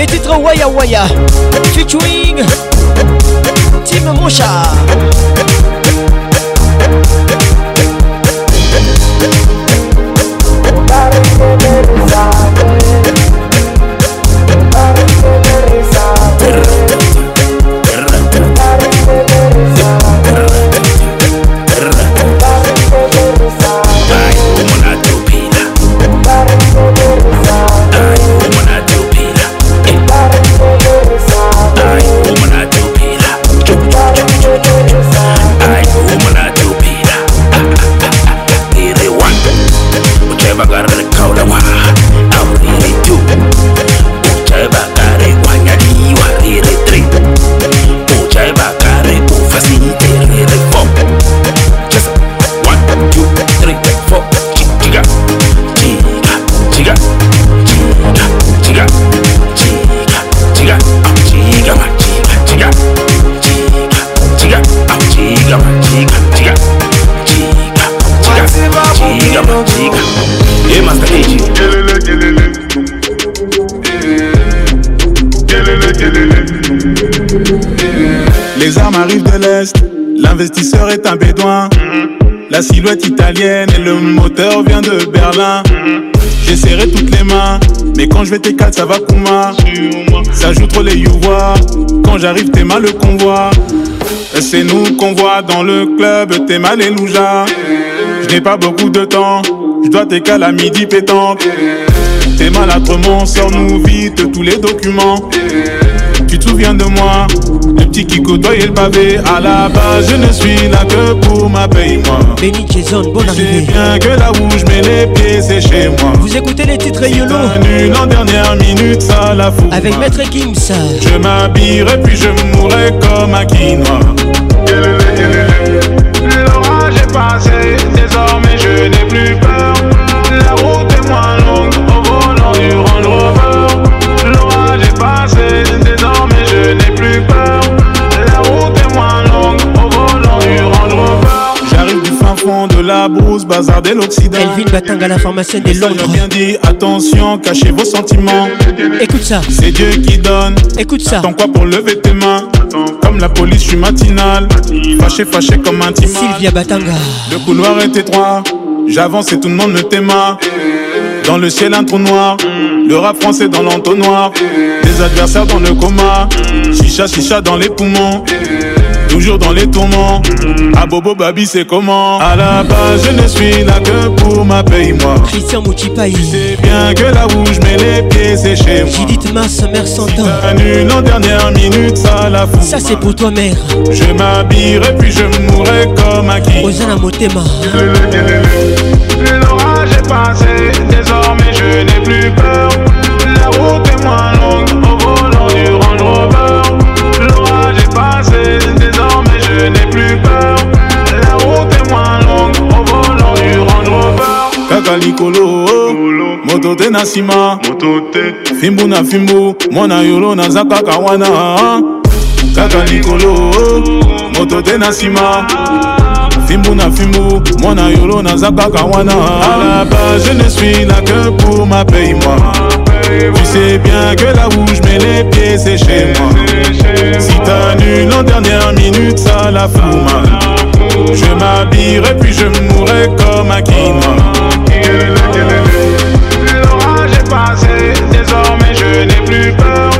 les titres Waya Waya featuring Tim Mosha. un bédouin. La silhouette italienne et le moteur vient de Berlin. J'ai serré toutes les mains, mais quand je vais tes ça va pour Ça joue trop les youvois, quand j'arrive t'es mal le convoi. C'est nous qu'on voit dans le club, t'es mal et louja. Je n'ai pas beaucoup de temps, je dois tes à midi pétanque. T'es mal à sors-nous vite tous les documents tu te souviens de moi Le petit qui côtoyait le pavé À la base je ne suis là que pour ma paye moi Béni bien que là où je mets les pieds c'est chez moi Vous écoutez les titres YOLO Nul en dernière minute ça la fout Avec Maître kimsa Je m'habillerai puis je mourrai comme un quinoa L'orage est passé Désormais je n'ai plus peur La route est moins n'ai plus peur. La route est moins longue au volant du J'arrive du fin fond de la brousse, bazar de l'Occident. Elvin Batanga, la formation des Londres. bien dit, attention, cachez vos sentiments. Écoute ça. C'est Dieu qui donne. Écoute ça. Attends quoi pour lever tes mains Comme la police, je suis matinal. Fâché, fâché comme un timide. Sylvia Batanga. Le couloir est étroit. J'avance et tout le monde me téma. Dans le ciel, un trou noir. Le rap français dans l'entonnoir. Des adversaires dans le coma. Chicha, chicha dans les poumons. Toujours dans les tourments. À ah, Bobo Babi, c'est comment À la base, je ne suis là que pour ma paye, moi. Christian Moutipaï. Tu sais bien que là où je mets les pieds, c'est chez moi. Judith somme mère s'entend en dernière minute, ça la fout. Ça, c'est pour toi, mère. Je m'habillerai, puis je mourrai comme acquis. qui. Motema. fois j'ai passé, désormais je n'ai plus peur. La route est moins longue au volant du Range Rover. L'orage est passé, désormais je n'ai plus peur. La route est moins longue au volant du Range Rover. Kaka Nicolo, moto te na nsima, fimbu na fimbu, mwana yolo naza kaka wana. Kaka Nicolo, moto te na nsima. fimbu na base na je ne suis là que pour ma paye moi tu sais bien que là où je mets les pieds c'est chez moi Si t'annules en dernière minute ça la fout mal Je m'habillerai puis je mourrai comme un quinoa L'orage est passé, désormais je n'ai plus peur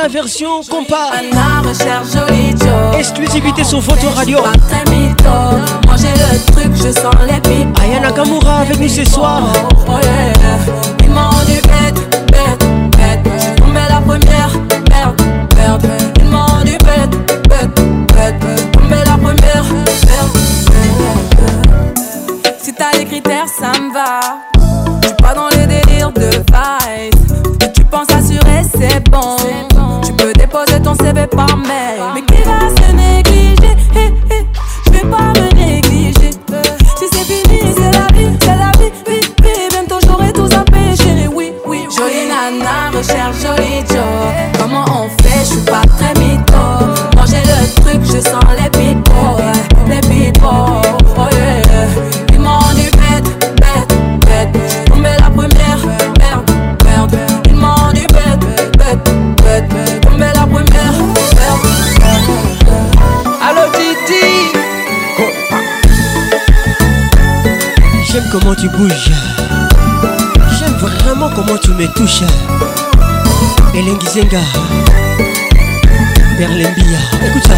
Une version compas. Exclusivité sur photo radio. Ayana Kamura avec nous ce soir. Oh, tu bouges J'aime vraiment comment tu me touches Elengizenga Berlembia Écoute ça,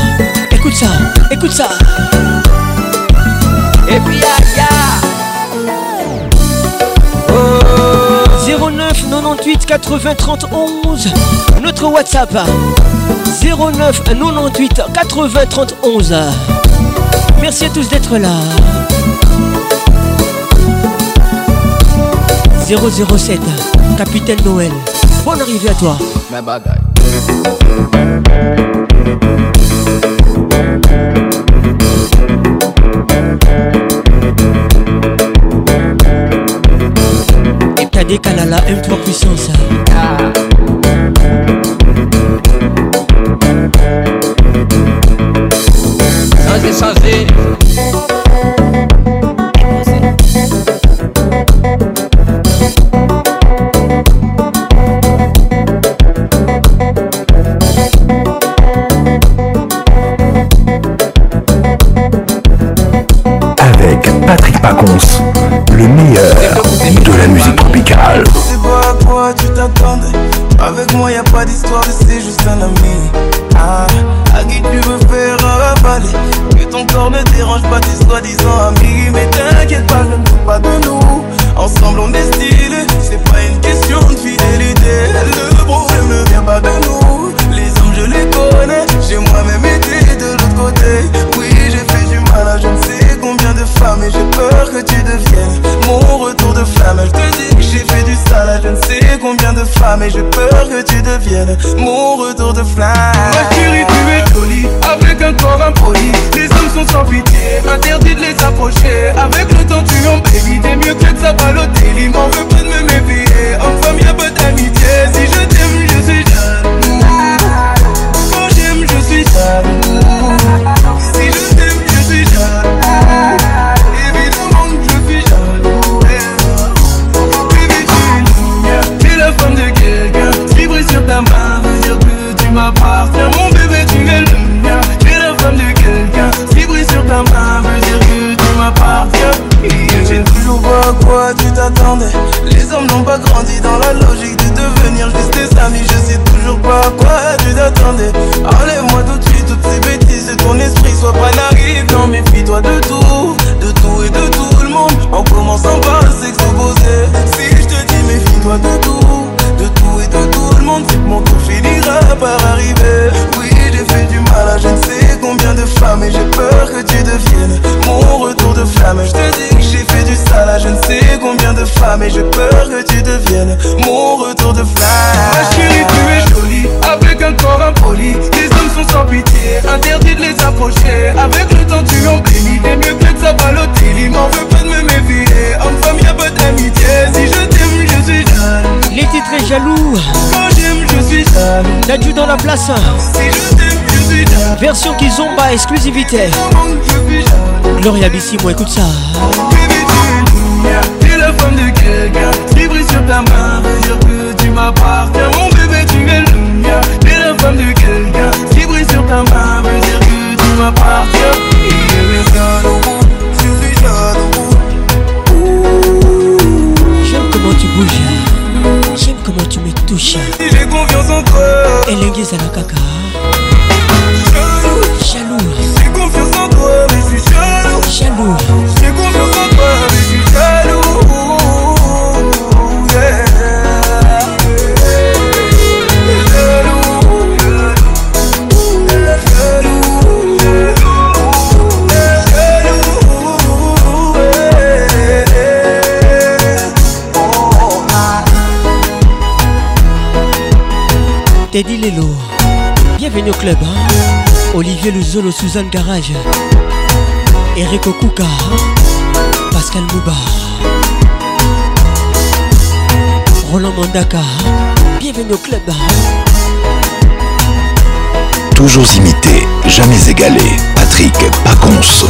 écoute ça, écoute ça Et puis ya 09 98 80 31 Notre Whatsapp 09 98 80 11 Merci à tous d'être là 007 Capitaine Noël Bonne arrivée à toi Ma bagaille Et t'as des la M3 puissance Pacons, le meilleur de la musique tropicale. sais pas à quoi tu t'attendais. Avec moi, y'a a pas d'histoire, c'est juste un ami. Ah, à qui tu veux faire avaler Que ton corps ne dérange pas tes soi-disant Mon retour de flamme place. Version qu'ils ont pas exclusivité. Gloria Bissimo, écoute ça. Tu es la femme de quelqu'un qui brille sur ta main, veut dire que tu m'appartiens. Mon bébé, tu es le mien. Tu es la femme de quelqu'un qui brille sur ta main, veut dire que tu m'appartiens. touche elengi ezala kaka jaloux Club, Olivier Luzolo, Suzanne Garage, Eric Okuka, Pascal Mouba, Roland Mandaka, bienvenue au club. Toujours imité, jamais égalé, Patrick Pacons.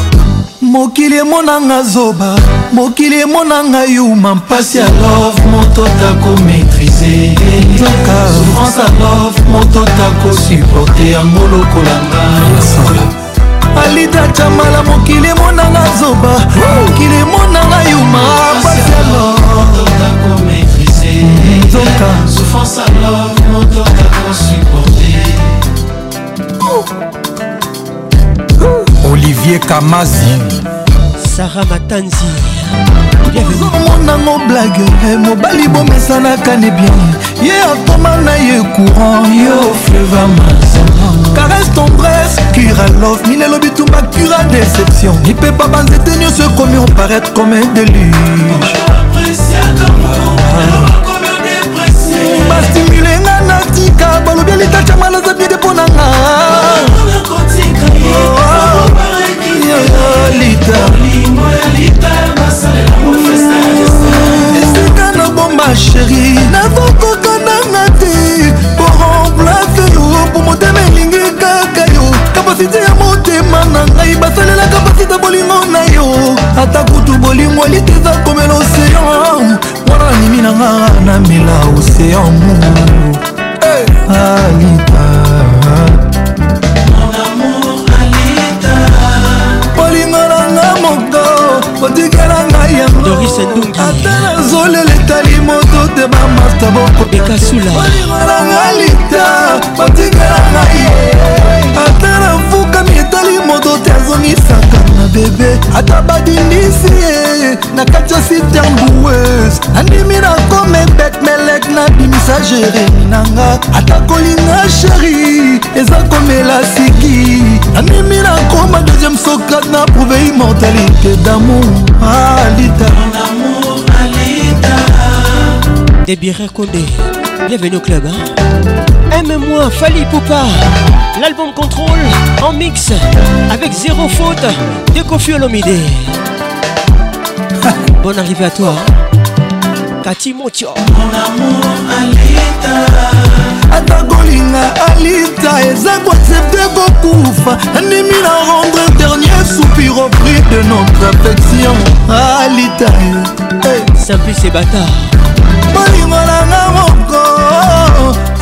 mokili emonanga zoba mokili emonanga yuma mpasi ya love moto tako endoka france alof moto takosuporte yango lokolanga alida camala mokili emonanga zoba mokili emonanga yuma pasi alo olivier kamazi sara matanzi ozomonango blage eh, mobali bomesanaka ne bien ye atoma na ye courant yo fleva mazama caresse tendresse curalof minelo bitumba cura déception mipepa banzete nyonso ekomi oparaître comme un déluge bastimule nga na tika balobi elitatiamanaza bide mpo na nga oh, ah. esika nabomba sheri nakokoka nanga te poremplace yo po motema elingi kaka yo kapasite ya motema na ngai basalela kapasite bolingo na yo ata kutu bolingo eliteza komela oseyan wana nanimi nanga namela oseyan mu alita ndungi ata nazolela etali moto te bamarta bokoekasulaolingananga lita batingalanga ye ata nafukami etali moto te azongisaka bebe ata badindisi na kati ya sitambues nandimi na komebet melek nabimisa jeremi nanga ata kolinga sheri eza komela siki nandimi na koma deuxième sokat na prouve immortalité damour ah, alita debire kode Bienvenue au club. Hein Aime-moi, Fali Poupa. L'album Contrôle en mix avec zéro faute de Kofi Olomide. Bonne arrivée à toi. Kati hein. Motio. Mon amour, Alita. ata Golina alita eza koaccepte kokufa andimi na rendre dernier soupir au prix de notre affection alita simplice et bâtard bolingo nanga moko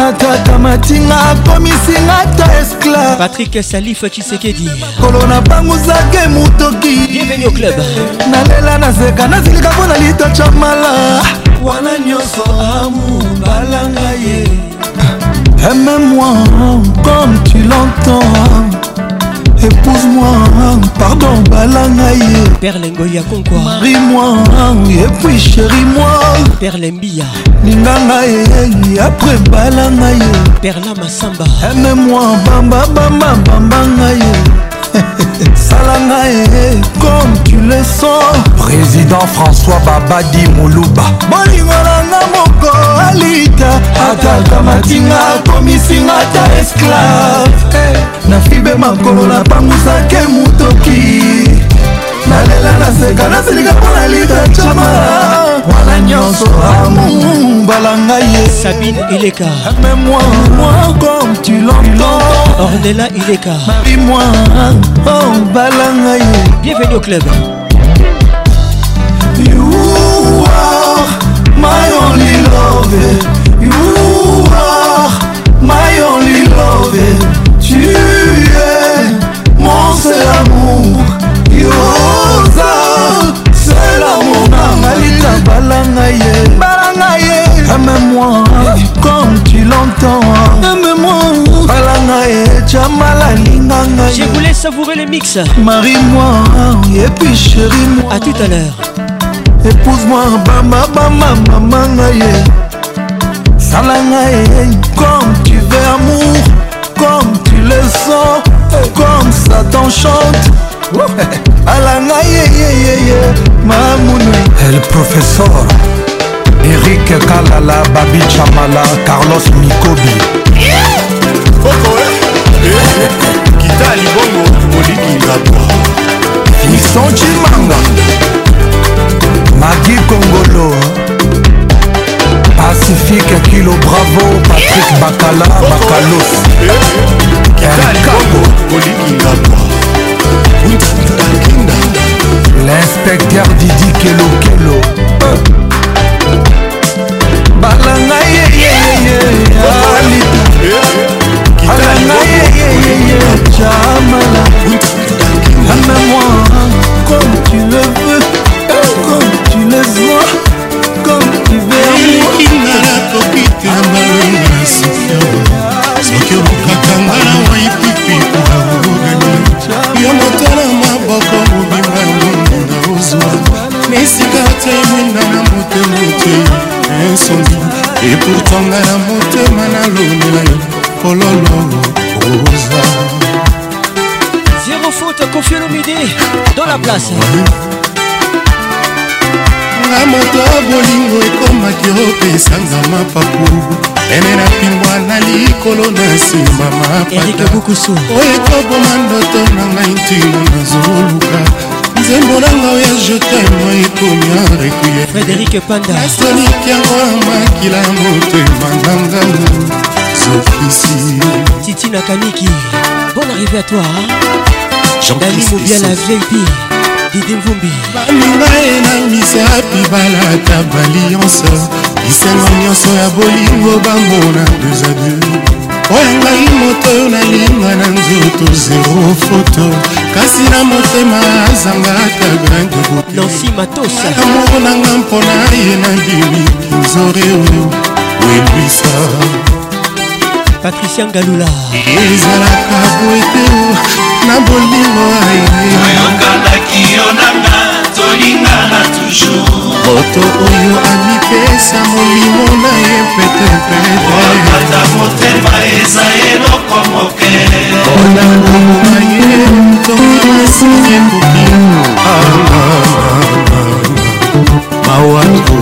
akakamatinga akomisinga ta esclave patrik salifa chisekedi kolo napangusaka emutoki nalela nazeka nazilika mpo na litocha mala wana nyonso amubalanga ye aime moi comme tu l'entends épouse-moi pardon balanga ye perlengo ya konkwa ris-moi et puis chéris-moi perlembia linganga ye après balanga ye perla masamba aime-moi bamba bamba bambanga ye sala ngai comme tu le sens président françois babadi moluba bolingo nanga moko alita ataka matinga akomisinga ta esclave eh, nafibe makolo napangusake motoki nalela naseka nasilika mpo na lida cama wana nyonso amumbala ngai ye sabine ileka amemoi moi comme tu l'entends ordela ileka marie-moi ombala oh, ngai ye bienvenue au club you are my only love you are my only love tu es mon seul amour yoza sela monanga litaba longtemps balanga ejamala linga ngai je voulais savourer le mix marie moi et puis chéri moi à tout à l'heure épouse moi bama bama mama ngai sala ngai comme tu veux amour comme tu le sens comme ça t'enchante alanga yeyeyeye mamunoi el professeur erik kalala babi chamala carlos mikobi kita eh? eh, libongo olikingabwa ison cimanga magi kongolo pacifique kilo bravo patrik bakala bakalos eh? elkango olikingabwa l'inspecteur didi kelokelo kelo. na ngai alita esoli eportanga na motema nalonela yo pololo oza zéro faute confie l'omidé dans la place na moto bolingo ekomaki opesanga mapapu ene na pimbwa na likolo na nsima mapata oyo ekoboma ndoto na ngai ntina nazoluka nzembolanga oyo jetema ekomi arekuye frédérik pandatoliki yango amakila motema nganga zokisi titi na kaniki bonne arrivé à toi dali mobiala vip didi mvumbi baninga ye na misapi balata balionse bisengo nyonso ya bolingo bambona deux a deux oyo ngai moto oyo nalinga na nzoto zero foto kasi na motema azangaka grain de botelansi matosa amour nanga mpona ye nabimi kinzore welwisa patricia ngalula ezalaka boete na bolingo ayekandaki yo nanga tolingana toujours moto oyo amipesa molimo na ye petepetata motema eza eloko moke mpona nguma ye tomasini ekoki mawatu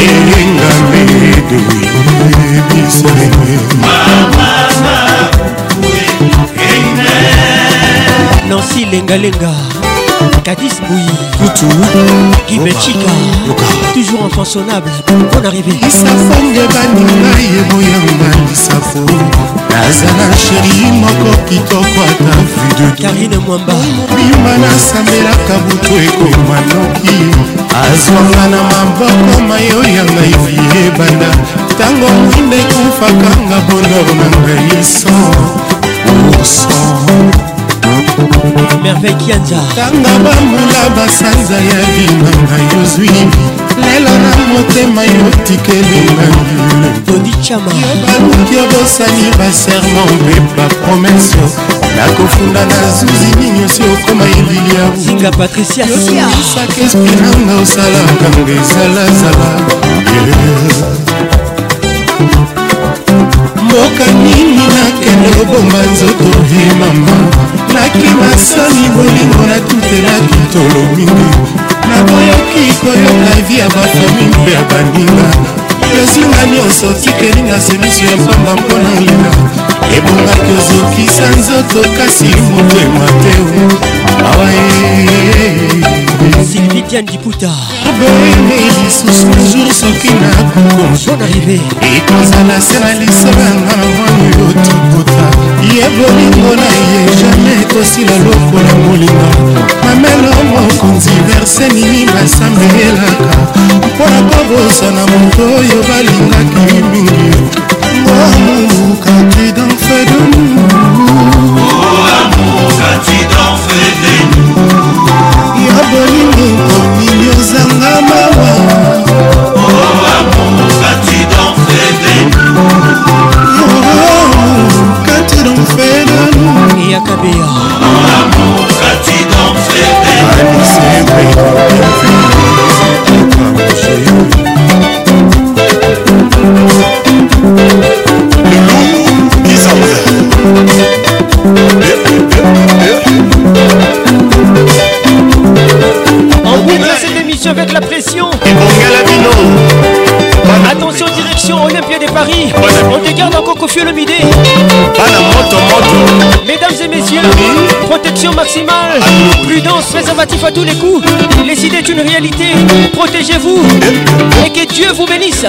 elinga medoyebisoe nancy lengalenga kadis bouyi gibechika toujours infansonnable bon arrivé isafonge bandima yeboyangbandisafo nazala sheri moko kitoko ata fide karine mwamba mobima nasambelaka butu ekoma noki azwanga na maboko mayo ya ngai viyebanda ntango mwinde ekufakanga bondor na ngai so oso merveille kianja ntango bambula basanza ya binanga yozwi lelo na motema yotikelinga todichama baluki obosani basermo mpe bapromese nakofunda na zuzi nini osi okoma elili yazinga patriciayomisaka espinanga osalaka ngo ezalazala mboka nini nakende obomba nzoto e mama naki masoni bolingo natutelaki tolo mingi naboyoki koyoka evi ya bafami mpe ya baninga yosinga nyonso tikelinga solution ya pamba mpona lela ebongaki ozokisa nzoto kasi motema te awa eh, eh, eh. sylvie diane diputa bon arrivé ekozala se na lisolo yanga na mwana yo tokota ye bolingo na ye jamai ekosila lokola molinga mamelo mokonzi verse nini basambelelaka mpona kobosana moto oyo balingaki mingi amukati danfe de amour On bouillant cette émission avec la pression Attention direction Olympia des Paris On dégarde en coco le midi Mesdames et messieurs, protection maximale, prudence, préservatif à tous les coups. Les idées d'une une réalité, protégez-vous et que Dieu vous bénisse.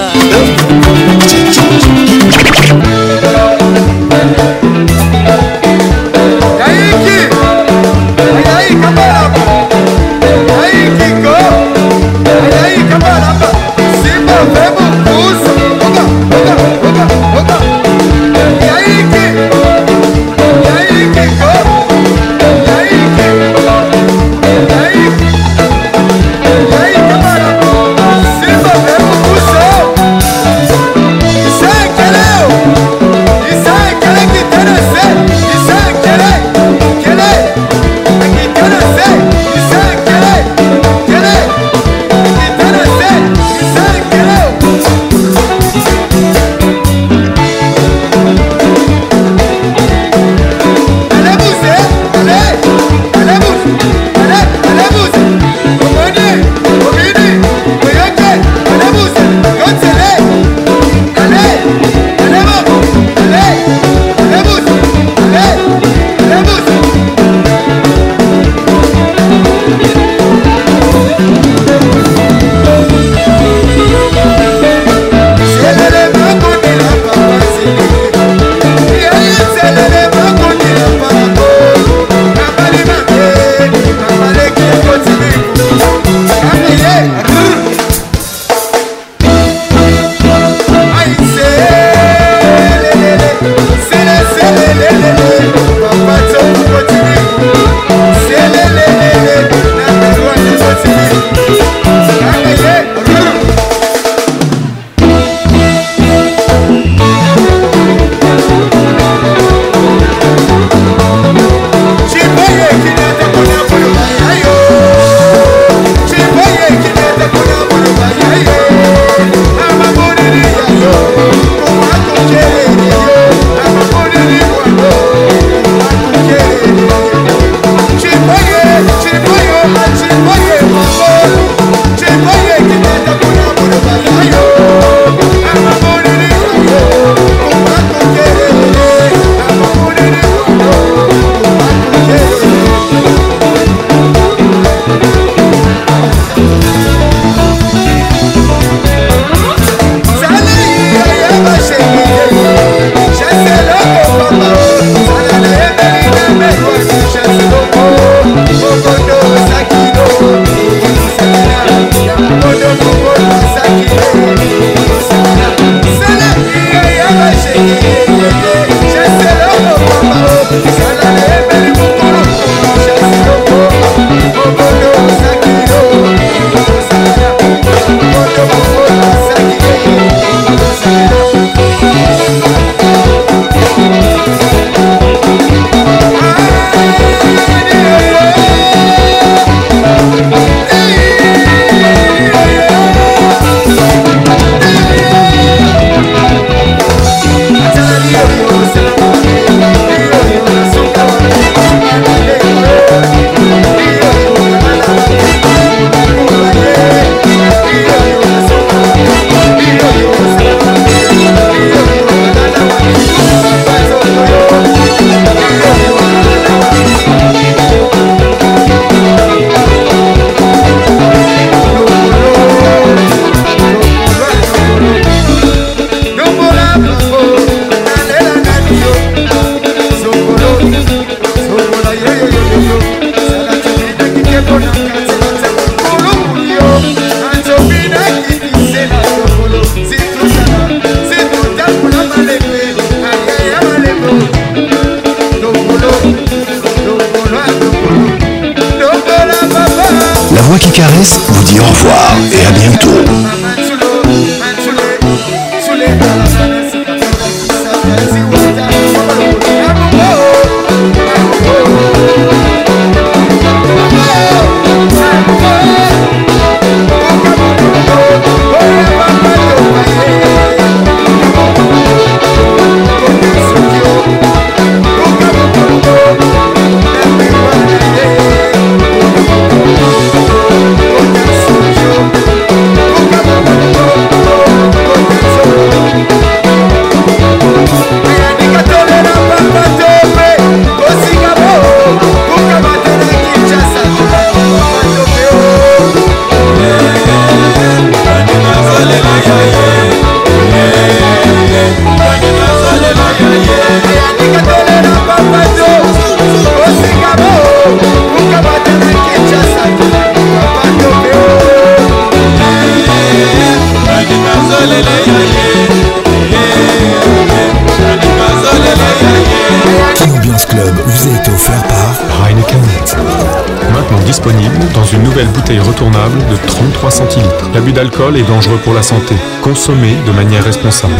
retournable de 33 centilitres. L'abus d'alcool est dangereux pour la santé. Consommez de manière responsable.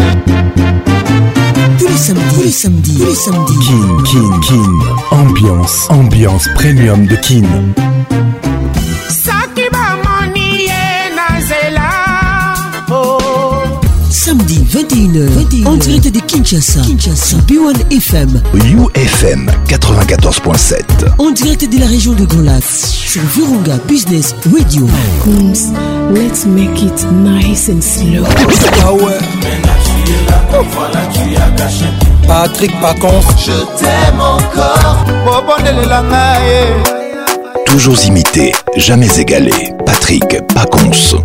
Tous les samedis, tous les Kin, Kin, Kin. Ambiance, ambiance premium de Kin. Oh. Samedi 21h, 21h, en direct de Kinshasa, Kinshasa, B1 FM, UFM 94.7, en direct de la région de Golas. sur Virunga Business Radio. Coons, let's make it nice and slow. Ah Patrick Pacons. Je t'aime encore. Toujours imité, jamais égalé. Patrick Pacons.